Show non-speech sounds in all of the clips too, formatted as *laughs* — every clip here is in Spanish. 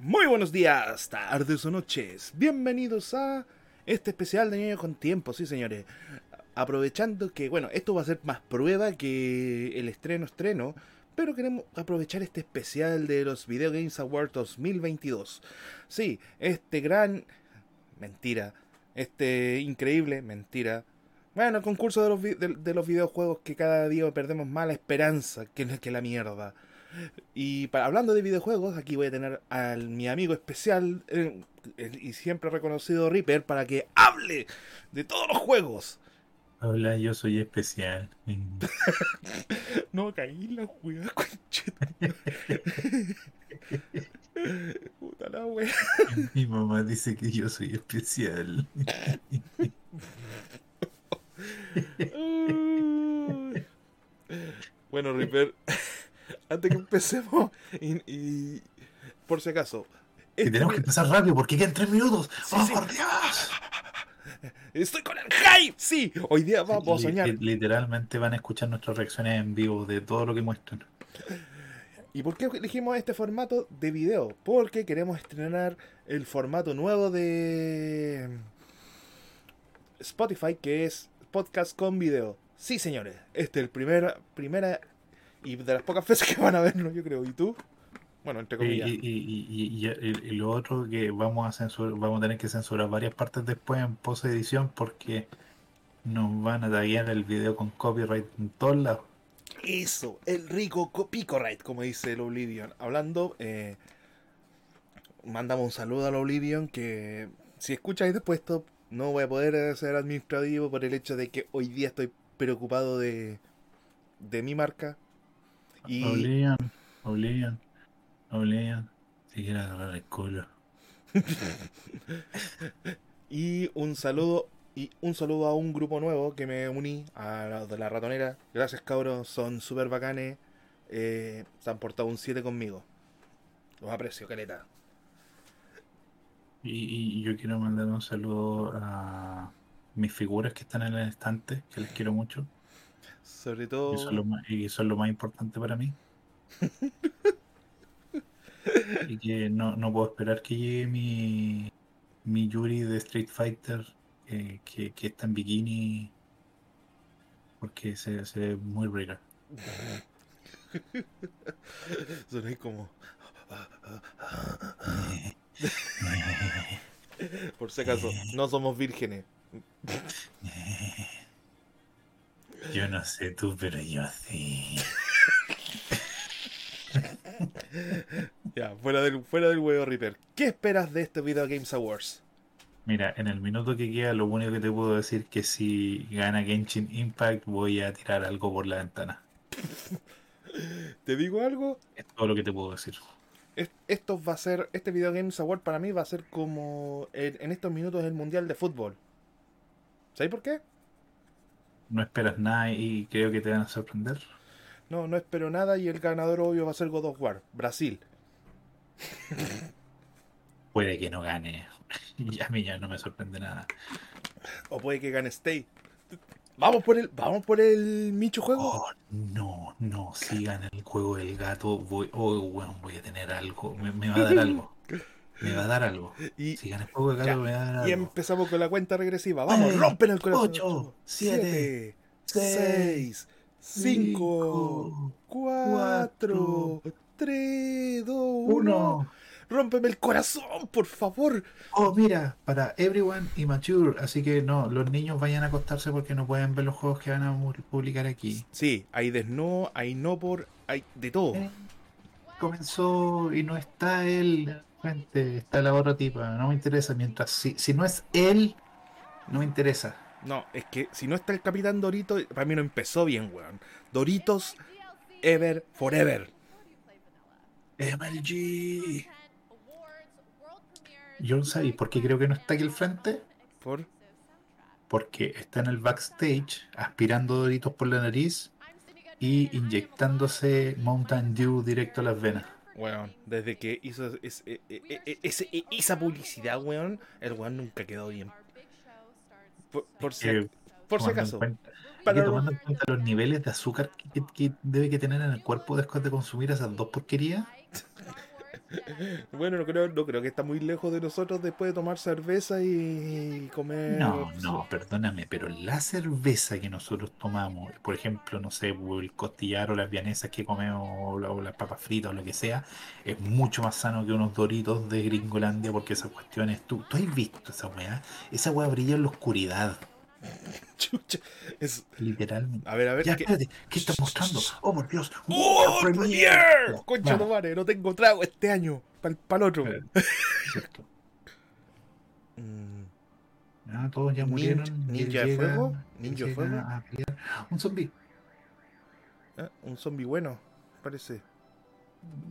Muy buenos días, tardes o noches. Bienvenidos a este especial de Niño con Tiempo, sí señores. Aprovechando que, bueno, esto va a ser más prueba que el estreno estreno, pero queremos aprovechar este especial de los Video Games Awards 2022. Sí, este gran... Mentira. Este increíble... Mentira. Bueno, el concurso de los, de, los videojuegos que cada día perdemos más la esperanza que la mierda. Y para, hablando de videojuegos, aquí voy a tener a mi amigo especial eh, el- y siempre reconocido Reaper para que hable de todos los juegos. Hola, yo soy especial. *laughs* No caí en la weá, *laughs* concheta. *laughs* Puta la wea. Mi mamá dice que yo soy especial. Bueno, Reaper, antes que empecemos, *laughs* y, y por si acaso, Que este tenemos que empezar rápido porque quedan tres minutos. Sí, ¡Oh, sí. por Dios! estoy con el hype. Sí, hoy día vamos a soñar. li- Literalmente van a escuchar nuestras reacciones en vivo de todo lo que muestran. ¿Y por qué elegimos este formato de video? Porque queremos estrenar el formato nuevo de Spotify, que es podcast con video. Sí, señores, este es el primer, primera y de las pocas veces *laughs* que van a verlo, yo creo. ¿Y tú? Bueno, entre comillas. y- y- y- y- lo otro que vamos a censurar, vamos a tener que censurar varias partes después en post edición porque nos van a taguear el video con copyright en todos lados. Eso, el rico co- Picorite, como dice el Oblivion. Hablando, eh, mandamos un saludo al Oblivion que si escucháis después esto, no voy a poder ser administrativo por el hecho de que hoy día estoy preocupado de, de mi marca. Y Oblivion, Oblivion, Oblivion, si quieres agarrar el culo. *laughs* Y un saludo y un saludo a un grupo nuevo que me uní a la de la ratonera. Gracias cabros, son súper bacanes. Eh, se han portado un 7 conmigo. Los aprecio, caleta. Y, y yo quiero mandar un saludo a mis figuras que están en el estante, que les quiero mucho. Sobre todo. son lo más, y son lo más importante para mí. *laughs* y que no, no puedo esperar que llegue mi, mi Yuri de Street Fighter, eh, que, que está en bikini, porque se, se ve muy rica. Soné *laughs* como. *laughs* Por si acaso, no somos vírgenes. Yo no sé tú, pero yo sí. *laughs* Ya, fuera del, fuera del huevo Reaper. ¿Qué esperas de este Video Games Awards? Mira, en el minuto que queda, lo único que te puedo decir que si gana Genshin Impact, voy a tirar algo por la ventana. *laughs* ¿Te digo algo? Es todo lo que te puedo decir. Es- Esto va a ser. Este Video Games Award para mí va a ser como. el- en estos minutos el Mundial de Fútbol. ¿Sabes por qué? No esperas nada y creo que te van a sorprender. No, no espero nada y el ganador obvio va a ser God of War, Brasil. *laughs* Puede que no gane. *laughs* Y a mí ya no me sorprende nada. O puede que gane Stay. Vamos por el. Vamos por el Micho juego. Oh, no, no. Si gana el juego del gato, voy, oh, weón, voy a tener algo. Me, me va a dar algo. Me va a dar algo. Y, Si gana el juego del gato, Ya, me va a dar y algo. empezamos con la cuenta regresiva. Vamos, rompen el corazón. ocho, siete, 6, 5, 4, 3, 2, 1. Uno. Rómpeme el corazón, por favor. Oh, mira, para everyone y mature. Así que no, los niños vayan a acostarse porque no pueden ver los juegos que van a publicar aquí. Sí, hay desnudo, hay no por, hay de todo. Eh, Comenzó y no está él. Frente, está la otra tipa. No me interesa. Mientras si, si no es él, no me interesa. No, es que si no está el Capitán Dorito, para mí no empezó bien, weón. Doritos, ever, forever. MLG. Yo sabéis por qué creo que no está aquí al frente. Por, Porque está en el backstage aspirando doritos por la nariz y inyectándose Mountain Dew directo a las venas. Weón, desde que hizo e- e- e- ese- e- esa publicidad, weón, el weón nunca quedó bien. Por, por si, Eh, por si acaso. cuenta- Para y tomando en cuenta los niveles de azúcar que, que- que debe que tener en el cuerpo después de consumir esas dos porquerías, *laughs* Bueno, no creo, no creo que está muy lejos de nosotros después de tomar cerveza y comer. No, no, perdóname, pero la cerveza que nosotros tomamos, por ejemplo, no sé, el costillar o las vianesas que comemos o, la- o las papas fritas o lo que sea, es mucho más sano que unos doritos de Gringolandia porque esa cuestión es... ¿Tú, tú has visto esa weá? Esa weá brilla en la oscuridad, *laughs* Chucha. Es... literalmente. A ver, a ver. Ya, ¿qué- espérate, ¿qué estás mostrando? Oh, por Dios. ¡Oh, Premier! Concha tu madre, no tengo trago este año. Para el otro. *laughs* espérate, cierto. Mm, Ah, todos ya murieron. ninja de fuego, ninja de fuego. Un zombie. ah, un zombie bueno, parece.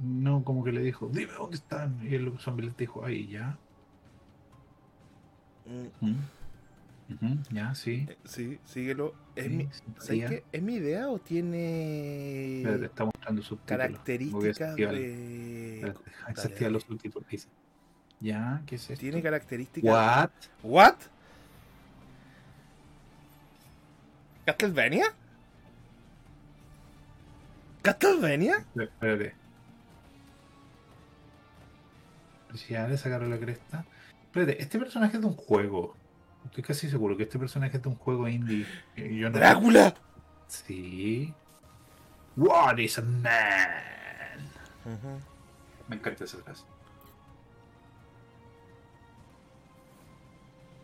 No, como que le dijo, dime dónde están. Y el zombie le dijo, ahí ya. Mm, Ya, sí. eh, sí, síguelo. ¿Es, sí, mi. ¿Es mi idea o tiene Espérate, está mostrando características de. dale. los subtítulos. Dice. Ya, ¿qué es esto? Tiene características. What? ¿What? ¿Castlevania? ¿Castlevania? Espérate. Si ya le sacaron la cresta. Espérate, este personaje es de un juego. Estoy casi seguro que este personaje es de un juego indie. Y Yo no... ¡Drácula! Sí. What is a man? Me encanta esa frase.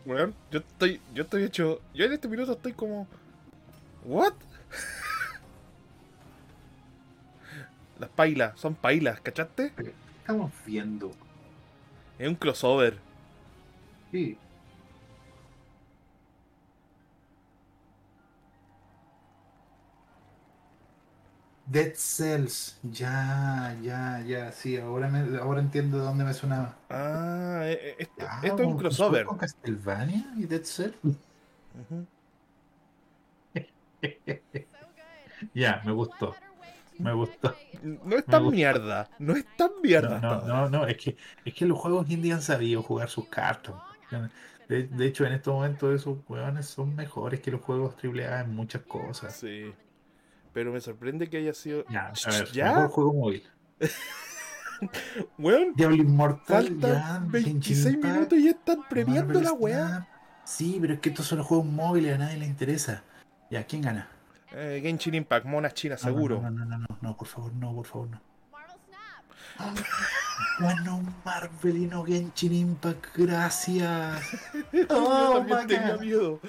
Weón, yo estoy, yo estoy hecho, yo en este minuto estoy como, what? *laughs* Las pailas, son pailas, ¿cachaste? Estamos viendo. Es un crossover. Sí. Dead Cells. Ya, ya, ya. Sí, ahora, me, ahora entiendo de dónde me sonaba. Ah, eh, esto, Ah, esto es un crossover. ¿Con Castlevania y Dead Cells? *laughs* Ya, me gustó. Me gustó. No es tan mierda, no es tan mierda. no, no, no, es que, es que los juegos indie han sabido jugar sus cartas. De, de hecho, en estos momentos esos hueones son mejores que los juegos AAA en muchas cosas. Sí. Pero me sorprende que haya sido. Ya, a ver, ¿Ya? mejor juego móvil. *laughs* Weón, Diablo Immortal, faltan ya, 26 Genshin Impact, minutos y ya están premiando Marvel la weá. Snap. Sí, pero es que estos son los juegos móviles, a nadie le interesa. Ya, ¿quién gana? Eh, Genshin Impact, monas chinas, No, no, seguro. No, no, no, no, no, por favor, no, por favor, no. Marvel Snap. Bueno, Marvel y no Genshin Impact, gracias. *laughs* Yo Oh, también my tenía God. miedo.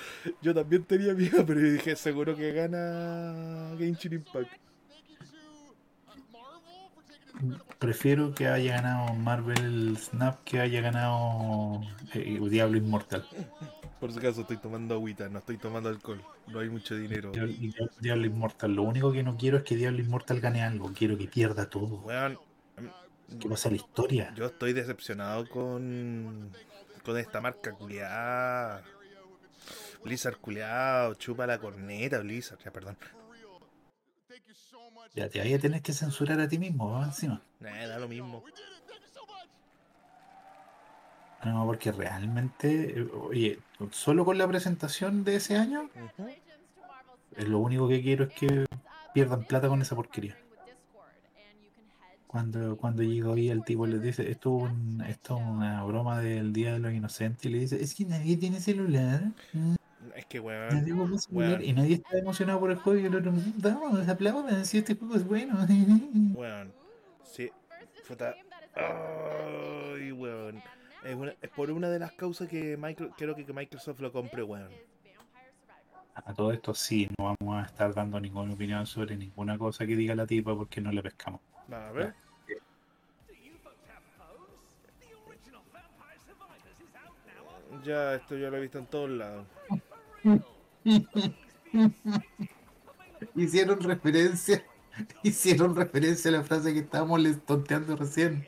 Yo también tenía miedo, pero yo dije, seguro que gana Genshin Impact. Prefiero que haya ganado Marvel Snap que haya ganado eh, Diablo Inmortal. Por si acaso estoy tomando agüita, no estoy tomando alcohol. No hay mucho dinero. Diablo, Diablo Inmortal. Lo único que no quiero es que Diablo Inmortal gane algo. Quiero que pierda todo. Que pase a la historia. yo estoy decepcionado con, con esta marca culiada. Blizzard culiado, chupa la corneta, Blizzard, ya perdón. Ya te vaya a tener que censurar a ti mismo, ¿va? encima. Nah, da lo mismo. No, porque realmente, oye, solo con la presentación de ese año, eh, lo único que quiero es que pierdan plata con esa porquería. Cuando, cuando llegó ahí el tipo les dice, esto es, un- es una broma del Día de los Inocentes, y le dice, es que nadie tiene celular. Es que nadie weón, compra celular", weón. Y nadie está emocionado por el juego y el otro, vamos, aplaudan si este juego es bueno. *laughs* weón. Sí, puta. Ay, weón. Es, una- es por una de las causas que quiero que que Microsoft lo compre, weón. A todo esto sí, no vamos a estar dando ninguna opinión sobre ninguna cosa que diga la tipa porque no le pescamos. A ver. Ya, esto ya lo he visto en todos lados. Hicieron referencia, *laughs* hicieron referencia a la frase que estábamos les tonteando recién.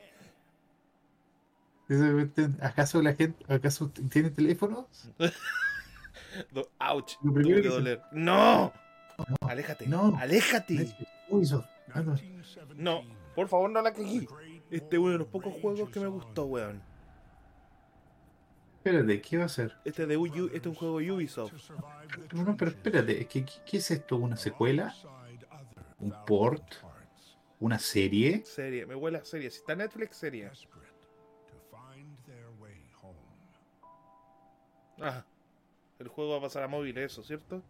¿Acaso la gente, acaso tiene teléfono? *laughs* Do- ouch, primero que doler. ¡No! Aléjate, no. aléjate. Ah, no. No, por favor, no la cagué. Este es uno de los pocos juegos que me gustó, weón. Espérate, ¿qué va a ser? Este de Wii U, este es un juego de Ubisoft. No, no, pero espérate, ¿qué, es esto? ¿Una secuela? ¿Un port? ¿Una serie? Serie, me huele a serie. Si está Netflix, serie. Ah, el juego va a pasar a móvil, eso, ¿cierto?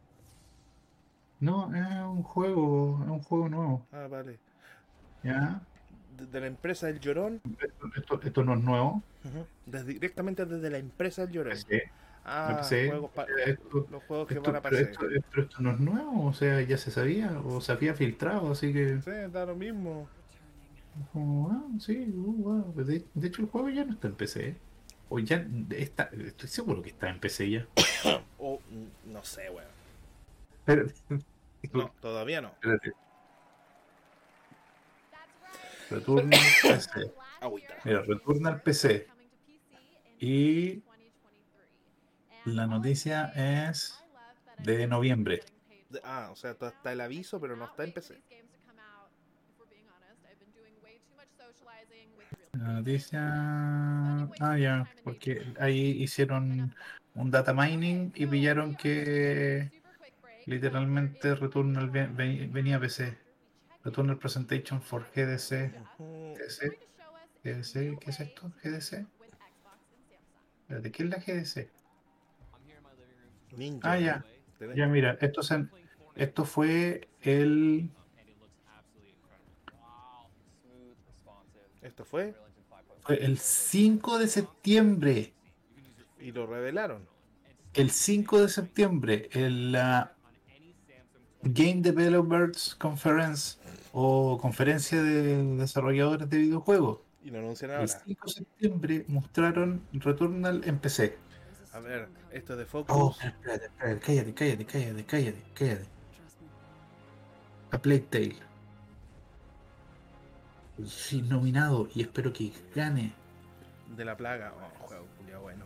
No, es un juego, es un juego nuevo. Ah, vale. ¿Ya? De, la empresa El Llorón. Esto, esto- no es nuevo. Desde- directamente desde la empresa El Llorón. Sí, Ah, juegos Esto- los juegos que esto- van a pero, pasar. esto, pero esto no es nuevo, o sea, ya se sabía, o se había filtrado, así que. Sí, da lo mismo. ah, sí, uh, wow. De, de hecho, el juego ya no está en PC. O ya está, estoy seguro que está en PC ya. *coughs* O, no sé, weón. No, todavía no. espérate. Returna al *coughs* PC. Mira, retorna al PC. Y la noticia es de noviembre. Ah, o sea, está el aviso, pero no está en PC. La noticia. Ah, ya, porque ahí hicieron un data mining y pillaron que literalmente Returnal ve- ve- venía a PC. Returnal Presentation for GDC. GDC. GDC, ¿qué es esto? GDC. ¿De qué es la GDC? Ninja. Ah, ya. Ya, mira, esto, se- esto fue el. Esto fue Fue el 5 de septiembre. y lo revelaron. El 5 de septiembre, en la Game Developers Conference o conferencia de desarrolladores de videojuegos. Y lo anuncian El ahora. 5 de septiembre mostraron Returnal en PC. A ver, esto es de Oh, Focus. espérate, espérate, cállate, cállate, cállate, cállate, cállate. A Plague Tale. Sí, nominado y espero que gane. De la plaga. Oh, juego culiao bueno.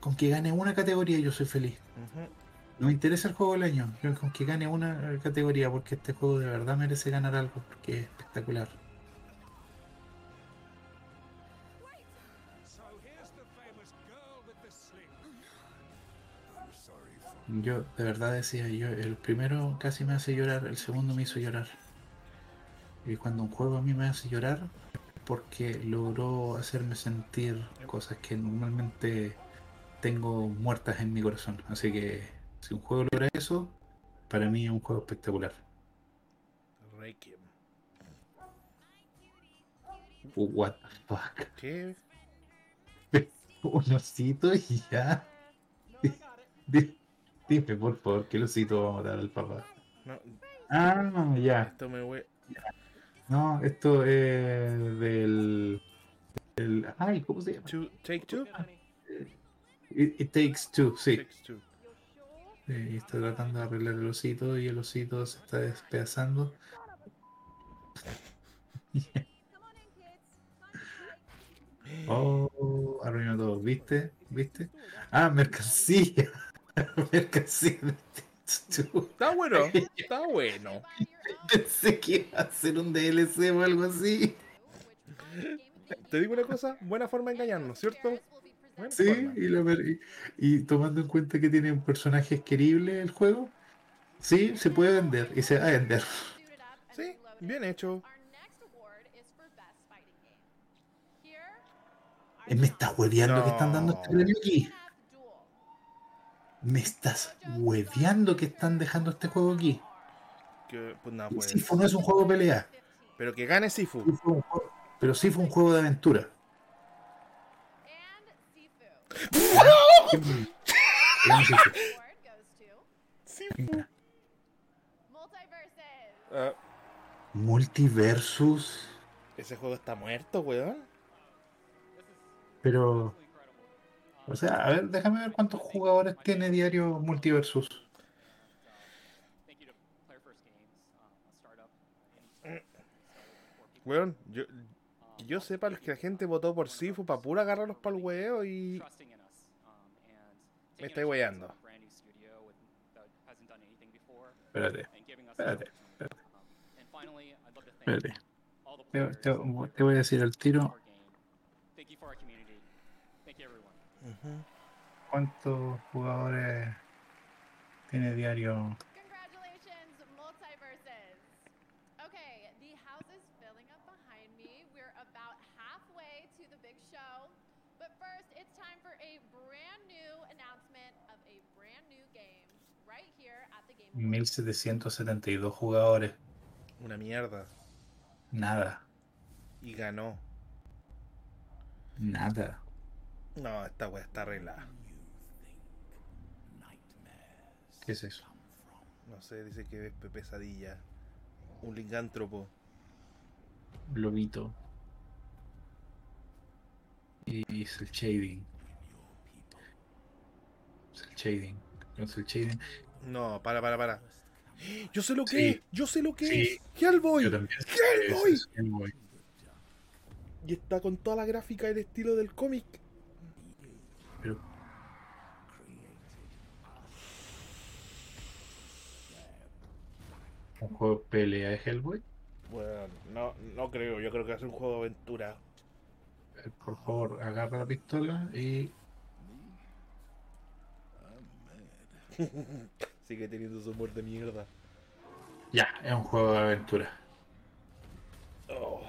Con que gane una categoría yo soy feliz. No me interesa el juego del año, yo con que gane una categoría, porque este juego de verdad merece ganar algo, porque es espectacular. Yo de verdad decía, yo el primero casi me hace llorar, el segundo me hizo llorar. Y cuando un juego a mí me hace llorar, porque logró hacerme sentir cosas que normalmente tengo muertas en mi corazón. Así que si un juego logra eso, para mí es un juego espectacular. Requiem. What the fuck. ¿Qué? Un osito y ya. Di- Dime por favor, ¿qué osito va a matar al papá? No, Ah, ya. esto me hue... No, esto es del. del ay, ¿cómo se llama? Two- Take two? It, It Takes Two, sí. Takes two. Eh, está tratando de arreglar el osito y el osito se está despedazando. *laughs* Oh, arruinó todo, ¿viste? ¿Viste? Ah, mercancía. *laughs* mercancía de. Está bueno, *laughs* está bueno. Pensé que iba a ser un DLC o algo así. Te digo una cosa, buena forma de engañarnos, ¿cierto? Buena Sí, forma. y, la ver- y- y tomando en cuenta que tiene un personaje querible el juego, sí, se puede vender y se va a vender. Sí, bien hecho. Me estás hueveando que están dando este No. premio aquí. Me estás hueveando que están dejando este juego aquí. Que, pues pues. Sifu no es un juego de pelea, Pero que gane Sifu. pero sí fue un juego de aventura. Ah, Multiversus, ese juego está muerto, weón. pero. O sea, a ver, déjame ver cuántos jugadores tiene diario Multiversus. Weón, yo, yo sepa que la gente votó por Sifu para pura agarrarlos para el huevo y. Me estáis weyando. Espérate, espérate, Espérate. espérate. Te, te- te voy a decir al tiro Ujú. cuántos jugadores tiene diario. Congratulations, Multiverses. Okay, the house is filling up behind me. We're about halfway to the big show. But first, it's time for a brand new announcement of a brand new game right here at the Game Awards. 1772 jugadores. Una mierda. Nada. Y ganó. Nada. No, esta weá está arreglada. ¿Qué es eso? No sé, dice que es Pesadilla. Un licántropo. Lobito. Y es el shading. Es el shading. No es el shading. No, para, para, para. Yo sé lo que Sí. es, yo sé lo que Sí. es. Hellboy. Hellboy. Ese es Hellboy. Y está con toda la gráfica y el estilo del cómic. Pero. ¿Un juego de pelea de Hellboy? Bueno, no, no creo, yo creo que es un juego de aventura. Eh, Por favor, agarra la pistola y. *laughs* Sigue teniendo su humor de mierda. Ya, es un juego de aventura. Oh.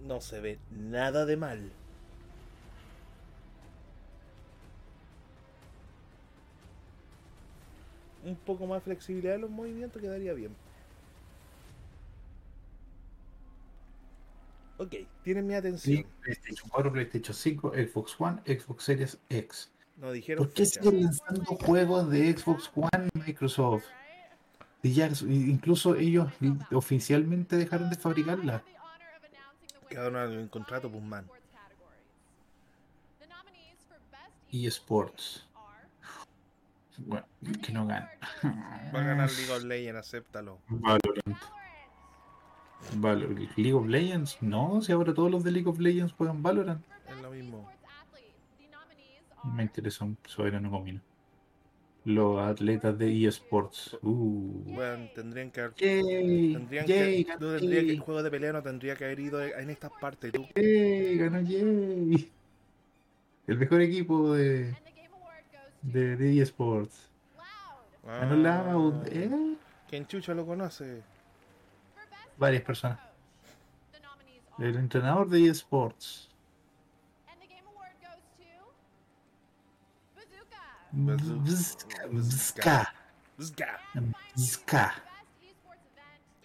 No se ve nada de mal. Un poco más flexibilidad en los movimientos quedaría bien. Ok, tienen mi atención. Sí, PlayStation 4, PlayStation 5, Xbox One, Xbox Series X. No dijeron ¿Por qué fecha. siguen lanzando juegos de Xbox One Microsoft? Y ya, incluso ellos oficialmente dejaron de fabricarla. Quedaron en el contrato, pues, man. eSports. Bueno, que no gana. Va a ganar League of Legends, acéptalo. Valorant. Valorant. League of Legends, no, si ahora todos los de League of Legends juegan Valorant. Es lo mismo. Me interesa un soberano comino. Los atletas de eSports. Uh. Bueno, tendrían que haber. Yay, Tendrían yay, que, no tendría que. El juego de pelea no tendría que haber ido en estas partes. Tú. yay, ganó Yay. El mejor equipo de, de, de eSports. Ganó Loud. ¿eh? Ah, ¿Quién chucha lo conoce? Varias personas. El entrenador de eSports. Bzka. Bzka.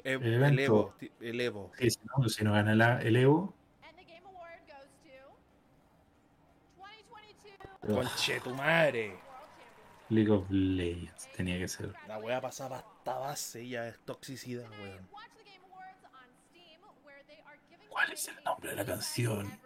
Eh, El El. Evo. El Evo. Sí, si no, si no gana la- el Evo, Conche tu madre. League of Legends tenía que ser. La wea pasaba hasta base ya es toxicidad, weón. ¿Cuál es el nombre de la canción?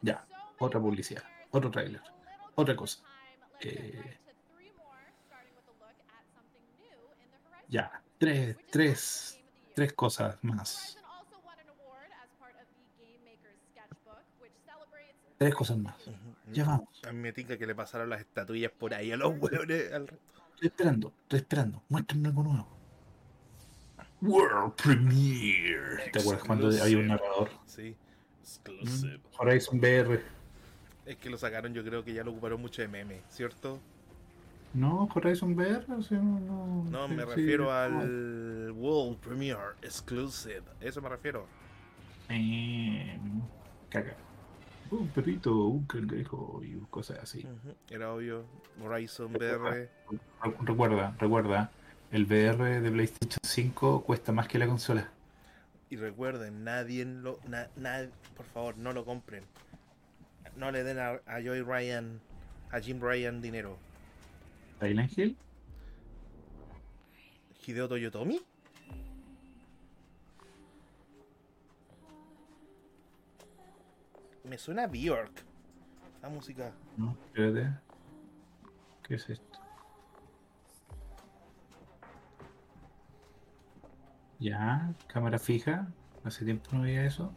Ya, otra publicidad, otro tráiler, otra cosa. Eh, Ya, tres, tres, tres cosas más. Tres cosas más. Ya vamos. A mí me tinca que le pasaron las estatuillas por ahí a los *laughs* weones. al resto. Estoy esperando, estoy esperando. Muéstrenme algo nuevo. World Premiere. ¿Te acuerdas cuando había un narrador? Sí. Exclusive. Horizon VR. Es que lo sacaron, yo creo que ya lo ocuparon mucho de meme, ¿cierto? No, Horizon VR. sea, no, No, sí, me sí, refiero no. al World Premiere Exclusive. Eso me refiero. Eh, caca. Un perrito, un cangrejo y cosas así. Era obvio. Horizon VR. Re- Recuerda, recuerda. El VR de PlayStation 5 cuesta más que la consola. Y recuerden, nadie lo. Na, na- por favor, no lo compren. No le den a, a Joy Ryan, a Jim Ryan dinero. Silent Hill. Hideo Toyotomi. Me suena a Bjork. La música. No, espérate. ¿Qué es esto? Ya, cámara fija. Hace tiempo no veía eso.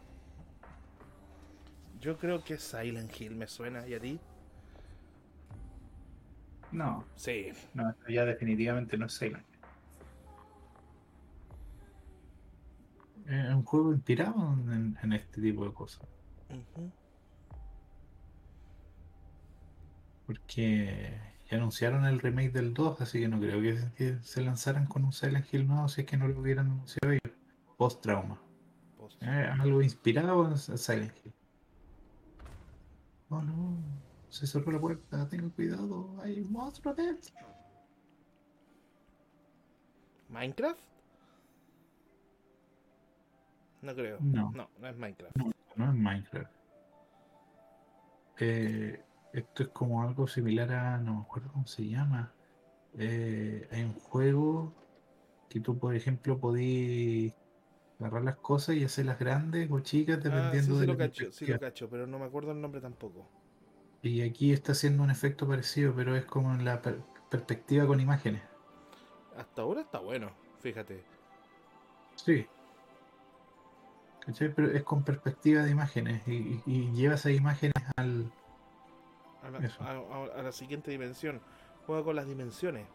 Yo creo que es Silent Hill me suena. ¿Y a ti? No, Sí. no, ya definitivamente no es Silent Hill. Es un juego inspirado en, en este tipo de cosas. Ujú. Porque ya anunciaron el remake del 2, así que no creo que se, lanzaran con un Silent Hill nuevo si es que no lo hubieran anunciado ellos. Post trauma. Post. algo inspirado en Silent Hill. Oh no, se cerró la puerta, tengan cuidado, hay un monstruo dentro. ¿Minecraft? No creo. No. No, no es Minecraft. No, no es Minecraft. Eh, esto es como algo similar a. No me acuerdo cómo se llama. Eh, hay un juego que tú, por ejemplo, podías agarrar las cosas y hacerlas grandes o chicas Ah, sí, dependiendo sí de lo la cacho, sí lo cacho, pero no me acuerdo el nombre tampoco. Y aquí está haciendo un efecto parecido, pero es como en la per- perspectiva con imágenes. Hasta ahora está bueno, fíjate. Sí. ¿Cachai? Pero es con perspectiva de imágenes y, y- y lleva esas imágenes al. A la, Eso. a- a- a la siguiente dimensión. Juega con las dimensiones.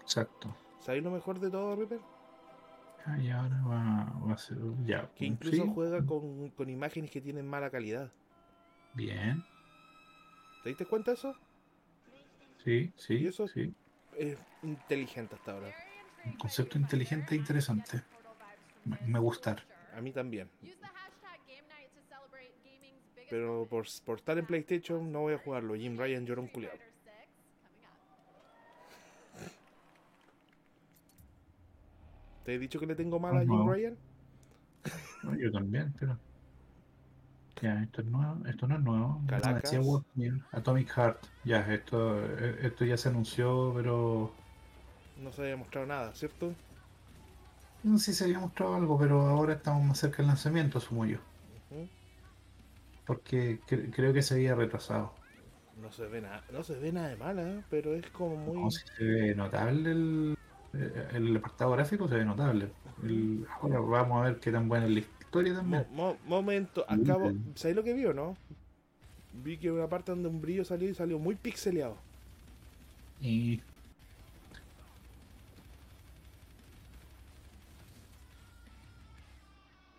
Exacto. ¿Sabéis lo mejor de todo, Ripper? Ah, y ahora va, va a ser. Ya. Que incluso sí, juega con, con imágenes que tienen mala calidad. Bien. ¿Te diste cuenta de eso? Sí, sí. ¿Y eso? sí. Es inteligente hasta ahora. Un concepto inteligente e interesante. Me, me gusta. A mí también. Use the hashtag Game Night to celebrate gaming's biggest Pero por, por estar en PlayStation no voy a jugarlo. Jim Ryan lloró un culiado. Fighter 6 coming up. ¿Te he dicho que le tengo mal a Jim. Ryan? No, yo también, pero. Ya, esto es nuevo. Esto no es nuevo. Caracas. Atomic Heart. Ya, esto, eh, esto ya se anunció, pero. No se había mostrado nada, ¿cierto? No sé si se había mostrado algo, pero ahora estamos más cerca del lanzamiento, asumo yo. Porque cre- creo que se había retrasado. No se ve nada, no se ve nada de mala, ¿eh? pero es como muy. No, si se ve notable el, eh, el apartado gráfico, se ve notable. El- ahora vamos a ver qué tan buena es la historia también. mo- momento, acabo. ¿Sabes lo que vi o no? Vi que una parte donde un brillo salió y salió muy pixeleado. Y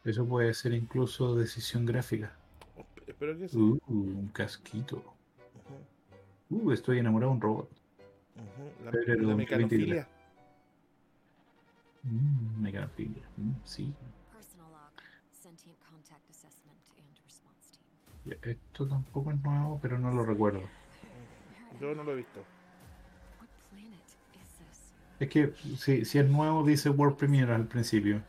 eso puede ser incluso decisión gráfica. Espero que sí. Uh, un casquito. Uh, estoy enamorado de un robot. ujú. La, la 2023. mecanofilia. Mm, mecanofilia. Mm, sí. Ya, Esto tampoco es nuevo, pero no lo recuerdo. Yo no lo he visto. Es que si, si es nuevo, dice World Premiere al principio.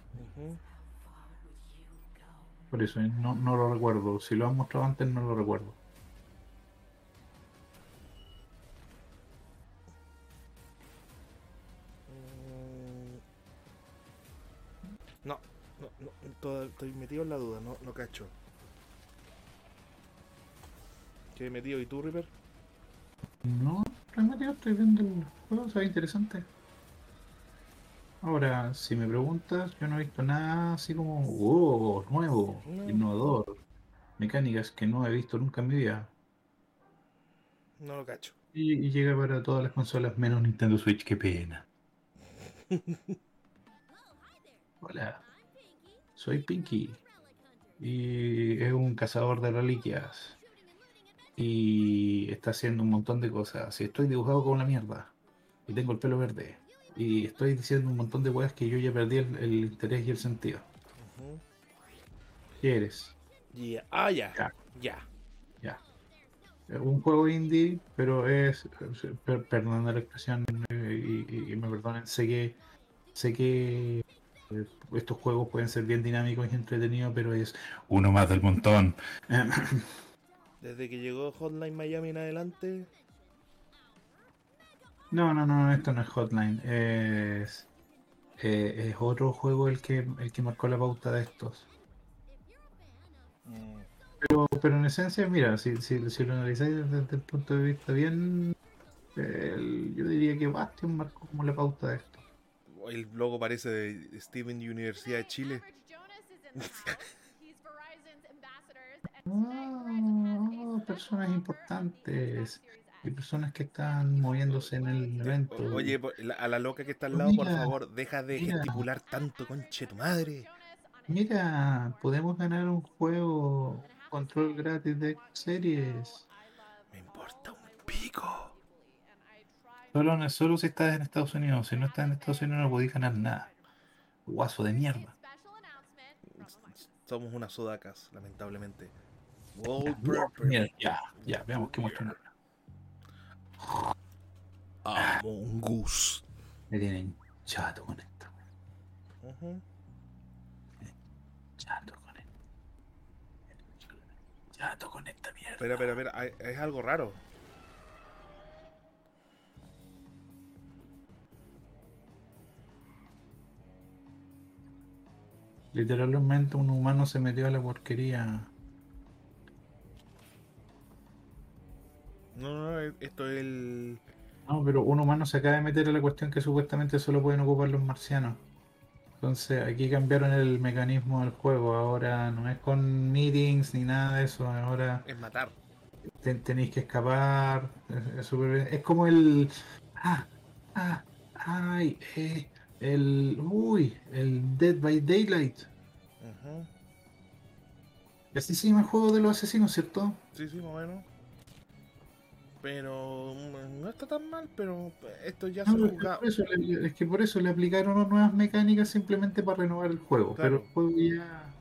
Por eso eh, no, no lo recuerdo. Si lo han mostrado antes, no lo recuerdo. Mm. No, no, no, estoy metido en la duda, no, no cacho. ¿Qué metido? ¿Y tú, Ripper? No, realmente yo estoy viendo el juego, se ve interesante. Ahora, si me preguntas, yo no he visto nada así como, oh, nuevo, No. innovador, mecánicas que no he visto nunca en mi vida. No lo cacho. Y, y llega para todas las consolas menos Nintendo Switch, qué pena. Hola, soy Pinky y es un cazador de reliquias y está haciendo un montón de cosas. Y estoy dibujado como la mierda y tengo el pelo verde y estoy diciendo un montón de weas que yo ya perdí el, el interés y el sentido. Ujú. ¿Qué eres? Ya. Ah, ya. Ya. Ya. Un juego indie, pero es, per- perdón la expresión eh, y, y- y me perdonen, sé que sé que eh, estos juegos pueden ser bien dinámicos y entretenidos, pero es uno más del montón. Desde que llegó Hotline Miami en adelante, No, no, no, esto no es Hotline, es eh, es otro juego el que el que marcó la pauta de estos. mm, Pero, pero en esencia, mira, si, si, si lo analizáis desde, desde el punto de vista bien, el- yo diría que Bastion marcó como la pauta de esto. el logo parece de Steven Universidad de Chile. Special *laughs* personas importantes. Hay personas que están moviéndose en el evento. Oye, a la loca que está al lado, por favor, deja de mira. gesticular tanto, conche tu madre. Mira, podemos ganar un juego control gratis de series. Me importa un pico. Solo, solo si estás en Estados Unidos. Si no estás en Estados Unidos no podéis ganar nada. Guaso de mierda. Somos unas sudacas, lamentablemente. World ya, ya, veamos qué muestran. Among Us. Me tienen chato con esto. Chato con esto. Chato con esta mierda. Espera, espera, espera. hay- Es algo raro. Literalmente un humano se metió a la porquería. No, no, esto es el. No, pero un humano se acaba de meter a la cuestión que supuestamente solo pueden ocupar los marcianos. Entonces aquí cambiaron el mecanismo del juego. Ahora no es con meetings ni nada de eso. Ahora Es matar. ten- tenéis que escapar. Es, es es como el. Ah, ah, ay, eh, el. Uy, el Dead by Daylight. Ujú. Y así se llama el juego de los asesinos, ¿cierto? Sí, sí, más o menos. Pero mm, no está tan mal, pero esto ya se No, ha es, que jugado. por eso le, es que por eso le aplicaron unas nuevas mecánicas simplemente para renovar el juego. Claro. Pero el juego ya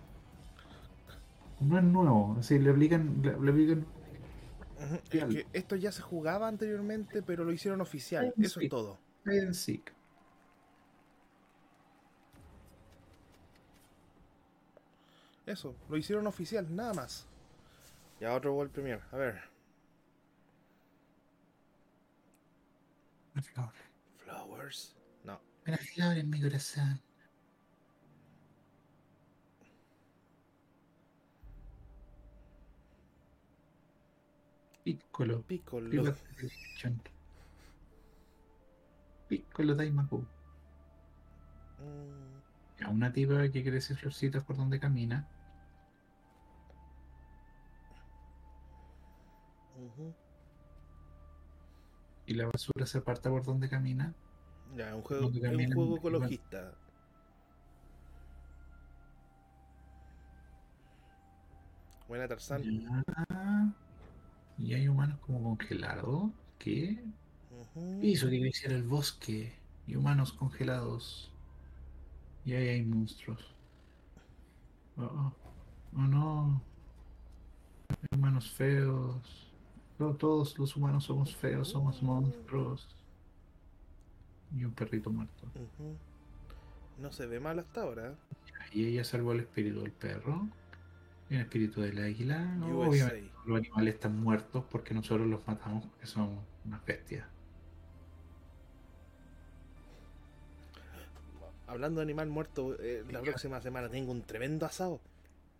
no es nuevo. Así le aplican, le, le aplican Es que esto ya se jugaba anteriormente, pero lo hicieron oficial. Sí, Eso sí. es todo. and seek. Eso, lo hicieron oficial, nada más. Ya otro World Premier. A ver. Flor. Flowers. No. Una flor en mi corazón. Piccolo. Piccolo. Piccolo Daimaku. Mm, Ya, Una tipa que crece florcitas por donde camina. ujú. Y la basura se aparta por donde camina. Ya, un juego, es un juego ecologista. Buena Tarzán. Ya. Y hay humanos como congelados. ¿Qué? Ujú. Hizo que creciera el bosque. Y humanos congelados. Y ahí hay monstruos. Oh, oh. Oh, no. Hay humanos feos. No todos los humanos somos feos, somos monstruos. Y un perrito muerto. No se ve mal hasta ahora. Y ella salvó al espíritu del perro. El espíritu del águila. Obviamente los animales están muertos porque nosotros los matamos porque son unas bestias. Hablando de animal muerto, eh, la próxima semana tengo un tremendo asado.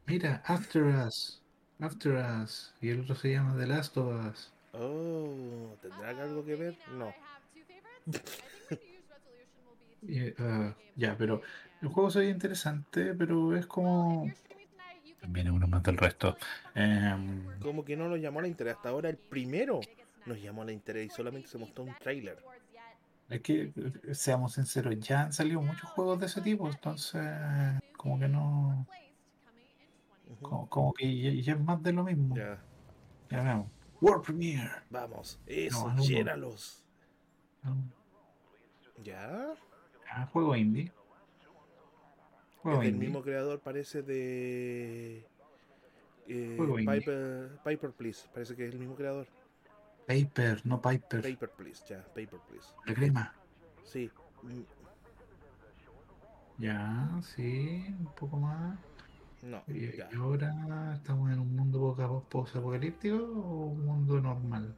Mira, After Us. After Us. Y el otro se llama The Last of Us. Oh, ¿tendrá algo que ver? No. *laughs* Y, ah, ya, pero el juego se ve interesante, pero es como. También es uno más del resto. Em, Como que no nos llamó la interés. Hasta ahora el primero nos llamó la interés y solamente se mostró un trailer. es que, eh, seamos sinceros, ya han salido muchos juegos de ese tipo, entonces, como que no. Como, como que ya, ya es más de lo mismo. Ya, Ya veamos. World Premiere. vamos. Eso, No, no, no. llénalos. ¿no? Ya. Ah, juego indie. Es Juego del indie. mismo creador, parece de. eh, Juego indie. Piper, Piper Please. Parece que es el mismo creador. Paper, no Piper. Paper Please, ya. Paper Please. La crema. Sí. Mm, Ya, sí, un poco más. No, Y, ya. ahora estamos en un mundo poca- post-apocalíptico o un mundo normal.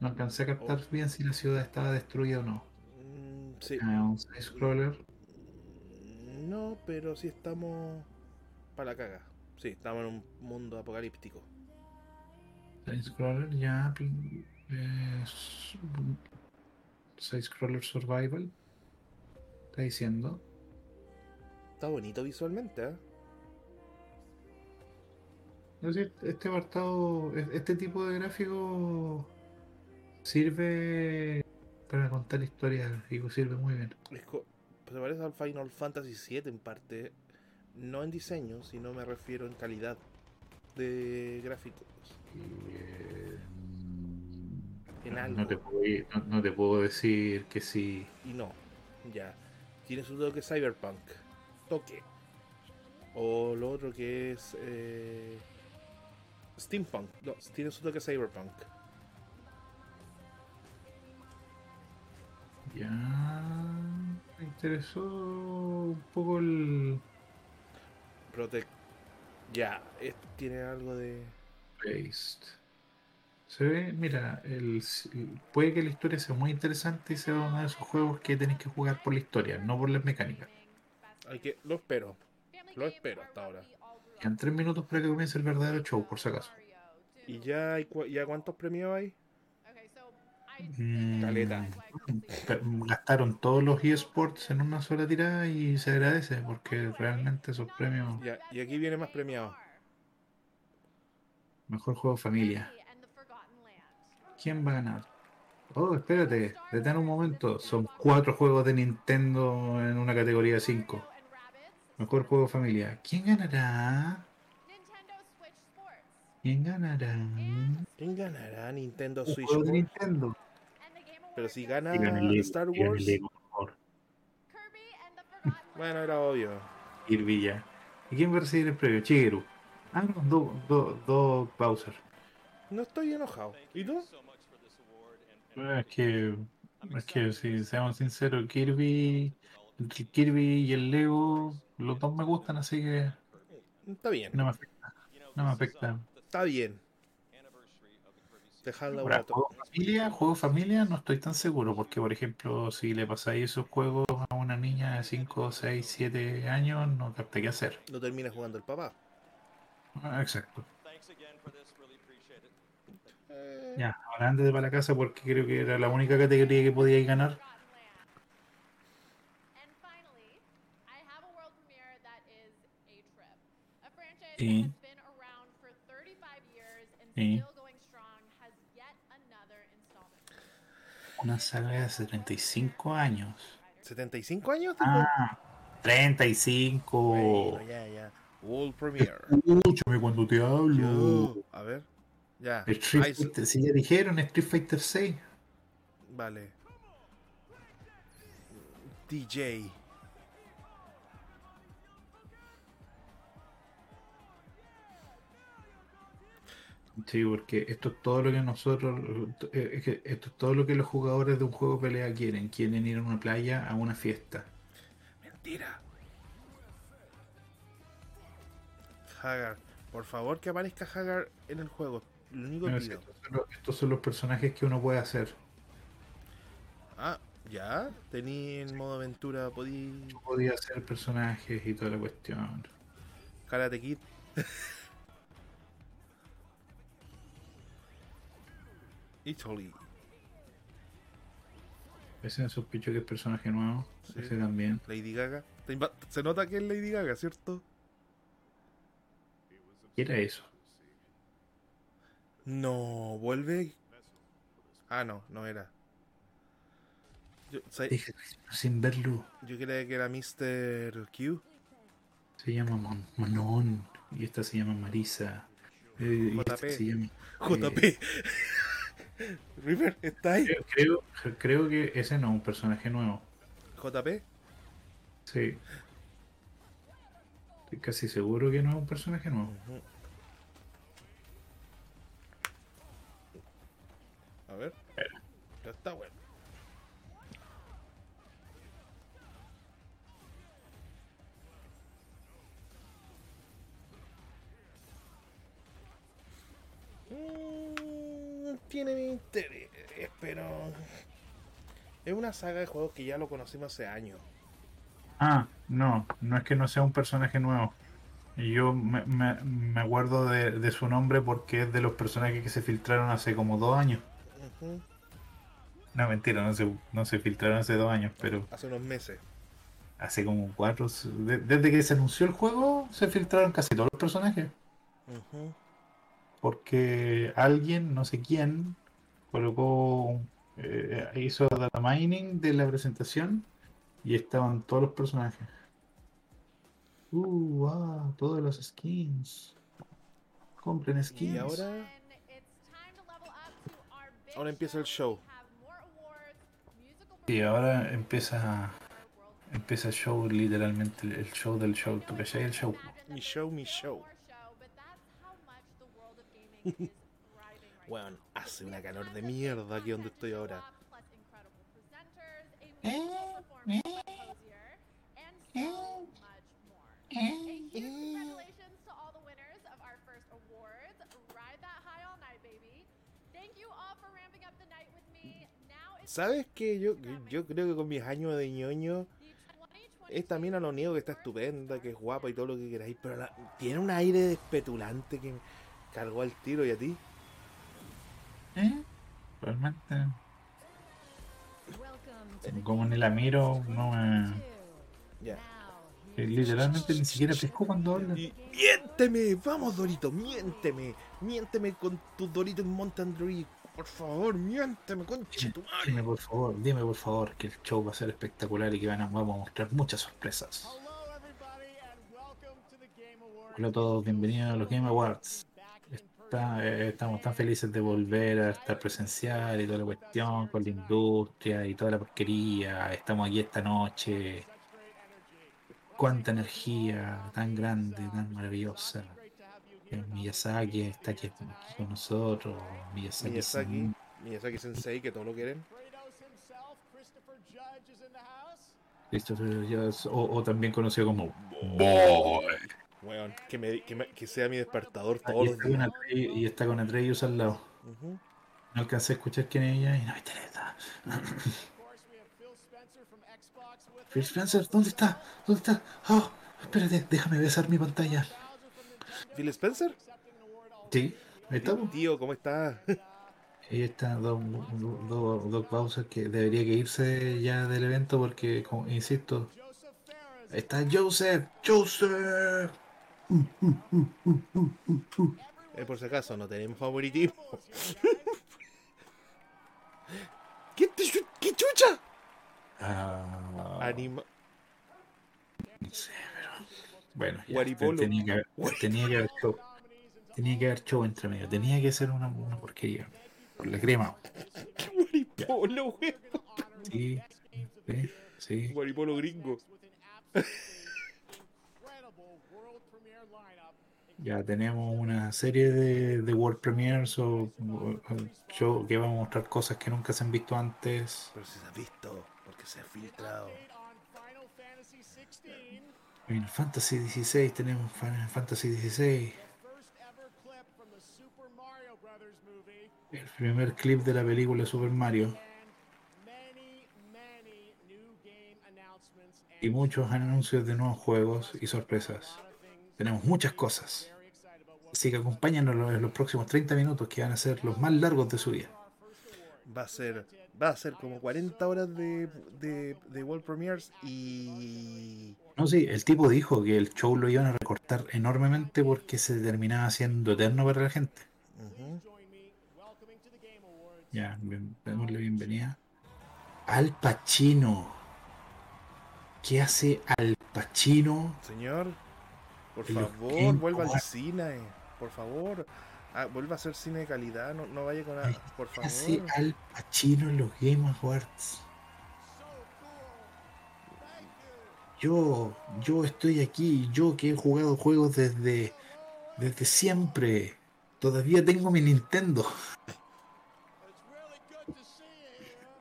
No alcancé a captar Oh. bien si la ciudad estaba destruida o no. Mm, sí. Ah, un scroller. No, pero sí estamos para la caga. Sí, estamos en un mundo apocalíptico. Side scroller ya. es- Side scroller survival. Está diciendo. Está bonito visualmente, ¿eh? Es decir, este apartado, este tipo de gráfico Sirve para contar historias y sirve muy bien. Es se parece al Final Fantasy VII en parte, no en diseño, sino me refiero en calidad de gráficos. Eh, En no, algo. no te puedo, ir- no- no te puedo decir que sí. Y no, ya. Tiene su toque cyberpunk. Toque. O lo otro que es eh, steampunk. No, tiene su toque cyberpunk. Ya me interesó un poco el Protect. Ya, tiene algo de. Based. Se ve, mira, el, puede que la historia sea muy interesante y sea uno de esos juegos que tenéis que jugar por la historia, no por las mecánicas. Hay que. Lo espero. Lo espero hasta ahora. Quedan tres minutos para que comience el verdadero show, por si acaso. ¿Y ya, hay, cua- ya cuántos premios hay? Mm, Caleta. Gastaron todos los eSports en una sola tirada y se agradece porque realmente esos premios. Ya, y aquí viene más premiado. Mejor juego familia. ¿Quién va a ganar? Oh, espérate, detén un momento. Son cuatro juegos de Nintendo en una categoría 5. Mejor juego familia. ¿Quién ganará? ¿Quién ganará? ¿Quién ganará Nintendo Un Switch? juego de? Nintendo. Pero si gana Star Wars. Bueno, era obvio. Kirby ya. ¿Y quién va a recibir el premio? Shigeru. Ah, no, do Bowser. No estoy enojado. ¿Y tú? Es que, es que si seamos sinceros, Kirby, entre el Kirby y el Lego, los dos me gustan, así que Está bien. no me afecta. No me afecta. Está bien. Dejarla Ahora, juego familia, juego familia, no estoy tan seguro, porque por ejemplo, si le pasáis esos juegos a una niña de 5, 6, 7 años, no capta qué hacer. No termina jugando el papá. Ah, Exacto. Eh, Ya, ahora antes de para la casa, porque creo que era la única categoría que podíais ganar. Sí. Sí. Una saga de hace 35 años. ¿75 años? tipo? Ah, 35. Bueno, ya, ya. World Premiere. Escúchame cuando te hablo. Yo. A ver. Ya. Street Fighter, si ya dijeron Street Fighter 6. Vale. DJ. Sí, porque esto es todo lo que nosotros, eh, es que esto es todo lo que los jugadores de un juego de pelea quieren. Quieren ir a una playa, a una fiesta. Mentira. Hagar. Por favor que aparezca Hagar en el juego. Lo único que Bueno, sí, pido. estos, son los, estos son los personajes que uno puede hacer. Ah, ya. Tení en modo aventura. Podí. Yo podía hacer personajes y toda la cuestión. Karate Kid. *laughs* Italy. Ese sospecho que es personaje nuevo. Sí. Ese también. Lady Gaga. Se nota que es Lady Gaga, ¿cierto? ¿Qué era eso? No, vuelve. Ah, no, no era. Yo, sin verlo. yo creía que era Mr. Q. Se llama Mon- Manon. Y esta se llama Marisa. Eh, y esta JP. se llama- JP. River, ¿está ahí? Creo, creo, creo que ese no es un personaje nuevo. JP. Sí. Estoy casi seguro que no es un personaje nuevo. A ver. Ya está bueno. Tiene mi interés, pero es una saga de juegos que ya lo conocimos hace años. Ah, no, no es que no sea un personaje nuevo. Yo me, me- me acuerdo de, de su nombre porque es de los personajes que se filtraron hace como dos años. Ujú. No, mentira, no se, no se filtraron hace dos años, pero Hace unos meses. hace como cuatro. de- desde que se anunció el juego, se filtraron casi todos los personajes. Ujú. Porque alguien, no sé quién, colocó, eh, hizo data mining de la presentación y estaban todos los personajes. Uh, wow, todos los skins. Compren Y skins. ahora, our big ahora empieza el show. Y ahora empieza, empieza el show, literalmente el- el show del show. ¿Tú cachai el show? Mi show, mi show. *laughs* Weón, hace una calor de mierda aquí donde estoy ahora. Me. Now it's ¿Sabes qué? Yo, yo creo que con mis años de ñoño, the 2022 esta mina lo niego que está estupenda, que es guapa y todo lo que queráis, pero la- tiene un aire despetulante que me cargó al tiro y a ti. ¿Eh? Realmente, como ni la miro, no me... Ya. Literalmente ni siquiera pesco cuando habla. Y miénteme, vamos Dorito, miénteme, miénteme con tus Doritos Mountain Dew, por favor, miénteme, conche tu madre. Dime por favor, dime por favor que el show va a ser espectacular y que van a, vamos a mostrar muchas sorpresas. Hola a todos, bienvenidos a los Game Awards. Está- eh, estamos tan felices de volver a estar presencial y toda la cuestión con la industria y toda la porquería. Estamos aquí esta noche. Cuánta energía tan grande, tan maravillosa. Eh, Miyazaki está aquí, con nosotros. Miyazaki, Miyazaki, Miyazaki Sensei, que todo lo quieren. Christopher Judge, o, o también conocido como Weón, que, me, que, me- que sea mi despertador Ah, todos y los está, con días. Atreyu- y está con Atreus al lado. Ujú. No alcancé a escuchar quién es ella y no me interesa. *coughs* Phil Spencer from Xbox with Phil us. Spencer, ¿dónde está? ¿Dónde está? Oh, espérate, déjame besar mi pantalla. Phil Spencer, Sí, ahí estamos. tío, ¿cómo estás? *laughs* Ahí está Doc, Doc- Doc Bowser que debería que irse ya del evento porque, como insisto, está Joseph, Joseph. Eh, por si acaso, no tenemos favoritismo. *laughs* ¿Qué, qué chucha? Ah, Anima. no sé, pero bueno, ya, Guaripolo. tenía que haber, tenía que haber show, tenía que haber show entre medio, tenía que ser una, una porquería con la crema. Guaripolo, weón. Sí, sí, sí. Guaripolo gringo. Incredible world premiere lineup. Ya tenemos una serie de, de World Premiers o, o- show que vamos a mostrar cosas que nunca se han visto antes. Pero si se ha visto, porque se ha filtrado. Final Fantasy 16. Final Fantasy XVI, tenemos Final Fantasy XVI. El primer clip de la película Super Mario. Y muchos anuncios de nuevos juegos y sorpresas. Tenemos muchas cosas. Very excited about what Así que acompáñanos en los próximos 30 minutos que van a ser los más largos de su día. Va a ser, va a ser como 40 horas de, de, de World Premiers y... No, sí, el tipo dijo que el show lo iban a recortar enormemente porque se terminaba haciendo eterno para la gente. Ya, bien- démosle bienvenida. Al Pacino. ¿Qué hace Al Pacino? Señor, por favor, vuelva al cine. Por favor. Ah, vuelva a hacer cine de calidad, no, no vaya con... a- Por ¿Qué hace favor. Al Pacino en los Game Awards? Yo, yo estoy aquí, yo que he jugado juegos desde, desde siempre. Todavía tengo mi Nintendo.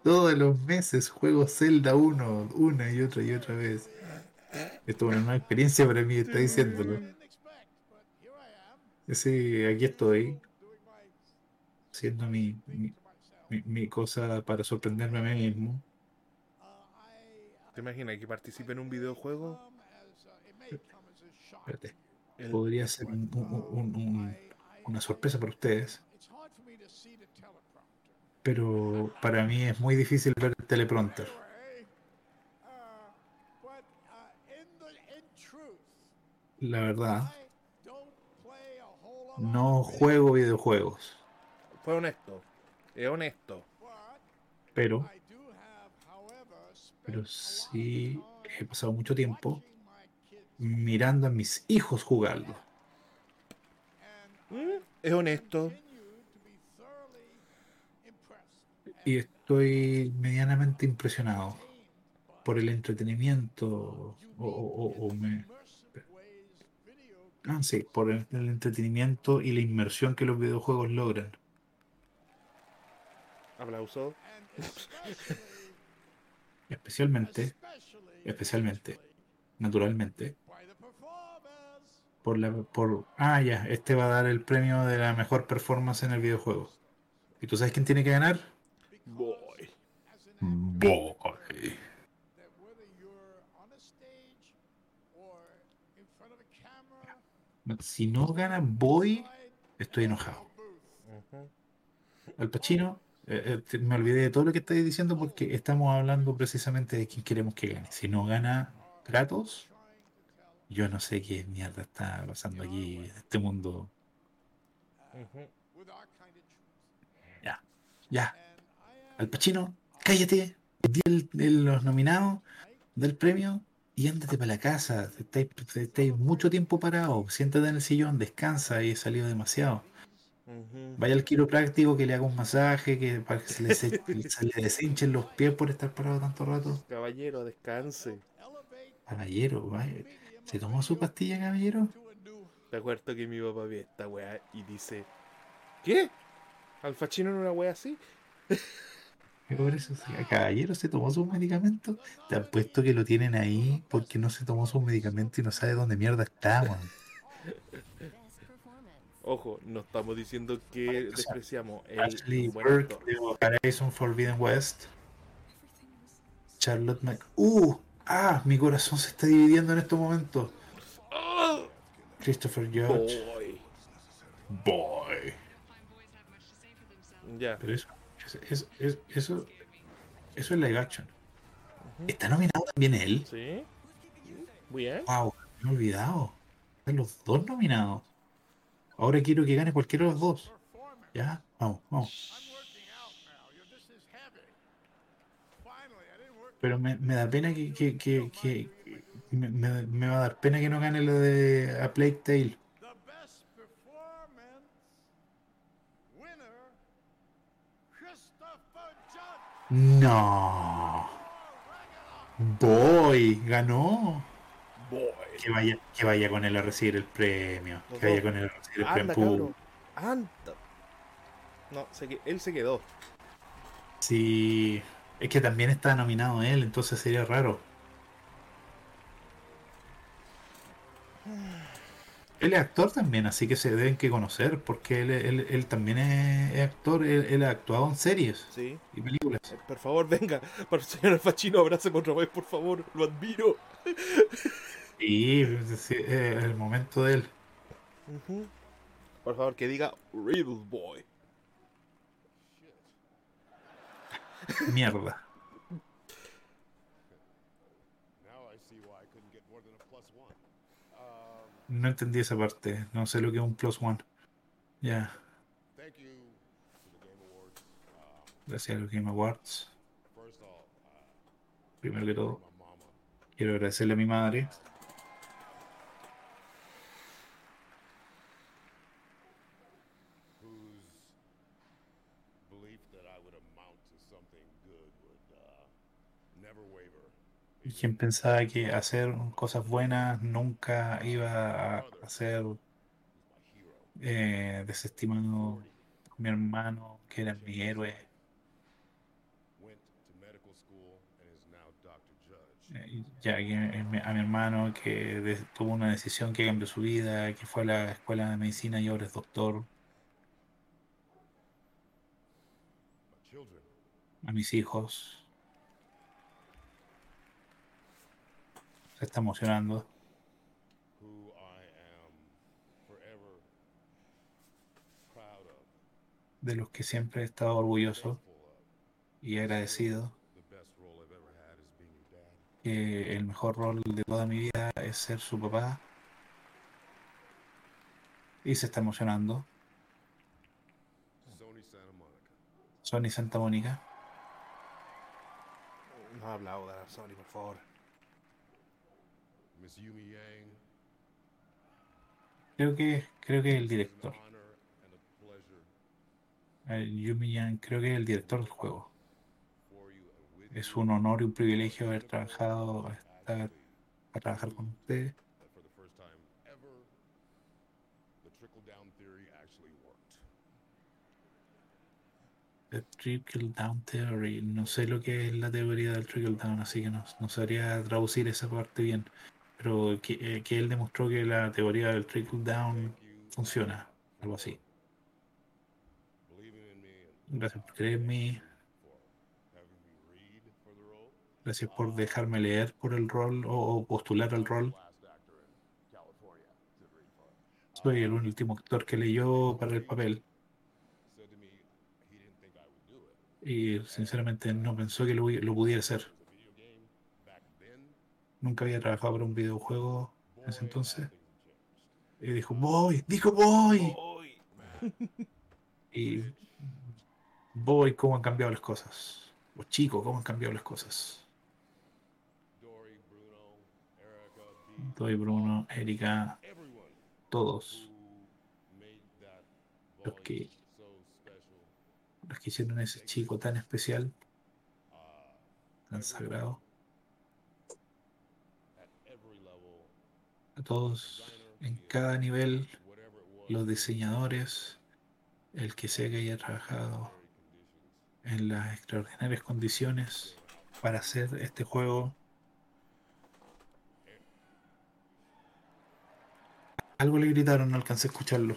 Todos los meses juego Zelda 1, una y otra y otra vez. Esto es una nueva experiencia para mí, está diciéndolo. Didn't expect, but here Sí, aquí estoy, haciendo mi, mi, cosa para sorprenderme a mí mismo. ¿Te imaginas que participe en un videojuego? Espérate, El- podría ser un- un- un- una sorpresa para ustedes, pero para mí es muy difícil ver el teleprompter. Anyway, uh, but uh, in the in truth, La verdad, I don't play a whole lot no juego videojuegos. Fue honesto. Es honesto. pero, pero sí he pasado mucho tiempo mirando a mis hijos jugarlo. Mm, Es honesto. Y estoy medianamente impresionado por el entretenimiento o- o- o me... Ah, sí, por el, el entretenimiento y la inmersión que los videojuegos logran. Aplauso. Especialmente, especialmente, naturalmente, por la por ah ya, este va a dar el premio de la mejor performance en el videojuego. ¿Y tú sabes quién tiene que ganar? Boy. Boy. Si no gana Boy, estoy enojado. Al Pacino, eh, eh, me olvidé de todo lo que estáis diciendo porque estamos hablando precisamente de quién queremos que gane. Si no gana Kratos, yo no sé qué mierda está pasando aquí en este mundo. Ya, ya. Al Pacino, cállate, di el- el- los nominados del premio y ándate para la casa. Estáis estáis mucho tiempo parado, siéntate en el sillón, descansa y he salido demasiado. Vaya al quiropráctico que le haga un masaje, que para que se le, se- *laughs* se le deshinchen los pies por estar parado tanto rato. Caballero, descanse. Caballero, vaya. ¿Se tomó su pastilla, caballero? Te acuerdo que mi papá ve esta weá y dice: ¿Qué? ¿Al Fachino en una weá así? *laughs* Pero por eso, sí, caballero, ¿se tomó sus medicamentos? Te apuesto que lo tienen ahí porque no se tomó sus medicamentos y no sabe dónde mierda. Best performance. Ojo, no estamos diciendo que despreciamos el Ashley Burke de Forbidden West. Charlotte Mac... ¡Uh! ¡Ah! Mi corazón se está dividiendo en estos momentos. Christopher George. Boy. Boy. Ya. Pero eso, es- es- es- eso, eso es live action. ¿Está nominado también él? ¿Sí? Bien. Wow, me he olvidado. Están los dos nominados. Ahora quiero que gane cualquiera de los dos. Ya, vamos, vamos. Pero me, me da pena que, que, que, que- me, me- me va a dar pena que no gane lo de A Plague Tale. No. Boy, ganó. Boy. Que vaya, que vaya con él a recibir el premio. Los Que vaya con él a recibir el Anda, premio. Anda. No, se él se quedó. Sí. Es que también está nominado él, entonces sería raro. Él es actor también, así que se deben que conocer, porque él, él- él también es, actor, él, él ha actuado en series Sí. y películas. Eh, Por favor, venga. Para el señor Fachino, abrázame otra vez, por favor. Lo admiro. Y es el momento de él. Ujú. Por favor, que diga Riddle Boy. Mierda. No entendí esa parte, no sé lo que es un plus one. Ya, gracias a los Game Awards. Primero que todo, quiero agradecerle a mi madre. Quien pensaba que hacer cosas buenas nunca iba a ser eh, desestimado mi hermano, que era mi héroe. Eh, Ya a mi hermano que tuvo una decisión que cambió su vida, que fue a la escuela de medicina y ahora es doctor. A mis hijos. Se está emocionando. De los que siempre he estado orgulloso y agradecido. Que el mejor rol de toda mi vida es ser su papá. Y se está emocionando. Sony Santa Mónica. No aplaudan a Sony, por favor. Creo que, creo que es el director. pleasure Eh, Yumi Yang creo que es el director del juego. Es un honor y un privilegio haber trabajado, estar, a trabajar con ustedes. The Trickle Down Theory. No sé lo que es la teoría del Trickle Down, así que no, no sabría traducir esa parte bien. Pero que, eh, que él demostró que la teoría del Trickle Down funciona, algo así. Gracias por creer en mí, for having me read for the role. gracias por dejarme leer por el rol o, o postular al rol. Soy el último actor que leyó para el papel y sinceramente no pensó que lo, lo pudiera hacer. It was a video game back then. Nunca había trabajado para un videojuego en ese entonces. Y dijo, voy, dijo voy. Y voy, cómo han cambiado las cosas. O chico, cómo han cambiado las cosas. Doy Bruno, Erika, todos los que, los que hicieron ese chico tan especial, tan sagrado, a todos en cada nivel, los diseñadores, el que sea que haya trabajado en las extraordinarias condiciones para hacer este juego. Algo le gritaron, no alcancé a escucharlo.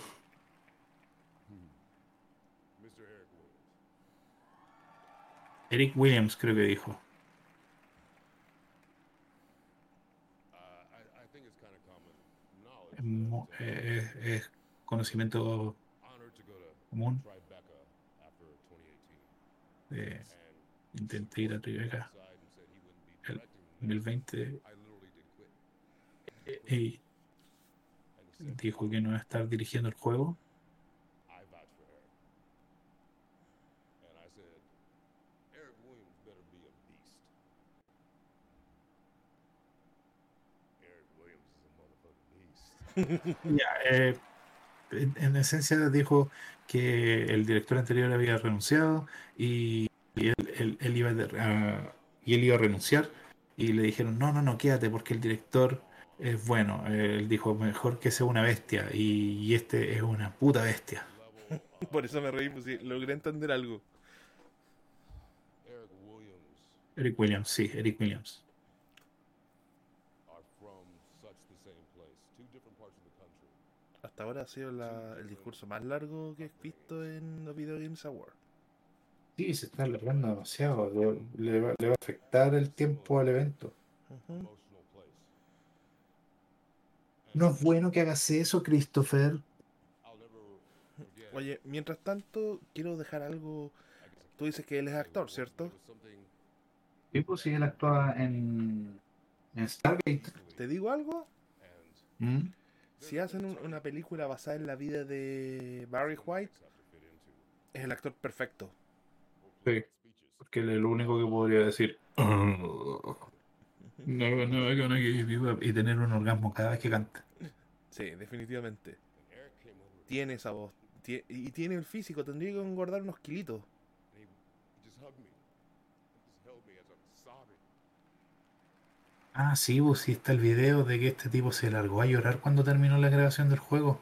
Eric Williams creo que dijo. Uh, I, I think it's kind of common knowledge. Es, eh, es- conocimiento común. Tribeca after 2018. de And intenté ir a Tribeca el directing the next 2020 I literally did quit. y dijo que no iba a estar dirigiendo el juego. I vouch for Eric. And I said, Eric Williams better be a beast. Eric Williams eh, en, en esencia dijo que el director anterior había renunciado y, y él, él- él iba a, y él iba a renunciar y le dijeron no, no, no, quédate porque el director es bueno. Eh, él dijo mejor que sea una bestia y, y este es una puta bestia. *laughs* Por eso me reí, pues sí, logré entender algo. Eric Williams Eric Williams, sí, Eric Williams. are from such the same place, two different parts of the country. Hasta ahora ha sido la- el discurso más largo que he visto en los Video Games Awards. Sí, se está alargando demasiado. Le, va, a afectar el tiempo al evento. No es bueno que hagas eso, Christopher. Oye, mientras tanto, quiero dejar algo. Tú dices que él es actor, ¿cierto? Sí, pues sí, él actúa en, en Stargate. ¿Te digo algo? ¿Mm? Si hacen un- una película basada en la vida de Barry White, es el actor perfecto. Sí, porque él es lo único que podría decir. *laughs* No, no, up", y tener un orgasmo cada vez que canta. Sí, definitivamente. Tiene esa voz. Y tiene el físico, tendría que engordar unos kilitos. and he, he just hugged me. He just held me as I'm sobbing. Ah, sí, pues sí está el video de que este tipo se largó a llorar cuando terminó la grabación del juego.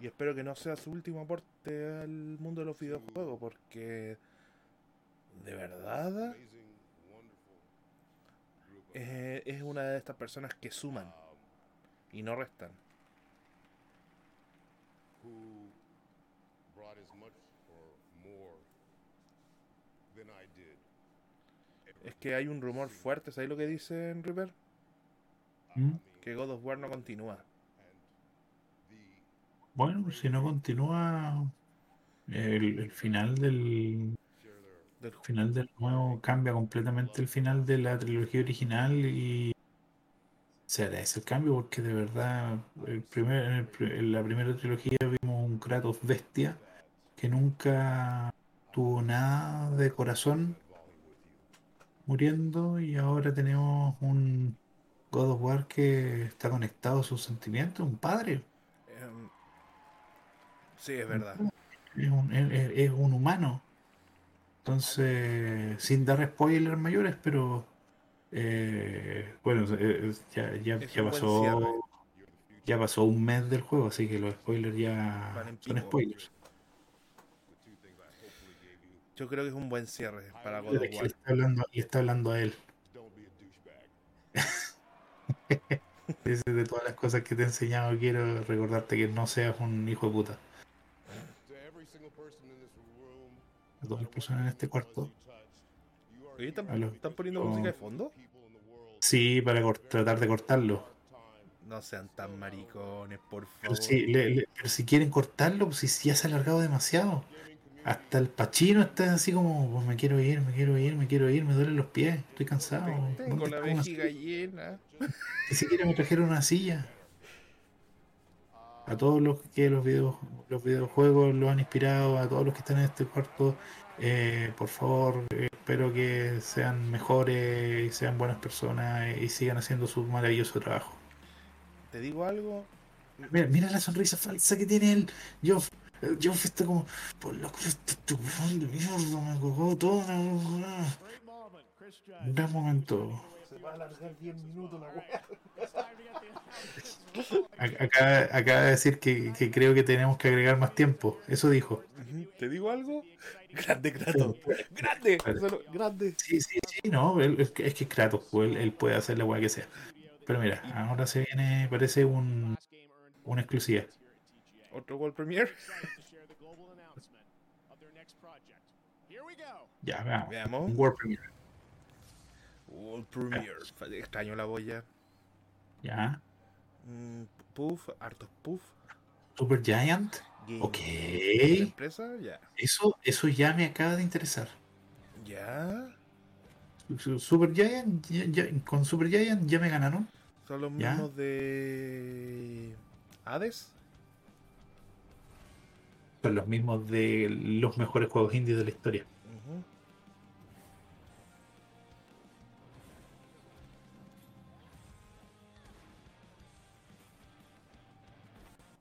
Y espero que no sea su último aporte al mundo de los videojuegos, porque de verdad eh, es una de estas personas que suman um, y no restan. Who brought as much or more than I did. Es que hay un rumor fuerte, ¿sabes lo que dicen River? I ¿Mm? Que God of War no continúa. Bueno, si no continúa el, el final del Del final del nuevo cambia completamente el final de la trilogía original y, se agradece el cambio porque de verdad el primer, el en la primera trilogía vimos un Kratos bestia que nunca tuvo nada de corazón muriendo y ahora tenemos un God of War que está conectado a sus sentimientos, un padre, Em, sí, es verdad. es un, es un humano. Entonces, sin dar spoilers mayores, pero eh, bueno, eh, ya, ya, ya pasó ya pasó un mes del juego, así que los spoilers ya son spoilers. Yo creo que es un buen cierre para God of War. está hablando, le está hablando a él. *laughs* De todas las cosas que te he enseñado, quiero recordarte que no seas un hijo de puta. A todas las personas en este cuarto. Oye, ¿están, poniendo Oh. música de fondo? Sí, para tratar de cortarlo. No sean tan maricones, por Pero favor. si, le- le- pero si quieren cortarlo, pues si ya se ha alargado demasiado. Hasta el Pachino está así como, pues me quiero ir, me quiero ir, me quiero ir, me duelen los pies, estoy cansado. Tengo ¿Dónde la vejiga llena. Ni siquiera me trajeron una silla. A todos los que los, video, los videojuegos los han inspirado, a todos los que están en este cuarto, eh, por favor, eh, espero que sean mejores y sean buenas personas y sigan haciendo su maravilloso trabajo. ¿Te digo algo? Mira, mira la sonrisa falsa que tiene él. Eh, Geoff está como, por lo que este de mierda me cagó todo. Un gran momento. Se va a alargar 10 minutos la weá. *laughs* Ac- Acaba, acaba de decir que, que creo que tenemos que agregar más tiempo. Eso dijo. ¿Te digo algo? *laughs* Grande, Kratos. Grande. Solo- grande. Sí, sí, sí, no, él- es que es que Kratos, él, él puede hacer la weá que sea. Pero mira, ahora se viene, parece un, una exclusiva. Otro World Premiere. Ya, veamos. Veamos. Un World Premiere. World Premiere. Extraño la boya. Ya. Mm, puff, hartos puff. Super Giant. Game. Ok. Ya. Eso, eso ya me acaba de interesar. Ya. Su- Super Giant, ya- ya- con Super Giant ya me ganaron. Son los Ya. mismos de. Hades. Son los mismos de los mejores juegos indies de la historia.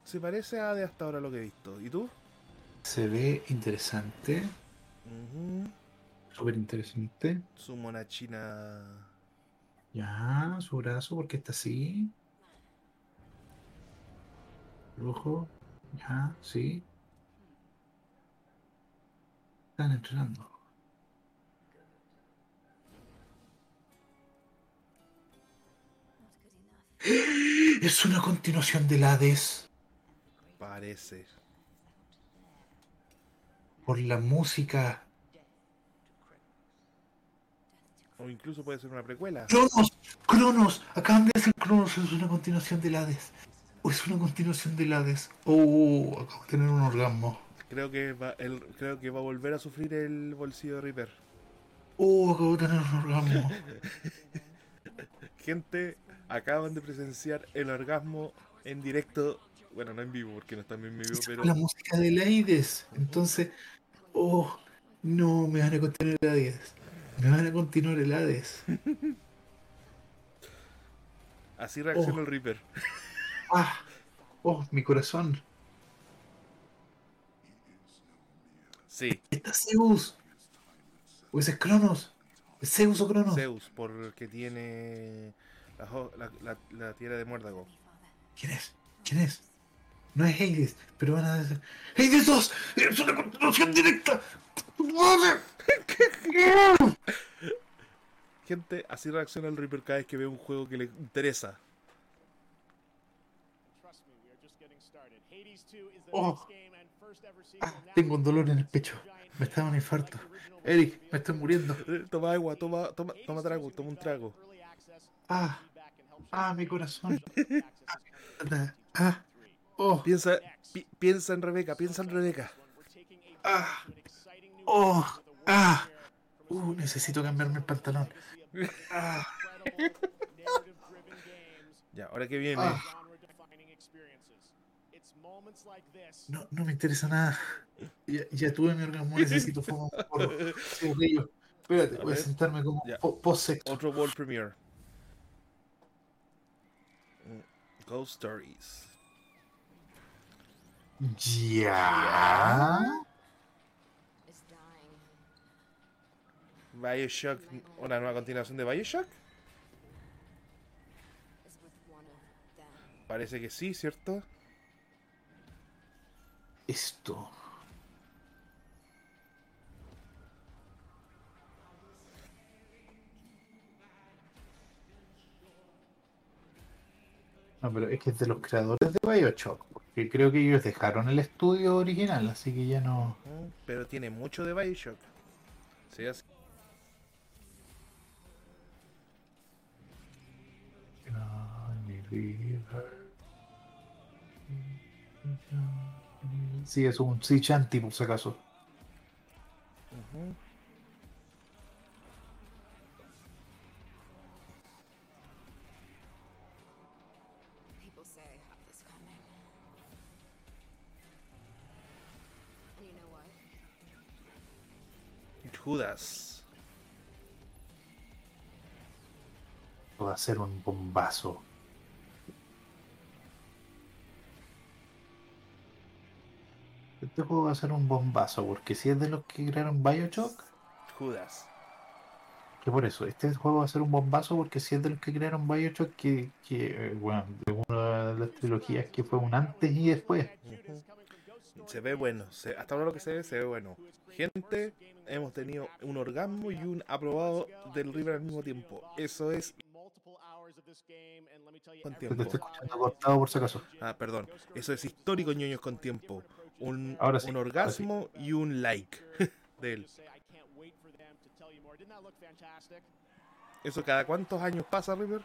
Se parece a Hades hasta ahora lo que he visto. ¿Y tú? Se ve interesante. Ujú. Súper interesante. Su mona china. Ya, su brazo, porque está así. El ojo. Ya, sí. Están entrenando. Es una continuación del Hades. Parece. Por la música. O incluso puede ser una precuela. Cronos, Cronos, acaban de decir Cronos, es una continuación del Hades. O es una continuación del Hades. Oh, acabo de tener un orgasmo. Creo que va, el, creo que va a volver a sufrir el bolsillo de Reaper. Oh, acabo de tener un orgasmo. *laughs* Gente, acaban de presenciar el orgasmo en directo. Bueno, no en vivo, porque no están en vivo, pero. la música del Hades. Entonces, oh, no, me van a continuar el Hades. Me van a continuar el Hades. Así reacciona Oh. el Reaper. Ah, oh, mi corazón. Sí, Está Zeus. O ese es Cronos. ¿Es Zeus o Cronos? Zeus, porque tiene la, la, la- la tierra de muérdago. ¿Quién es? ¿Quién es? No es Hades, pero van a decir. ¡Hades 2! ¡Es una continuación directa! ¡Madre! Gente, así reacciona el Reaper cada vez que ve un juego que le interesa. Oh. Ah, tengo un dolor en el pecho. Me está dando un infarto. Eric, me estoy muriendo. Eh, Toma agua, toma, toma, toma trago, toma un trago. Ah, ah, mi corazón. *laughs* Ah, ah, oh, Piensa, pi- piensa en Rebeca, piensa en Rebeca. ah, oh, ah. Uh, necesito cambiarme el pantalón. Ah, *laughs* Ya, ahora que viene. Ah. No, no me interesa nada. Ya, ya tuve mi orgasmo, necesito fuego. porro. *laughs* Sí, río. Espérate, A voy a sentarme como Ya. po- post-sexo. Otro World Premiere. Ghost Stories. Ya. Bioshock, una nueva continuación de Bioshock. Parece que sí, ¿cierto? Esto. No, pero es que es de los creadores de Bioshock. Porque creo que ellos dejaron el estudio original, así que ya no. Pero tiene mucho de Bioshock. Sí, así- Sí, es un Sea Shanty por si acaso. People Judas. Va a ser un bombazo. Este juego va a ser un bombazo, porque si es de los que crearon Bioshock, Judas. que por eso, este juego va a ser un bombazo porque si es de los que crearon Bioshock, que, que eh, bueno, de una de las trilogías que fue un antes y después. Se ve bueno. se- hasta ahora lo que se ve, se ve bueno. Gente, hemos tenido un orgasmo y un aprobado del River al mismo tiempo. Eso es con Te tiempo. estoy escuchando cortado por si acaso. Ah, perdón. Eso es histórico, ñoños con tiempo. Un, Ahora sí, un ahora orgasmo y un like *laughs* de él. ¿Eso cada cuántos años pasa, River?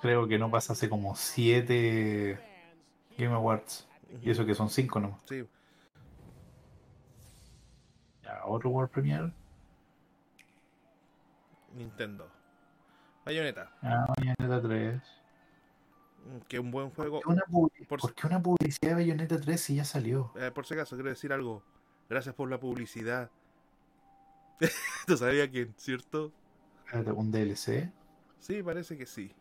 Creo que no pasa hace como 7 Game Awards. Y eso que son 5 nomás. Sí. Ya, otro World Premiere. Nintendo. Bayonetta. Ah, Bayonetta 3. mm, Que un buen juego. ¿Por qué una, publi- Por- por qué una publicidad de Bayonetta 3 si ya salió? Eh, por si acaso, quiero decir algo. Gracias por la publicidad. *laughs* ¿Tú sabías quién, cierto? ¿Un DLC? Sí, parece que sí.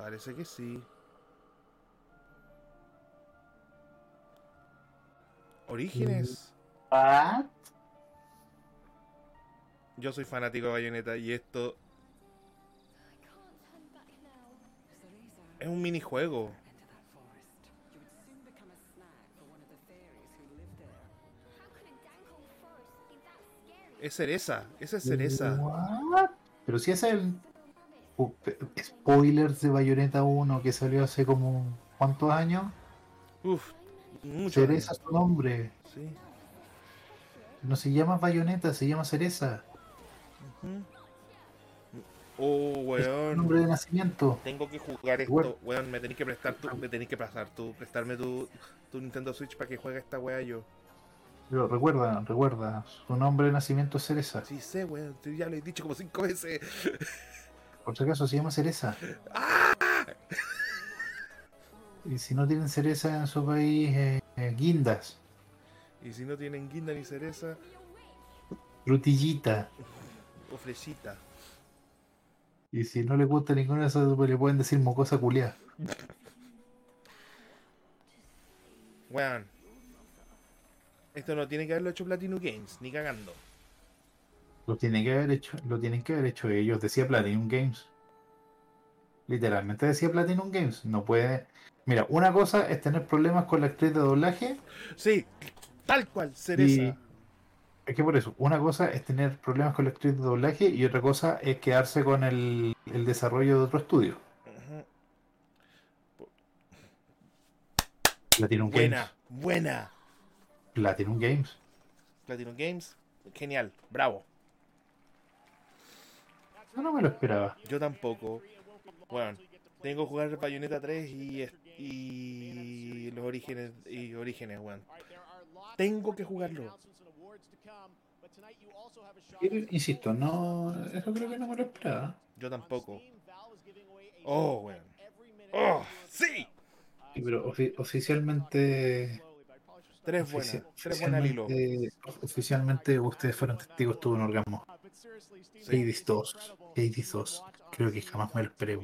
Parece que sí. Orígenes. ¿What? Yo soy fanático de Bayonetta y esto es un minijuego. Es cereza. Esa es cereza. What? Pero si es el spoilers de Bayonetta 1 que salió hace como ¿cuántos años? Uf. Mucho. Cereza es su nombre. Sí. No se llama Bayonetta, se llama Cereza. Oh, su weón. nombre de nacimiento. Tengo que jugar esto, weón. Me tenés que prestar tu, me tenés que pasar tu, prestarme tu, tu Nintendo Switch para que juegue esta weá yo. Pero recuerda, recuerda, su nombre de nacimiento es Cereza. Sí sé, weón. Ya lo he dicho como cinco veces. *laughs* Por si acaso se llama Cereza. Y si no tienen cereza en su país, eh, eh, guindas, Y si no tienen guinda ni cereza, frutillita. o flechita. Y si no le gusta ninguna de esas, pues le pueden decir mocosa culiá. Weón. Esto no tiene que haberlo hecho Platinum Games, ni cagando. Lo tienen que haber hecho, lo tienen que haber hecho ellos. Decía Platinum Games. Literalmente decía Platinum Games. No puede. Mira, una cosa es tener problemas con la actriz de doblaje. Sí, tal cual, cereza. Y- Es que por eso, una cosa es tener problemas con la actriz de doblaje y otra cosa es quedarse con el, el desarrollo de otro estudio. Platinum Buena, Games. buena. Platinum Games. Platinum Games, genial, bravo. Yo no me lo esperaba. Yo tampoco. Bueno, tengo que jugar Bayonetta 3 y, y los orígenes y orígenes, weón. Tengo que jugarlo. Insisto, no, eso creo que no me lo esperaba. Yo tampoco. Oh, weón. Oh, sí. Sí, pero ofi- oficialmente, Tres buenas. ofici- Tres buenas al hilo. oficialmente, ustedes fueron testigos, tuve un orgasmo. Hades 2, Hades 2. Creo que jamás me lo esperé.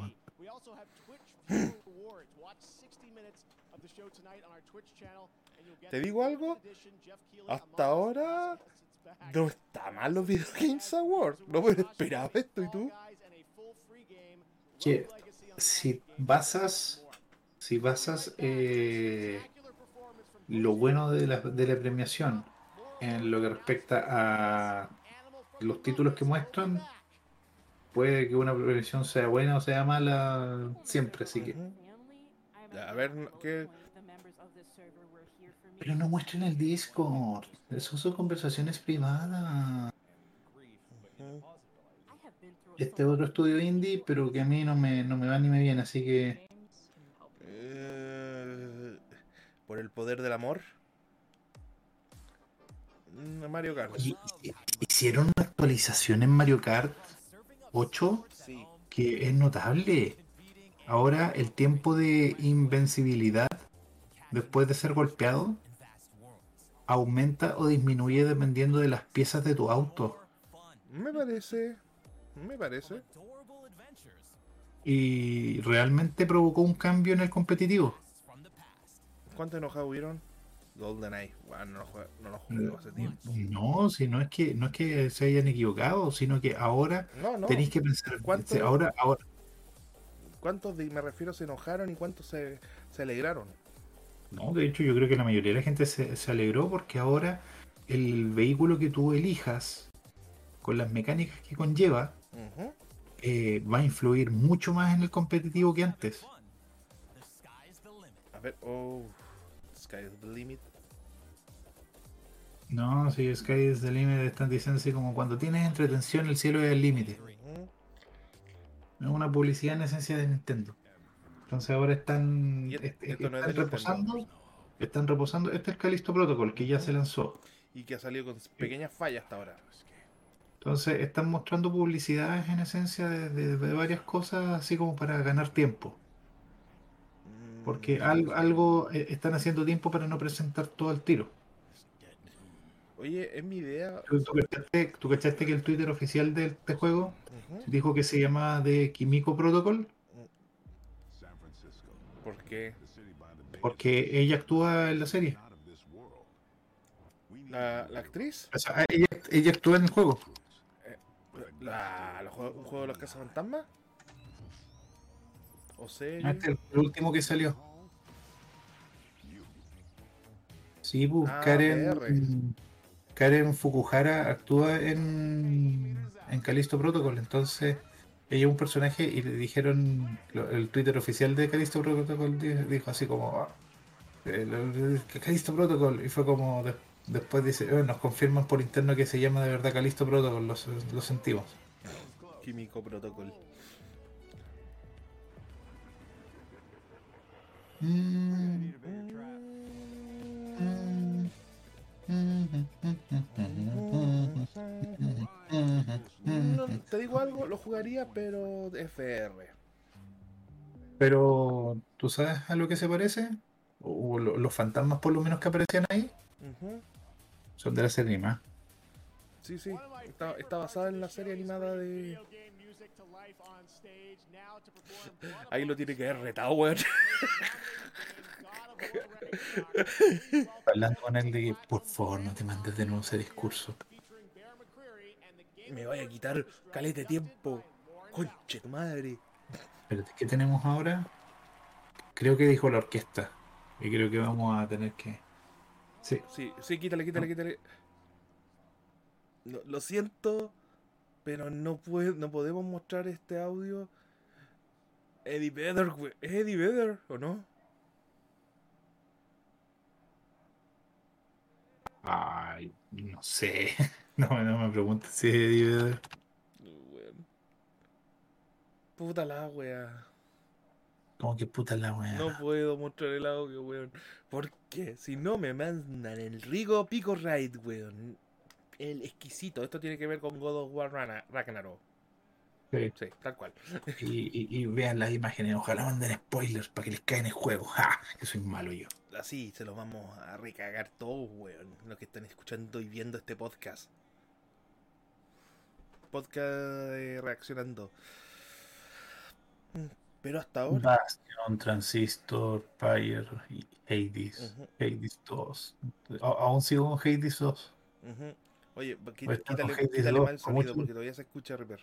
¿Te digo algo? Hasta ahora no está mal los Video Games Awards. No me esperaba esto, ¿y tú? Que si basas, si basas eh, lo bueno de la, de la premiación en lo que respecta a los títulos que muestran, puede que una premiación sea buena o sea mala siempre, así que. A ver, ¿qué? Pero no muestren el Discord, eso son conversaciones privadas. Este otro estudio indie, pero que a mí no me, no me va ni me viene, así que. Eh, por el poder del amor. Mm, Mario Kart. Oye, hicieron actualización en Mario Kart 8 Sí. que es notable. Ahora el tiempo de invencibilidad después de ser golpeado aumenta o disminuye dependiendo de las piezas de tu auto. Me parece. Me parece. Y realmente provocó un cambio en el competitivo. ¿Cuántos enojados hubieron? GoldenEye. Bueno, no lo juego, no lo juego hace tiempo. No, si no es que no es que se hayan equivocado, sino que ahora No, no. tenéis que pensar. ¿Cuánto? Ahora, ahora, ¿Cuántos de- me refiero se enojaron y cuántos se, se alegraron? No, de hecho yo creo que la mayoría de la gente se, se alegró porque ahora el vehículo que tú elijas, con las mecánicas que conlleva, eh, va a influir mucho más en el competitivo que antes. A ver, oh. Sky is the limit. No, si Sky is the limit están diciendo así como cuando tienes entretención el cielo es el límite. Es una publicidad en esencia de Nintendo. Entonces ahora están, Y et- est- esto no es están reposando. Están reposando. Este es el Callisto Protocol que ya se lanzó. Y que ha salido con pequeñas fallas hasta ahora. Entonces están mostrando publicidades en esencia de, de- de varias cosas así como para ganar tiempo. Porque algo, algo eh, están haciendo tiempo para no presentar todo el tiro. Oye, es mi idea. ¿Tú, tú cachaste, tú cachaste que el Twitter oficial de este juego dijo que se llama de Kimiko Protocol? ¿Por qué? Porque ella actúa en la serie. ¿La, la actriz? O sea, ella, ella actúa en el juego. La, la ¿Un juego de los cazafantasmas? ¿O? Este es el último que salió. Sí, pues, Ah, Karen. Karen Fukuhara actúa en, en Callisto Protocol, entonces ella es un personaje y le dijeron, el Twitter oficial de Callisto Protocol di- dijo así como, "Ah, el Callisto Protocol, y fue como, de- después dice, "Eh, nos confirman por interno que se llama de verdad Callisto Protocol, lo, lo sentimos. Químico Protocol. No, te digo algo, lo jugaría, pero FR. Pero, ¿tú sabes a lo que se parece? O lo- los fantasmas por lo menos que aparecían ahí son de la serie animada. Sí, sí. Está, está basada en la serie animada de. *laughs* Ahí lo tiene que haber retado, weón. *laughs* Hablando con él de que, por favor, no te mandes de nuevo ese discurso. Me vaya a quitar caleta de tiempo. Conche tu madre. Espérate, ¿qué tenemos ahora? Creo que dijo la orquesta. Y creo que vamos a tener que. Sí, Sí, sí, quítale, quítale, quítale. No, lo siento, pero no, puede, no podemos mostrar este audio. Eddie Vedder, güey. ¿Es Eddie Vedder o no? Ay, no sé. *laughs* No, no me preguntes si es Eddie Vedder. Puta la wea. Como que puta la weá. No puedo mostrar el audio, weón. ¿Por qué? Si no me mandan el Rigo Pico Ride, weón. El exquisito. Esto tiene que ver con God of War Ragnarok. Sí. Sí, tal cual. *laughs* Y, y- y vean las imágenes, ojalá manden spoilers para que les caigan el juego. *laughs* ¡Ja! Que soy malo yo. Así se los vamos a recagar todos, weón. Los que están escuchando y viendo este podcast. Podcast reaccionando. Pero hasta ahora. Bastion, Transistor, Pyre y Hades. Hades 2. A- aún sigo con Hades 2. ujú. Oye, quítale, quítale 2, mal con sonido porque todavía se escucha Reaper.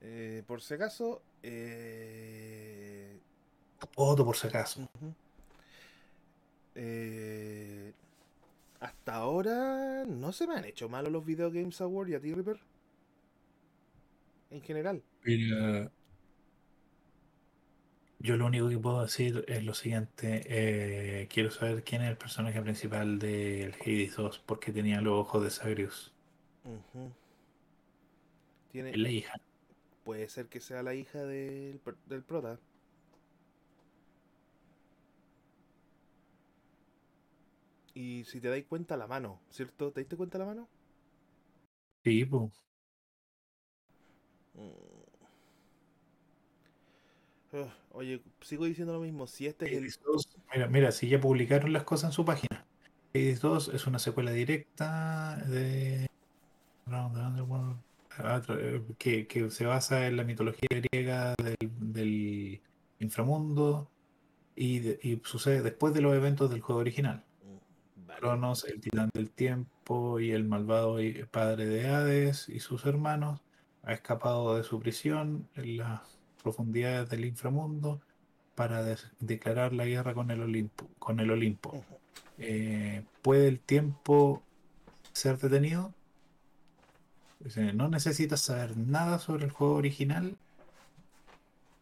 Eh, por si acaso, eh, Otro por si acaso. Eh, hasta ahora no se me han hecho malos los Video Games Awards y a ti, Reaper. En general. Pero, yo lo único que puedo decir es lo siguiente. eh, quiero saber quién es el personaje principal del Hades 2 porque tenía los ojos de Sagrius. Ujú. Tiene, Es la hija. puede ser que sea la hija del, per- del prota. Y si te dais cuenta la mano, ¿cierto? ¿Te diste cuenta la mano? Sí, pues. Mm. Oye, sigo diciendo lo mismo. Si este es el. Hades 2, mira, mira, si ya publicaron las cosas en su página. Hades 2 es una secuela directa de Underworld, ah, eh, que, que se basa en la mitología griega del, del inframundo y, de- y sucede después de los eventos del juego original. Mm. Cronos, el titán del tiempo y el malvado padre de Hades y sus hermanos ha escapado de su prisión en las profundidades del inframundo para declarar la guerra con el Olimpo. Con el Olimpo. Eh, ¿Puede el tiempo ser detenido? No necesitas saber nada sobre el juego original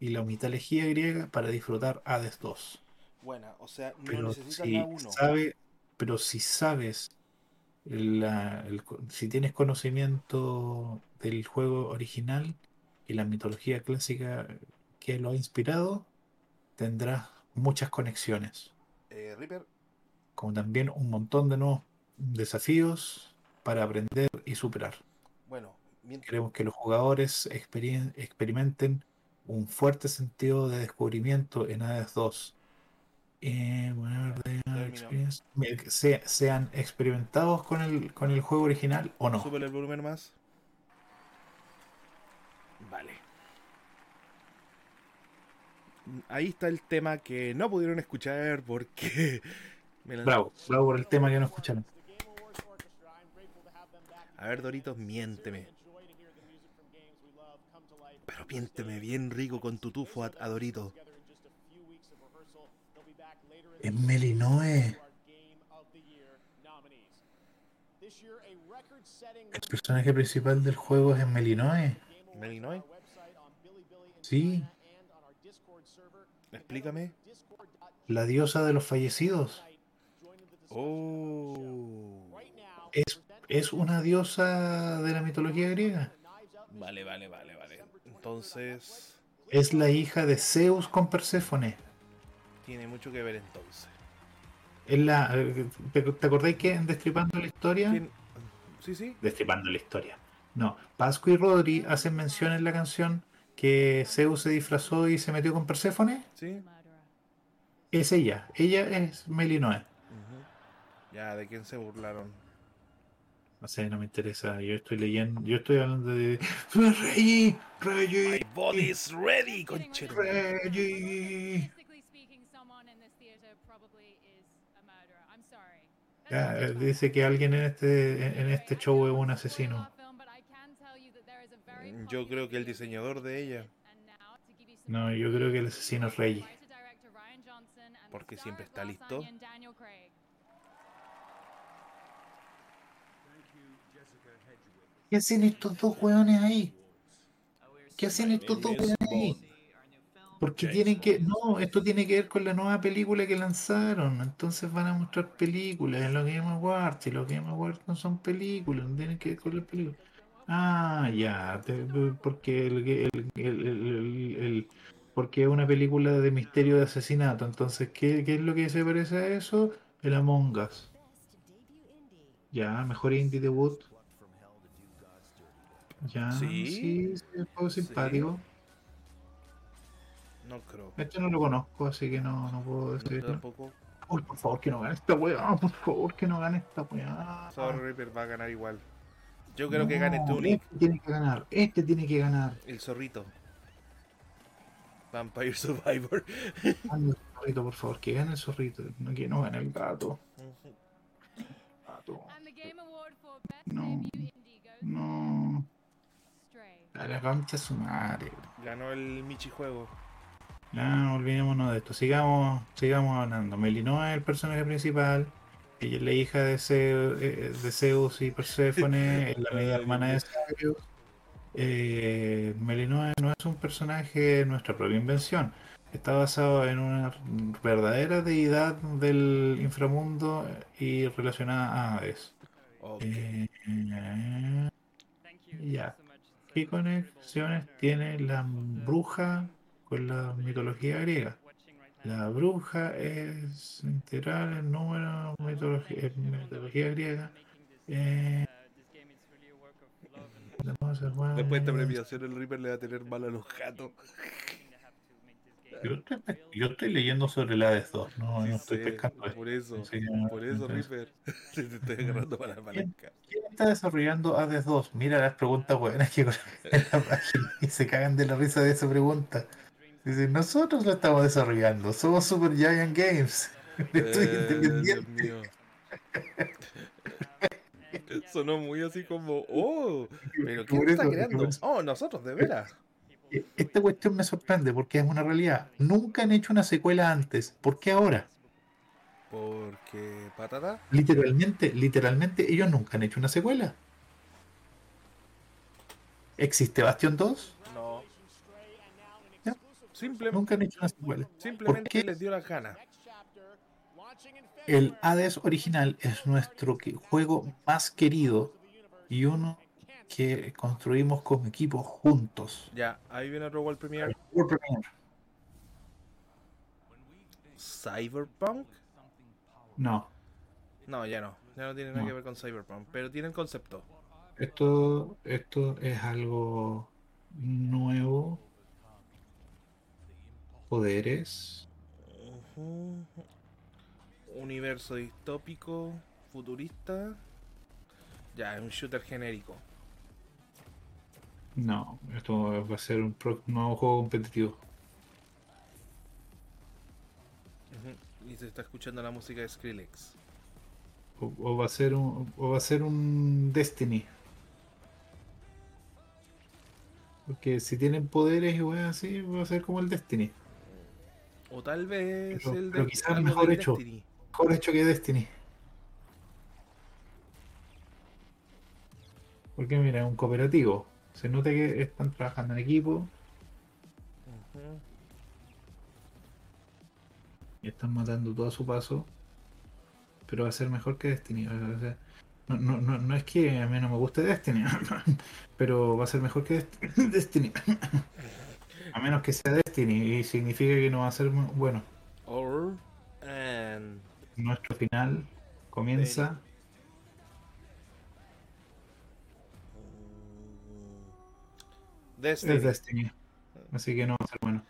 y la mitología griega para disfrutar Hades 2. Buena, o sea, no Pero necesitas si la 1. sabe, pero si sabes, la- el si tienes conocimiento del juego original y la mitología clásica que lo ha inspirado, tendrás muchas conexiones, Eh, Reaper, como también un montón de nuevos desafíos para aprender y superar. bueno, mientras. Queremos que los jugadores experimenten un fuerte sentido de descubrimiento en Hades 2. Eh, bueno, de- Terminó. experience- me- se- sean experimentados con el, con el juego original o no. Súbele el volumen más. Vale. Ahí está el tema que no pudieron escuchar porque. *laughs* me Bravo, bravo por el tema que no escucharon. A ver, Doritos, miénteme. Pero miénteme bien rico con tu tufo a, a Dorito. Es Melinoe. El personaje principal del juego es Melinoe. Melinoe, Sí, explícame. la diosa de los fallecidos. Oh. Es, es una diosa de la mitología griega. Vale, vale, vale, vale. Entonces, Es la hija de Zeus con Perséfone. tiene mucho que ver entonces. Es la, eh, ¿te, te acordáis que en Destripando la Historia? ¿Quién? Sí, sí. Destripando la Historia. No, Pascu y Rodri hacen mención en la canción que Zeus se disfrazó y se metió con Perséfone. Sí. Es ella. Ella es Melinoe. Ya, ¿de quién se burlaron? No sé, no me interesa. Yo estoy leyendo. Yo estoy hablando de. ¡Reggie! ¡Reggie! My body's ready, conchero. ¡Reggie! Ya, eh, dice que alguien en este, en este show es un asesino. Yo creo que el diseñador de ella. No, yo creo que el asesino es Reggie. Porque siempre está listo. ¿Qué hacen estos dos hueones ahí? ¿Qué hacen estos dos hueones ahí? Porque tienen que. No, esto tiene que ver con la nueva película que lanzaron. Entonces van a mostrar películas en los Game Awards. Y los Game Awards no son películas, no tienen que ver con las películas. Ah, ya, porque el, el- el- el- porque es una película de misterio de asesinato, entonces ¿qué, qué es lo que se parece a eso? El Among Us. Ya, mejor indie debut. Ya, Sí. sí, sí, es juego Sí. simpático. No creo. Este no lo conozco, así que no, no puedo No, decirlo. tampoco. Uy, por favor, que no gane esta weá, por favor, que no gane esta weá. Sorry, Reaper va a ganar igual. Yo creo que No, gane Tunic, Este tiene que ganar, este tiene que ganar. el zorrito. Vampire Survivor. *laughs* Gane el zorrito, por favor, que gane el zorrito, no que no gane el gato. Gato. No. No. A la concha su madre. Ganó el Michi Juego. Ya, olvidémonos de esto. Sigamos, sigamos hablando. Melinoa es el personaje principal. La hija de, Zeu- eh, de Zeus y Perséfone, *laughs* es la media hermana de Sabios. Eh, Melinoa no es un personaje de nuestra propia invención. Está basado en una verdadera deidad del inframundo y relacionada a Hades. Ok. Eh, ya. ¿Qué conexiones tiene la bruja con la mitología griega? La bruja es integral en número en mitología griega. Eh, Después de esta premiación, el Reaper le va a tener mal a los gatos. yo, estoy, yo estoy leyendo sobre la Hades 2, no, Sí no estoy sé, pescando por eso, por eso, Reaper. *laughs* Te estoy agarrando para la palanca. ¿Quién está desarrollando Hades 2? Mira las preguntas buenas que *laughs* en la página y se cagan de la risa de esa pregunta. Dicen, nosotros lo estamos desarrollando, somos Super Giant Games. *laughs* Estoy Eh, independiente. Dios mío. *laughs* Sonó muy así como, oh, pero ¿quién está creando? Oh, nosotros, de veras. Eh, Esta cuestión me sorprende porque es una realidad. Nunca han hecho una secuela antes. ¿Por qué ahora? Porque, patata, Literalmente, literalmente, ellos nunca han hecho una secuela. ¿Existe Bastion 2? No. Ya. Simple- Nunca han hecho una secuela. simplemente qué? les dio las ganas. El Hades original es nuestro juego más querido y uno que construimos como equipo juntos. Ya, ahí viene otro World Premiere. World Premiere. Cyberpunk. No, No, ya no. Ya no tiene nada No. que ver con Cyberpunk. Pero tiene el concepto. esto, esto es algo nuevo. Poderes. Universo distópico, futurista. Ya, es un shooter genérico. No, esto va a ser un nuevo juego competitivo. Y se está escuchando la música de Skrillex. O, o va a ser un, o va a ser un Destiny. Porque si tienen poderes y weas así, va a ser como el Destiny. O tal vez Pero- el pero de quizás algo mejor hecho. Destiny. Mejor hecho que Destiny. Porque mira, es un cooperativo. Se nota que están trabajando en equipo y están matando todo a su paso. Pero va a ser mejor que Destiny. o sea, no, no, no, no es que a mí no me guste Destiny, *laughs* pero va a ser mejor que Dest- *laughs* Destiny. *laughs* A menos que sea Destiny y significa que no va a ser bueno. Or and Nuestro final comienza. Destiny. Es Destiny. Así que no va a ser bueno.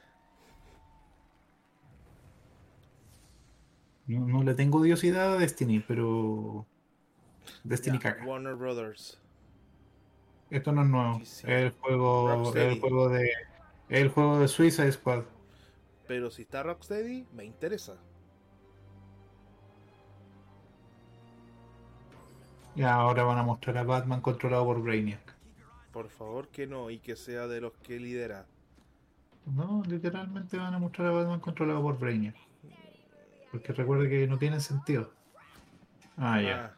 No, no le tengo odiosidad a Destiny, pero. Destiny Ya, caca. Warner Brothers. Esto no es nuevo. Es el juego. el juego de. Es el juego de Suicide Squad. Pero si está Rocksteady, me interesa. Y ahora van a mostrar a Batman controlado por Brainiac. Por favor que no, y que sea de los que lidera. No, literalmente van a mostrar a Batman controlado por Brainiac. Porque recuerda que no tiene sentido. Ah, ya. Ah,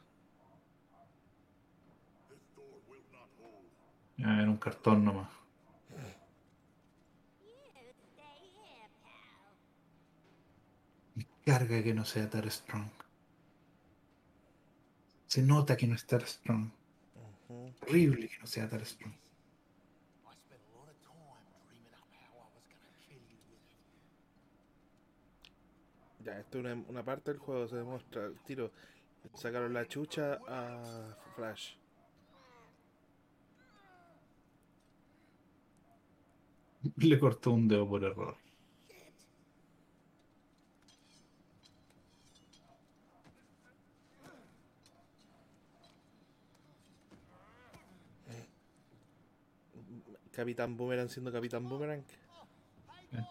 Ya era un cartón nomás. Me carga que no sea Tar Strong. Se nota que no es Tar Strong. Horrible que no sea with it. Ya, esto es una, una parte del juego, se demuestra el tiro. Sacaron la chucha a Flash. *laughs* Le cortó un dedo por error. Capitán Boomerang siendo Capitán Boomerang. Eh.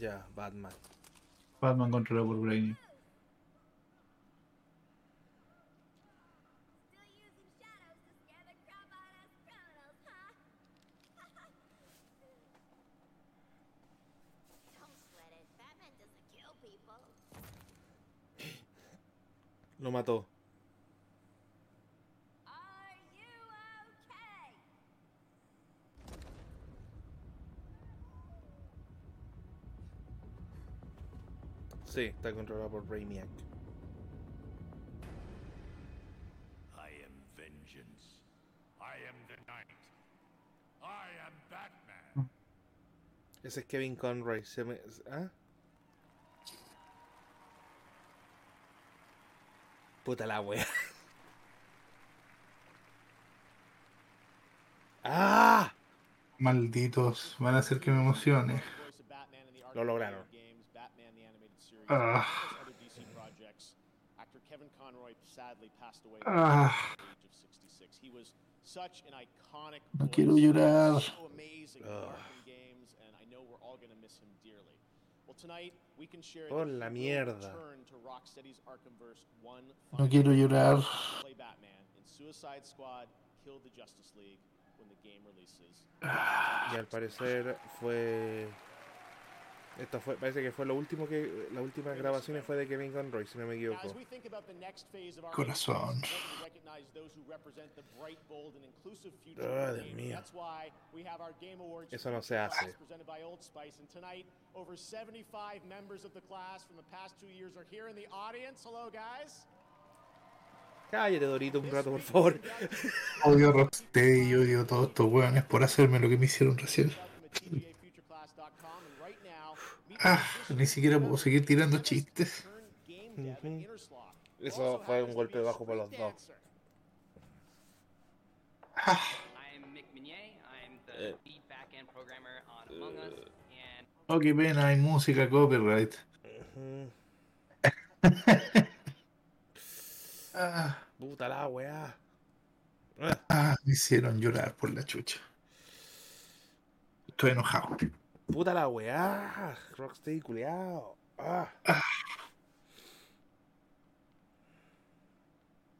Ya, Batman. Batman controlado por Brainy. Still using shadows to scare the crap out of us criminals, huh? Don't sweat it. Batman doesn't kill people. Lo mató. Are you okay? Sí, está controlado por Brainiac. I am vengeance. I am the night. I am Batman. Ese es Kevin Conroy. Se me... ¿Ah? Puta la wea. *laughs* ¡Ah! Malditos, van a hacer que me emocione. Lo lograron. Ah. Actor Kevin Conroy sadly passed away at the age of 66. He was such an iconic No voice, quiero llorar. So amazing. Arkham games, and I know we're all going to miss him dearly. Well, tonight we can share Por la mierda. return to Rocksteady's Arkhamverse one No quiero llorar. Play Batman in Suicide Squad, Kill the Justice League when the game releases. Y al parecer fue. Esto fue, parece que fue lo último que. Las últimas grabaciones fue de Kevin Conroy, si no me equivoco. Corazón. Ah, of Dios mío. That's why we have our Game Awards Eso no se hace. presented by Old Spice, and tonight over 75 members of the class from the past two years are here in the audience. Hello, guys. Cállate, Dorito, un rato, por favor. Odio a Rocksteady y odio a todos estos weones por hacerme lo que me hicieron recién. *laughs* Welcome to TBAFutureclass.com, and right now, meet the Ah, ni siquiera puedo seguir tirando chistes. Eso fue un golpe bajo para los dos. Ah, oh, qué pena, hay música copyright. *laughs* Ah, Puta la weá. Ah, me hicieron llorar por la chucha. Estoy enojado. Puta la weá. Rocksteady culiao. Ah.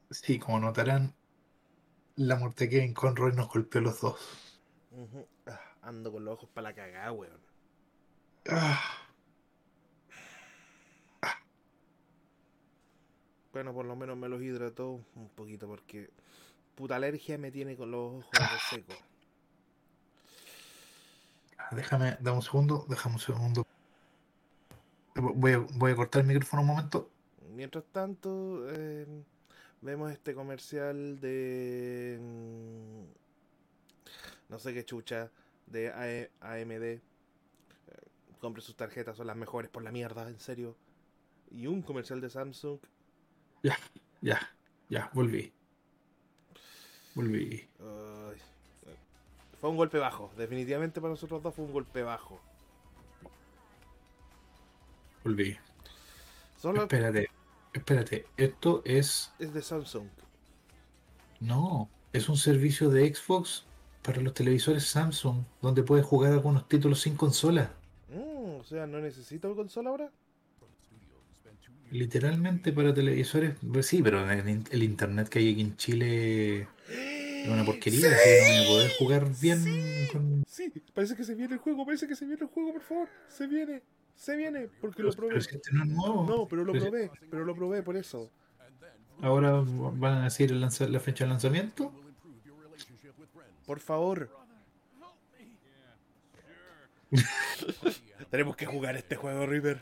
Sí, como notarán, la muerte de Kevin Conroy nos golpeó los dos. Ah, Ando con los ojos para la cagada, weón. Ah, Bueno, por lo menos me los hidrató un poquito porque puta alergia me tiene con los ojos resecos. Déjame, dame un segundo, déjame un segundo. Voy a, voy a cortar el micrófono un momento. Mientras tanto, eh, vemos este comercial de. mm, No sé qué chucha, de AMD. Eh, compre sus tarjetas, son las mejores por la mierda, en serio. Y un comercial de Samsung. Ya, ya, ya, volví. Volví. Ay, fue un golpe bajo, definitivamente para nosotros dos fue un golpe bajo. Volví. Solo Espérate, espérate. Esto es. es de Samsung. No, es un servicio de Xbox para los televisores Samsung, donde puedes jugar algunos títulos sin consola. Mm, o sea, no necesito consola ahora. Literalmente para televisores. pues sí, pero el, el internet que hay aquí en Chile es una porquería. así que no voy a poder jugar bien con. Sí, parece que se viene el juego, parece que se viene el juego, por favor. Se viene, se viene, porque lo probé. Pero si este no es nuevo. No, pero lo Pero si- probé, pero lo probé por eso. Ahora van a decir el lanza- la fecha de lanzamiento. Por favor. *laughs* Tenemos que jugar este juego, River.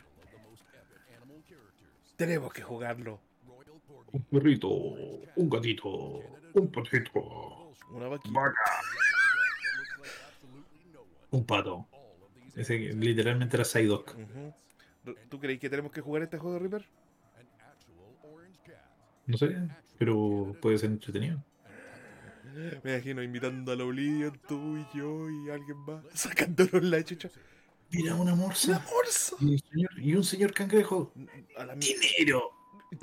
Tenemos que jugarlo. Un perrito, un gatito, un patito, Una vaquita. vaca, un pato. Ese que literalmente era Psyduck. ¿Tú crees que tenemos que jugar este juego, River? No sé, pero puede ser entretenido. Me imagino invitando a la Oblivion, tú y yo y alguien más, *laughs* sacándonos la chucha. Mira, una morsa. ¡Morsa! Y un señor, y un señor cangrejo. A la mierda. ¡Dinero!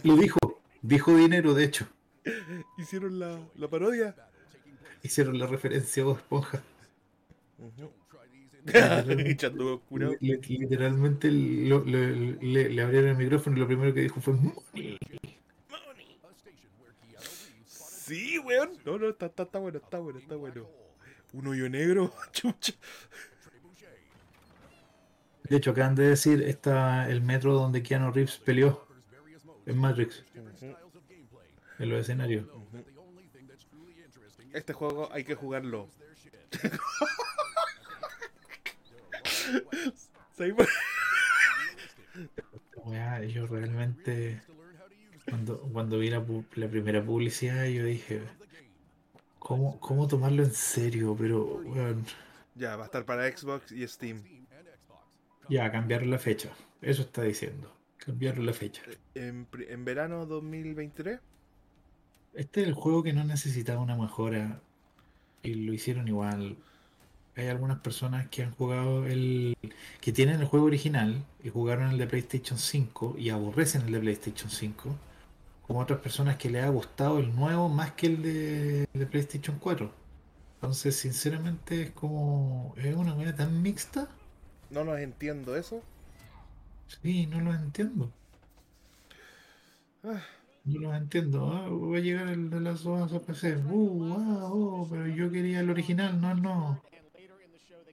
Lo dijo. Dijo dinero, de hecho. *laughs* Hicieron la, la parodia. Hicieron la referencia a Bob Esponja. Echando *laughs* Literalmente lo- le, le- le abrieron el micrófono y lo primero que dijo fue "Money". Sí, weón. No, no, está, está, está bueno, está bueno, está bueno. Un hoyo negro, *laughs* chucha. De hecho, acaban de decir está el metro donde Keanu Reeves peleó en Matrix, Ujú. En los escenarios. Este juego hay que jugarlo. *laughs* Weá, yo realmente cuando, cuando vi la, primera publicidad yo dije ¿cómo, cómo tomarlo en serio? Pero weón, Ya, va a estar para Xbox y Steam. ya cambiaron la fecha. Eso está diciendo. Cambiaron la fecha. En, pri- en verano 2023. Este es el juego que no necesitaba una mejora y lo hicieron igual. Hay algunas personas que han jugado el. que tienen el juego original y jugaron el de PlayStation 5 y aborrecen el de PlayStation 5. Como otras personas que les ha gustado el nuevo más que el de, el de PlayStation 4. Entonces, sinceramente, es como. es una manera tan mixta. No los entiendo eso. Sí, no lo entiendo. Ah, No lo entiendo. Ah, va a llegar el de las dos a PC. Uh, ah, oh, pero yo quería el original. No, no.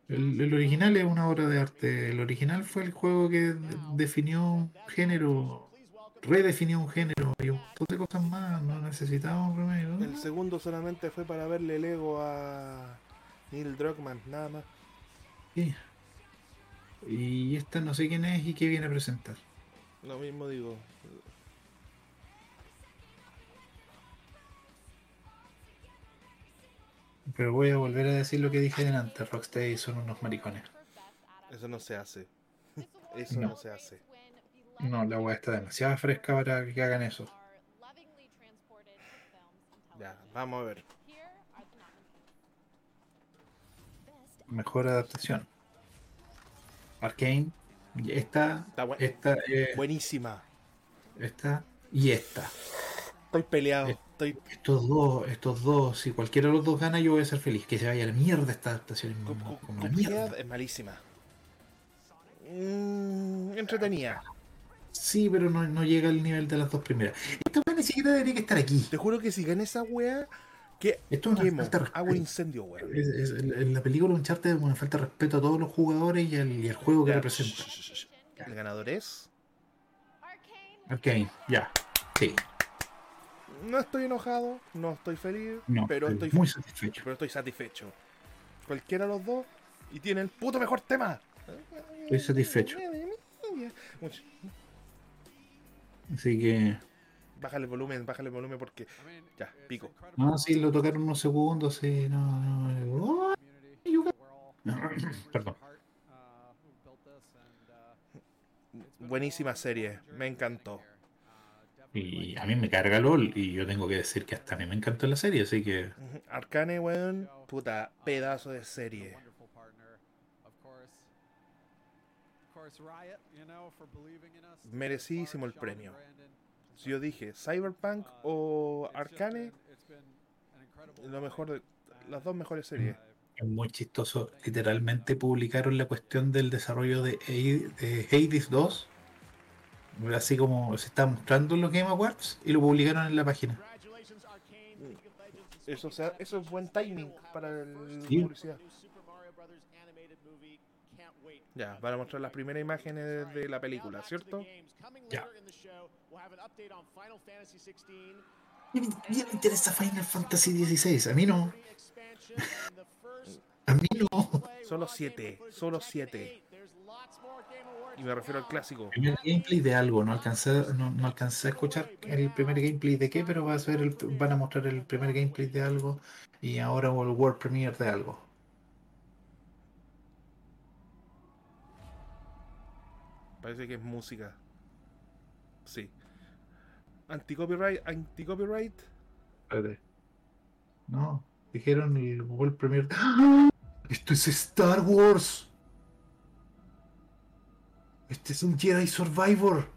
El, el original es una obra de arte. El original fue el juego que de- definió un género, redefinió un género y un montón de cosas más. No necesitaba un remedio. el segundo solamente fue para verle el ego a Neil Druckmann, nada más. Sí. Y esta no sé quién es y qué viene a presentar. Lo mismo digo. Pero voy a volver a decir lo que dije delante. Rocksteady son unos maricones. Eso no se hace. *laughs* Eso No. no se hace. No, la weá está demasiado fresca para que hagan eso. Ya, vamos a ver. Mejor adaptación. Arkane. y Esta, esta, eh, Buenísima. esta y esta. Estoy peleado. Eh. Estoy Estos dos, estos dos, si cualquiera de los dos gana, yo voy a ser feliz. Que se vaya a la mierda esta adaptación. Co- Como, co- como la mierda. es malísima. Mm, entretenida. Sí, pero no, no llega al nivel de las dos primeras. Esta weá ni siquiera debería que estar aquí. Te juro que si gana esa wea, que Esto es una quemo, falta de hago incendio, weón. Es- es- en la película Uncharted es una falta de respeto a todos los jugadores y al, y al juego que Ya, representa. El ganador es. Arkane, ya. Sí. No estoy enojado, no estoy feliz, No, pero estoy muy satisfecho. pero estoy satisfecho. Cualquiera de los dos y tiene el puto mejor tema. Estoy satisfecho. Así que. Bájale el volumen, bájale el volumen porque ya, pico. No, sí, lo tocaron unos segundos, sí, no, no. *coughs* Perdón. Buenísima serie, me encantó. Y a mí me carga LOL y yo tengo que decir que hasta a mí me encantó la serie, así que. Arcane, weón, puta, pedazo de serie. Merecidísimo el premio. Si yo dije Cyberpunk o Arcane, lo mejor de las dos mejores series. es muy chistoso. Literalmente publicaron la cuestión del desarrollo de, Hades- de Hades 2, así como se está mostrando en los Game Awards, y lo publicaron en la página. Eso, o sea, eso es buen timing para el Sí. publicidad. Ya, van a mostrar las primeras imágenes de la película, ¿cierto? Ya. ¿Quién quién le interesa Final Fantasy XVI? A mí no. *laughs* A mí no. Solo siete, solo siete. Y me refiero al clásico. Primer gameplay de algo, no alcancé, no, no alcancé a escuchar el primer gameplay de qué, pero va a ser el- van a mostrar el primer gameplay de algo y ahora el World Premiere de algo. Parece que es música. Sí. Anti-copyright, anti-copyright. Espérate. No, dijeron el World Premiere. ¡Ah! Esto es Star Wars. Este es un Jedi Survivor.